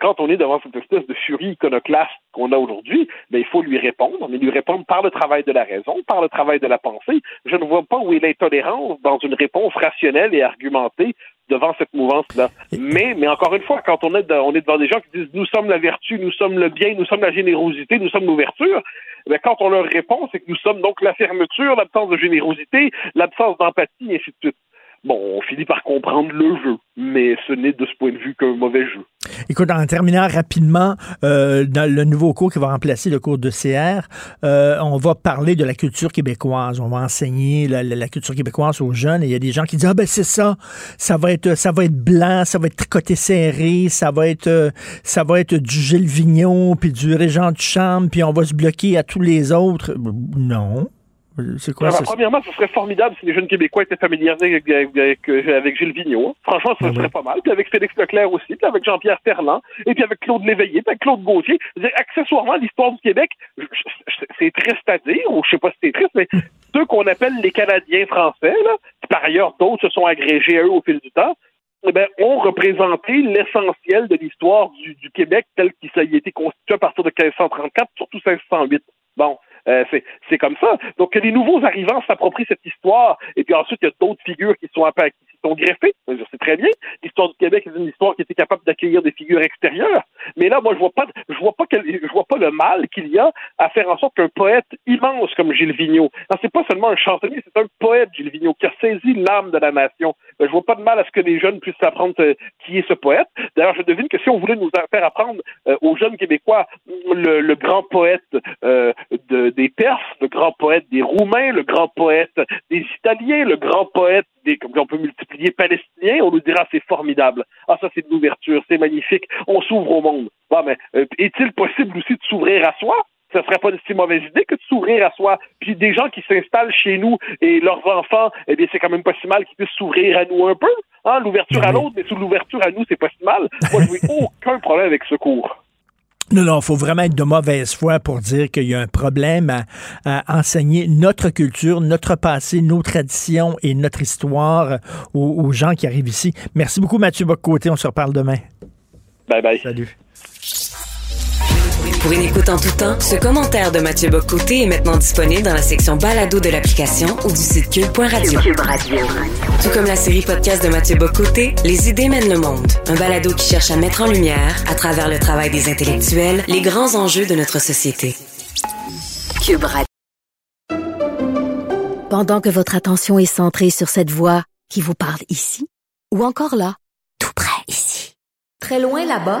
quand on est devant cette espèce de furie iconoclaste qu'on a aujourd'hui, ben, il faut lui répondre, mais lui répondre par le travail de la raison, par le travail de la pensée. Je ne vois pas où est l'intolérance dans une réponse rationnelle et argumentée devant cette mouvance-là. Mais, mais encore une fois, quand on est, on est devant des gens qui disent nous sommes la vertu, nous sommes le bien, nous sommes la générosité, nous sommes l'ouverture, ben, quand on leur répond, c'est que nous sommes donc la fermeture, l'absence de générosité, l'absence d'empathie, et ainsi de suite bon, on finit par comprendre le jeu, mais ce n'est de ce point de vue qu'un mauvais jeu. Écoute, en terminant rapidement, euh, dans le nouveau cours qui va remplacer le cours de CR, euh, on va parler de la culture québécoise. On va enseigner la, culture québécoise aux jeunes. Et il y a des gens qui disent ah ben c'est ça, ça va être ça va être blanc, ça va être tricoté serré, ça va être euh, ça va être du Gilles Vignon puis du Régent Duchamp, puis on va se bloquer à tous les autres. Non. C'est quoi? Premièrement, ce serait formidable si les jeunes Québécois étaient familiarisés avec, avec, Gilles Vigneault. Franchement, ce ah serait pas mal. Puis avec Félix Leclerc aussi, puis avec Jean-Pierre Ferland, et puis avec Claude Léveillé, puis avec Claude Gauthier. accessoirement, l'histoire du Québec, c'est triste à dire, ou je sais pas si c'est triste, mais ceux qu'on appelle les Canadiens français, là, par ailleurs d'autres se sont agrégés à eux au fil du temps, eh ben, ont représenté l'essentiel de l'histoire du, du, Québec tel qu'il a été constitué à partir de 1534, surtout 1508. Bon, euh, c'est comme ça. Donc, que les nouveaux arrivants s'approprient cette histoire, et puis ensuite, il y a d'autres figures qui sont, qui sont greffées. C'est très bien. L'histoire du Québec est une histoire qui était capable d'accueillir des figures extérieures. Mais là, moi, je vois pas, je vois pas, je vois pas le mal qu'il y a à faire en sorte qu'un poète immense comme Gilles Vigneault, c'est pas seulement un chansonnier, c'est un poète, Gilles Vigneault, qui a saisi l'âme de la nation. Ben, je vois pas de mal à ce que les jeunes puissent apprendre euh, qui est ce poète. D'ailleurs, je devine que si on voulait nous faire apprendre euh, aux jeunes Québécois le, grand poète de, des Perses, le grand poète des Roumains, le grand poète des Italiens, le grand poète des, comme on peut multiplier, Palestiniens, on nous dira c'est formidable. Ah, ça c'est de l'ouverture, c'est magnifique, on s'ouvre au monde. Bon, mais euh, est-il possible aussi de s'ouvrir à soi? ce serait pas une si mauvaise idée que de s'ouvrir à soi. Puis des gens qui s'installent chez nous et leurs enfants, eh bien, c'est quand même pas si mal qu'ils puissent s'ouvrir à nous un peu. Hein? L'ouverture à l'autre, mais sous l'ouverture à nous, c'est pas si mal. Moi, je n'ai aucun problème avec ce cours. Non, non, il faut vraiment être de mauvaise foi pour dire qu'il y a un problème à, enseigner notre culture, notre passé, nos traditions et notre histoire aux, gens qui arrivent ici. Merci beaucoup, Mathieu Boccoté. On se reparle demain. Bye bye. Salut. Pour une écoute en tout temps, ce commentaire de Mathieu Boccoté est maintenant disponible dans la section balado de l'application ou du site cube.radio. Radio. Tout comme la série podcast de Mathieu Boccoté, Les idées mènent le monde. Un balado qui cherche à mettre en lumière, à travers le travail des intellectuels, les grands enjeux de notre société. Cube Radio. Pendant que votre attention est centrée sur cette voix qui vous parle ici, ou encore là, tout près ici, très loin là-bas,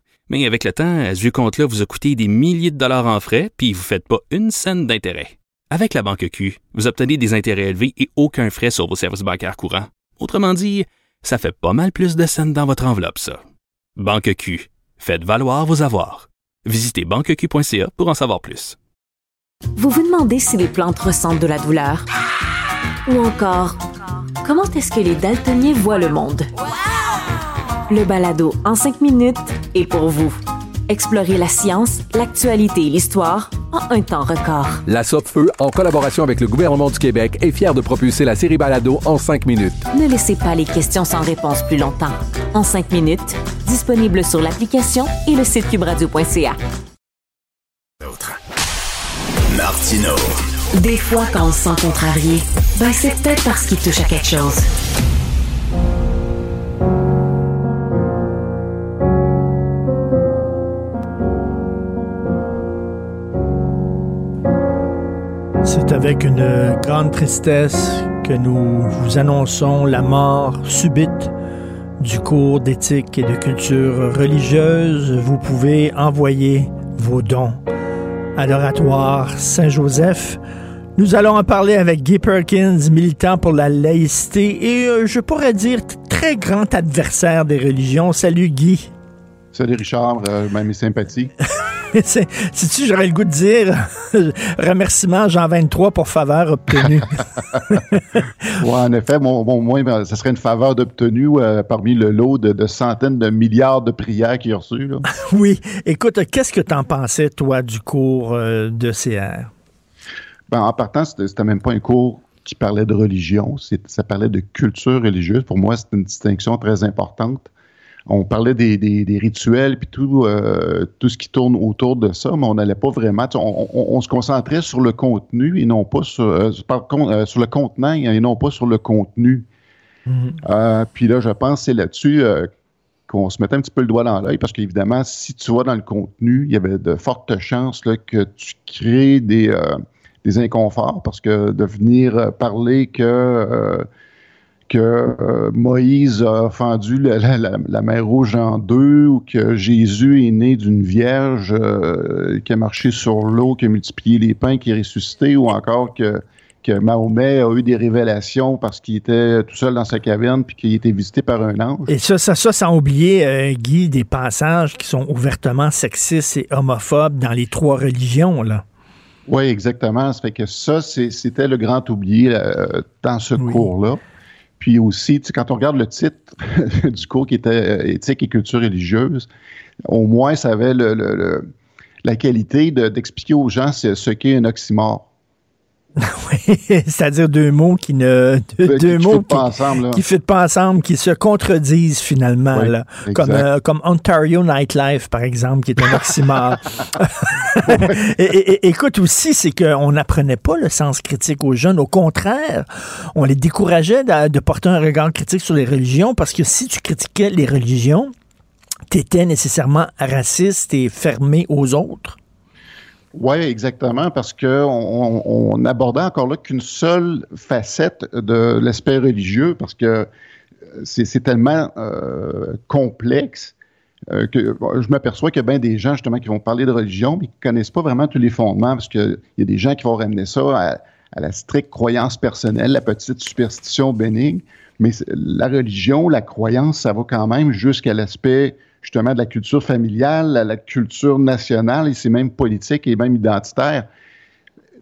Mais avec le temps, ce vieux compte-là vous a coûté des milliers de dollars en frais, puis vous ne faites pas une scène d'intérêt. Avec la banque Q, vous obtenez des intérêts élevés et aucun frais sur vos services bancaires courants. Autrement dit, ça fait pas mal plus de scènes dans votre enveloppe, ça. Banque Q, faites valoir vos avoirs. Visitez banqueq.ca pour en savoir plus. Vous vous demandez si les plantes ressentent de la douleur? Ou encore, comment est-ce que les daltoniens voient le monde? Le balado en cinq minutes est pour vous. Explorez la science, l'actualité et l'histoire en un temps record. La Feu, en collaboration avec le gouvernement du Québec, est fière de propulser la série Balado en cinq minutes. Ne laissez pas les questions sans réponse plus longtemps. En cinq minutes, disponible sur l'application et le site cubradio.ca. Martino. Des fois, quand on se sent contrarié, ben c'est peut-être parce qu'il touche à quelque chose. C'est avec une grande tristesse que nous vous annonçons la mort subite du cours d'éthique et de culture religieuse. Vous pouvez envoyer vos dons à l'oratoire Saint-Joseph. Nous allons en parler avec Guy Perkins, militant pour la laïcité et euh, je pourrais dire très grand adversaire des religions. Salut Guy. Salut Richard, euh, même mes sympathies. Si-tu, j'aurais le goût de dire remerciement Jean 23 pour faveur obtenue. oui, en effet, bon, bon, moi, ben, ce serait une faveur d'obtenue euh, parmi le lot de, centaines de milliards de prières qu'il a reçues. oui. Écoute, qu'est-ce que tu en pensais, toi, du cours euh, de CR? Ben, en partant, c'était même pas un cours qui parlait de religion, ça parlait de culture religieuse. Pour moi, c'est une distinction très importante on parlait des, rituels puis tout, euh, tout ce qui tourne autour de ça, mais on n'allait pas vraiment. On, se concentrait sur le contenu et non pas sur, euh, euh, sur le contenant et non pas sur le contenu. Mm-hmm. puis là, je pense c'est là-dessus qu'on se mettait un petit peu le doigt dans l'œil parce qu'évidemment, si tu vas dans le contenu, il y avait de fortes chances que tu crées des, des inconforts parce que de venir parler que que euh, Moïse a fendu la, mer Rouge en deux ou que Jésus est né d'une vierge euh, qui a marché sur l'eau, qui a multiplié les pains, qui est ressuscité ou encore que, que Mahomet a eu des révélations parce qu'il était tout seul dans sa caverne puis qu'il était visité par un ange. Et ça, ça, ça sans oublier, euh, Guy, des passages qui sont ouvertement sexistes et homophobes dans les trois religions, là. Oui, exactement. Ça fait que ça, c'était le grand oublié dans ce cours-là. Puis aussi, quand on regarde le titre du cours qui était euh, éthique et culture religieuse, au moins ça avait la qualité d'expliquer aux gens ce qu'est un oxymore. oui, c'est-à-dire deux mots qui ne deux, qui, mots qui, pas ensemble, qui pas ensemble, qui se contredisent finalement, là. comme euh, comme Ontario Nightlife par exemple, qui est un oxymore. et, écoute aussi, c'est qu'on n'apprenait pas le sens critique aux jeunes. Au contraire, on les décourageait de, de porter un regard critique sur les religions parce que si tu critiquais les religions, tu étais nécessairement raciste et fermé aux autres. Oui, exactement, parce qu'on on, abordait encore là qu'une seule facette de l'aspect religieux, parce que euh, c'est tellement euh, complexe euh, que je m'aperçois qu'il y a bien des gens justement qui vont parler de religion, mais qui ne connaissent pas vraiment tous les fondements, parce qu'il y a des gens qui vont ramener ça à, à, la stricte croyance personnelle, la petite superstition bénigne, mais la religion, la croyance, ça va quand même jusqu'à l'aspect justement de la culture familiale à la culture nationale et c'est même politique et même identitaire.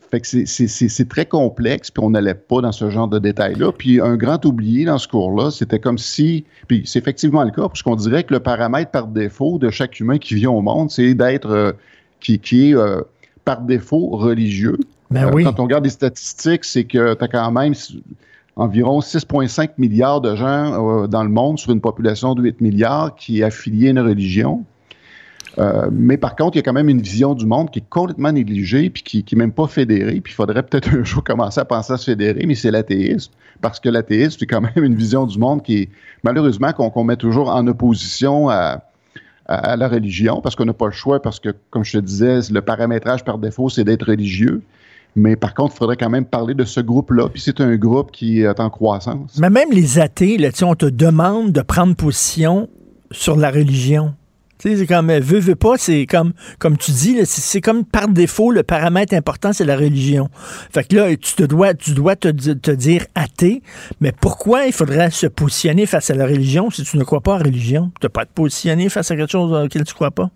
Fait que c'est très complexe, puis on n'allait pas dans ce genre de détails-là. Puis un grand oublié dans ce cours-là, c'était comme si, puis c'est effectivement le cas, puisqu'on dirait que le paramètre par défaut de chaque humain qui vient au monde, c'est d'être, euh, qui, qui, est euh, par défaut religieux. Ben euh, oui. Quand on regarde les statistiques, c'est que tu as quand même environ 6,5 milliards de gens euh, dans le monde sur une population de 8 milliards qui est affiliée à une religion. Euh, mais par contre, il y a quand même une vision du monde qui est complètement négligée puis qui n'est même pas fédérée. Puis il faudrait peut-être un jour commencer à penser à se fédérer, mais c'est l'athéisme. Parce que l'athéisme, c'est quand même une vision du monde qui est, malheureusement, qu'on met toujours en opposition à, à la religion, parce qu'on n'a pas le choix, parce que, comme je te disais, le paramétrage par défaut, c'est d'être religieux. Mais par contre, il faudrait quand même parler de ce groupe-là. Puis c'est un groupe qui est en croissance. Mais même les athées, on te demande de prendre position sur la religion. C'est comme, euh, veux, veux pas, c'est comme, comme tu dis, c'est comme par défaut, le paramètre important, c'est la religion. Fait que là, tu dois, te, dire athée, mais pourquoi il faudrait se positionner face à la religion si tu ne crois pas en religion? Tu ne pas te positionner face à quelque chose auquel tu ne crois pas?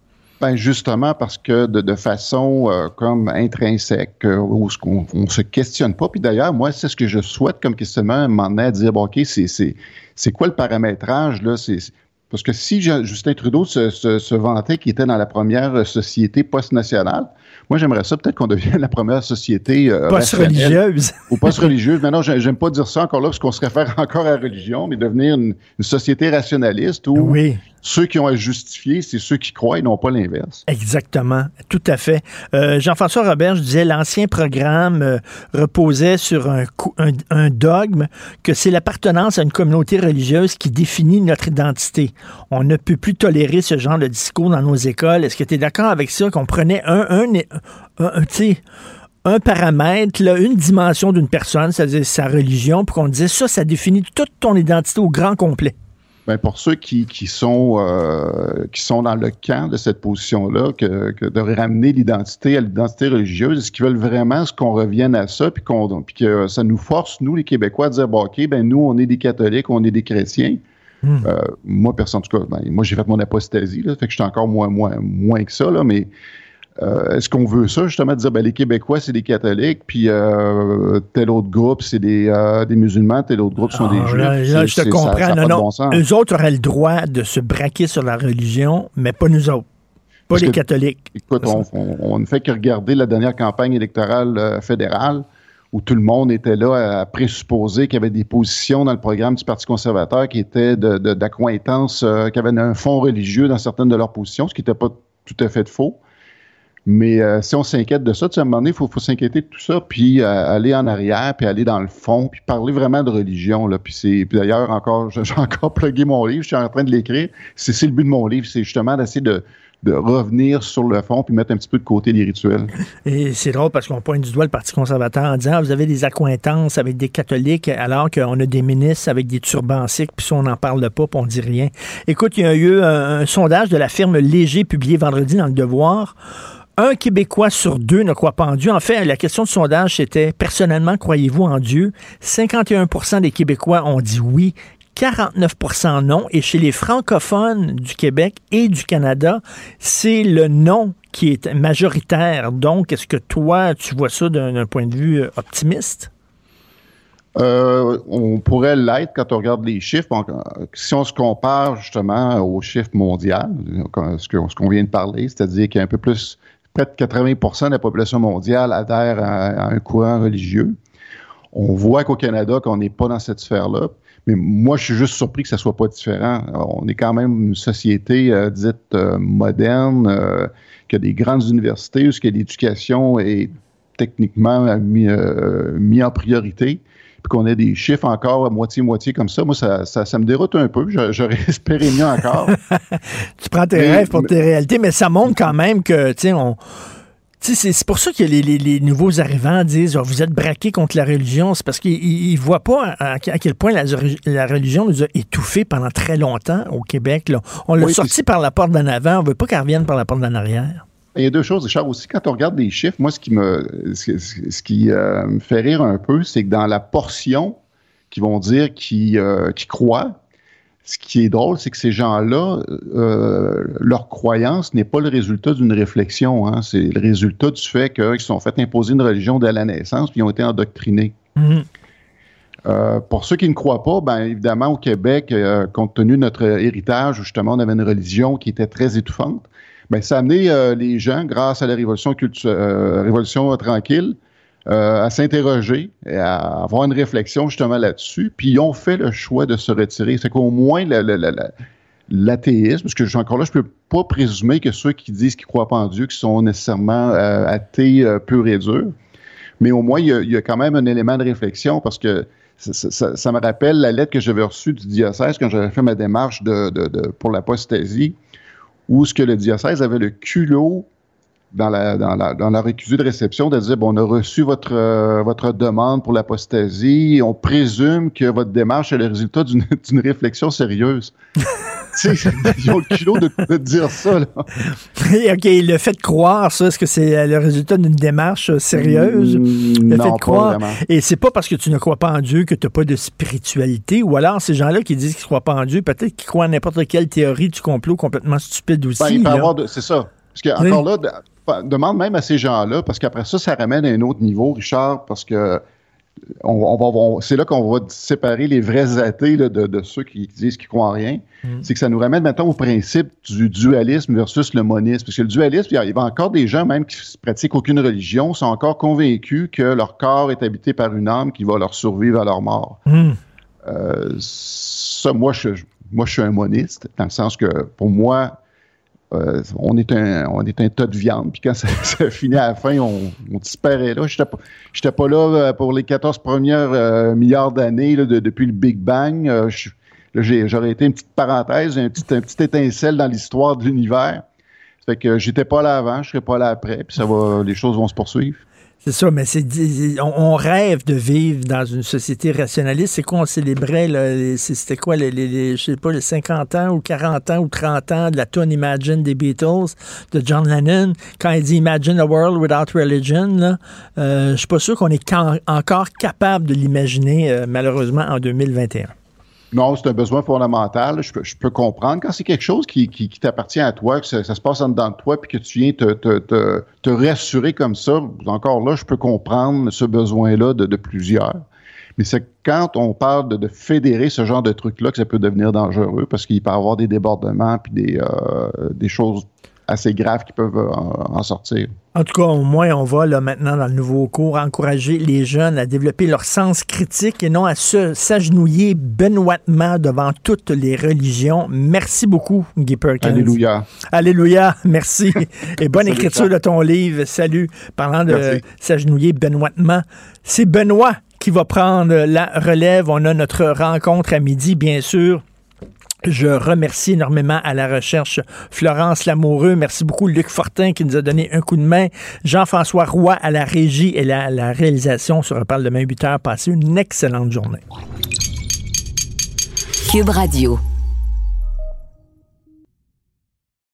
Ben justement parce que de, de façon euh, comme intrinsèque, euh, où ce qu'on on se questionne pas. Puis d'ailleurs, moi, c'est ce que je souhaite comme questionnement, m'en à dire, bon, ok, c'est c'est c'est quoi le paramétrage là? C'est parce que si Justin Trudeau se, se, se vantait qu'il était dans la première société post-nationale, moi, j'aimerais ça peut-être qu'on devienne la première société euh, post-religieuse. ou post-religieuse. Maintenant, j'aime pas dire ça encore là parce qu'on se réfère encore à la religion, mais devenir une, une société rationaliste où oui ceux qui ont à justifier, c'est ceux qui croient et non pas l'inverse. Exactement, tout à fait. Euh, Jean-François Robert, je disais, l'ancien programme euh, reposait sur un, dogme que c'est l'appartenance à une communauté religieuse qui définit notre identité. On ne peut plus tolérer ce genre de discours dans nos écoles. Est-ce que tu es d'accord avec ça, qu'on prenait un, un, un, un paramètre, une dimension d'une personne, c'est-à-dire sa religion, puis qu'on disait ça, ça définit toute ton identité au grand complet. Ben pour ceux qui, qui sont euh, qui sont dans le camp de cette position-là, que, que, de ramener l'identité à l'identité religieuse, est-ce qu'ils veulent vraiment ce qu'on revienne à ça, puis qu'on puis que ça nous force nous les Québécois à dire bon ok ben nous on est des catholiques, on est des chrétiens. Hmm. Euh, moi personne en tout cas, ben, moi j'ai fait mon apostasie, là, fait que j'étais encore moins moins moins que ça là, mais euh, Est-ce qu'on veut ça, justement, de dire ben, les Québécois, c'est des catholiques, puis euh, tel autre groupe, c'est des, euh, des, musulmans, tel autre groupe sont des ah, juifs? Là, je te comprends. Ça, ça non, non. Bon eux autres auraient le droit de se braquer sur la religion, mais pas nous autres. Pas Parce les que, catholiques. Écoute, on, ne fait que regarder la dernière campagne électorale fédérale où tout le monde était là à présupposer qu'il y avait des positions dans le programme du Parti conservateur qui étaient d'accointance, de, de, qui avaient un fond religieux dans certaines de leurs positions, ce qui n'était pas tout à fait faux. Mais euh, si on s'inquiète de ça, tu sais, à un moment donné, il faut, faut s'inquiéter de tout ça, puis euh, aller en arrière, puis aller dans le fond, puis parler vraiment de religion. Là. Puis, c'est, d'ailleurs, encore, j'ai encore plugué mon livre, je suis en train de l'écrire. C'est, le but de mon livre, c'est justement d'essayer de, de revenir sur le fond puis mettre un petit peu de côté les rituels. Et c'est drôle parce qu'on pointe du doigt le Parti conservateur en disant ah, vous avez des accointances avec des catholiques alors qu'on a des ministres avec des turbans puis ça on n'en parle pas puis on dit rien. Écoute, il y a eu un sondage de la firme Léger publié vendredi dans le Devoir un Québécois sur deux ne croit pas en Dieu. En fait, la question de sondage, c'était personnellement, croyez-vous en Dieu? 51% des Québécois ont dit oui. 49% non. Et chez les francophones du Québec et du Canada, c'est le non qui est majoritaire. Donc, est-ce que toi, tu vois ça d'un point de vue optimiste? Euh, on pourrait l'être quand on regarde les chiffres. si on se compare justement aux chiffres mondiaux, ce qu'on vient de parler, c'est-à-dire qu'il y a un peu plus près de 80% de la population mondiale adhère à, un courant religieux. On voit qu'au Canada, qu'on n'est pas dans cette sphère-là. Mais moi, je suis juste surpris que ça soit pas différent. On est quand même une société euh, dite euh, moderne, euh, qui a des grandes universités, où l'éducation est techniquement mis, euh, mis en priorité puis qu'on ait des chiffres encore à moitié-moitié comme ça, moi, ça, ça, ça, me déroute un peu. J'aurais espéré mieux encore. tu prends tes mais, rêves pour mais, tes réalités, mais ça montre quand même que, tu sais, on... C'est pour ça que les, les, les, nouveaux arrivants disent oh, Vous êtes braqués contre la religion. C'est parce qu'ils ne voient pas à, à, quel point la, la, religion nous a étouffés pendant très longtemps au Québec. Là. On l'a oui, sorti par la porte d'en avant. On ne veut pas qu'elle revienne par la porte d'en arrière. Il y a deux choses, Richard. Aussi, quand on regarde les chiffres, moi, ce qui me, ce, ce qui euh, me fait rire un peu, c'est que dans la portion qui vont dire qui, euh, qui croient, ce qui est drôle, c'est que ces gens-là, euh, leur croyance n'est pas le résultat d'une réflexion. Hein, c'est le résultat du fait qu'ils se sont fait imposer une religion dès la naissance, puis ils ont été endoctrinés. Mm-hmm. Euh, pour ceux qui ne croient pas, ben évidemment au Québec, euh, compte tenu de notre héritage, où justement on avait une religion qui était très étouffante, ben ça a amené euh, les gens, grâce à la révolution révolution tranquille, à s'interroger à avoir une réflexion justement là-dessus. Puis ils ont fait le choix de se retirer. C'est qu'au moins l'athéisme, parce que encore là, je peux pas présumer que ceux qui disent qu'ils croient pas en Dieu, qui sont nécessairement athées purs et durs, mais au moins il y, a, quand même un élément de réflexion parce que ça, ça, ça, me rappelle la lettre que j'avais reçue du diocèse quand j'avais fait ma démarche de, de, de pour l'apostasie, où ce que le diocèse avait le culot dans la, dans la, dans la récusée de réception de dire, bon, on a reçu votre, euh, votre demande pour l'apostasie, on présume que votre démarche est le résultat d'une réflexion sérieuse. ils ont le culot de, de, dire ça. Là. OK, le fait de croire, ça, est-ce que c'est le résultat d'une démarche sérieuse? Mmh, le non, fait de croire. Et c'est pas parce que tu ne crois pas en Dieu que tu n'as pas de spiritualité, ou alors ces gens-là qui disent qu'ils ne croient pas en Dieu, peut-être qu'ils croient à n'importe quelle théorie du complot complètement stupide aussi. Ben, c'est ça. Parce que, encore là, demande même à ces gens-là, parce qu'après ça, ça ramène à un autre niveau, Richard, parce que on, on va, on- c'est là qu'on va séparer les vrais athées là, de, de ceux qui disent qu'ils croient en rien. C'est que ça nous ramène maintenant au principe du dualisme versus le monisme. Parce que le dualisme, il y a, il y a encore des gens même qui ne pratiquent aucune religion, sont encore convaincus que leur corps est habité par une âme qui va leur survivre à leur mort. Hum. Euh, ça, moi je, moi, je suis un moniste, dans le sens que pour moi, euh, on, est un, tas de viande. Puis quand ça, finit à la fin, on, disparaît là. Je n'étais pas, j'étais pas là euh, pour les 14 premières euh, milliards d'années depuis le Big Bang. J'aurais été une petite parenthèse, un petit, un petit étincelle dans l'histoire de l'univers. Ça fait que j'étais pas là avant, je serai pas là après, puis ça va, les choses vont se poursuivre. C'est ça, mais c'est on, rêve de vivre dans une société rationaliste. C'est quoi on célébrait c'était quoi les, les- je sais pas les 50 ans ou 40 ans ou 30 ans de la tune Imagine des Beatles de John Lennon? Quand il dit Imagine a world without religion là, euh, je suis pas sûr qu'on est encore capable de l'imaginer euh, malheureusement en 2021. Non, c'est un besoin fondamental. Je peux, je peux comprendre. Quand c'est quelque chose qui, qui, qui t'appartient à toi, que ça, ça se passe en dedans de toi, puis que tu viens te, te, te, te rassurer comme ça, encore là, je peux comprendre ce besoin-là de, de plusieurs. Mais c'est quand on parle de, de fédérer ce genre de truc-là que ça peut devenir dangereux parce qu'il peut y avoir des débordements puis des, euh, des choses assez graves qui peuvent euh, en, en sortir. En tout cas, au moins, on va là maintenant dans le nouveau cours encourager les jeunes à développer leur sens critique et non à se s'agenouiller benoîtement devant toutes les religions. Merci beaucoup, Guy Perkins. Alléluia. Alléluia, merci. Et bonne Salut, écriture de ton livre. Salut. Parlant de s'agenouiller benoîtement, c'est Benoît qui va prendre la relève. On a notre rencontre à midi, bien sûr. Je remercie énormément à la recherche Florence Lamoureux. Merci beaucoup Luc Fortin qui nous a donné un coup de main. Jean-François Roy à la régie et la, la réalisation. On se reparle demain 8 heures. Passez une excellente journée. Cube Radio.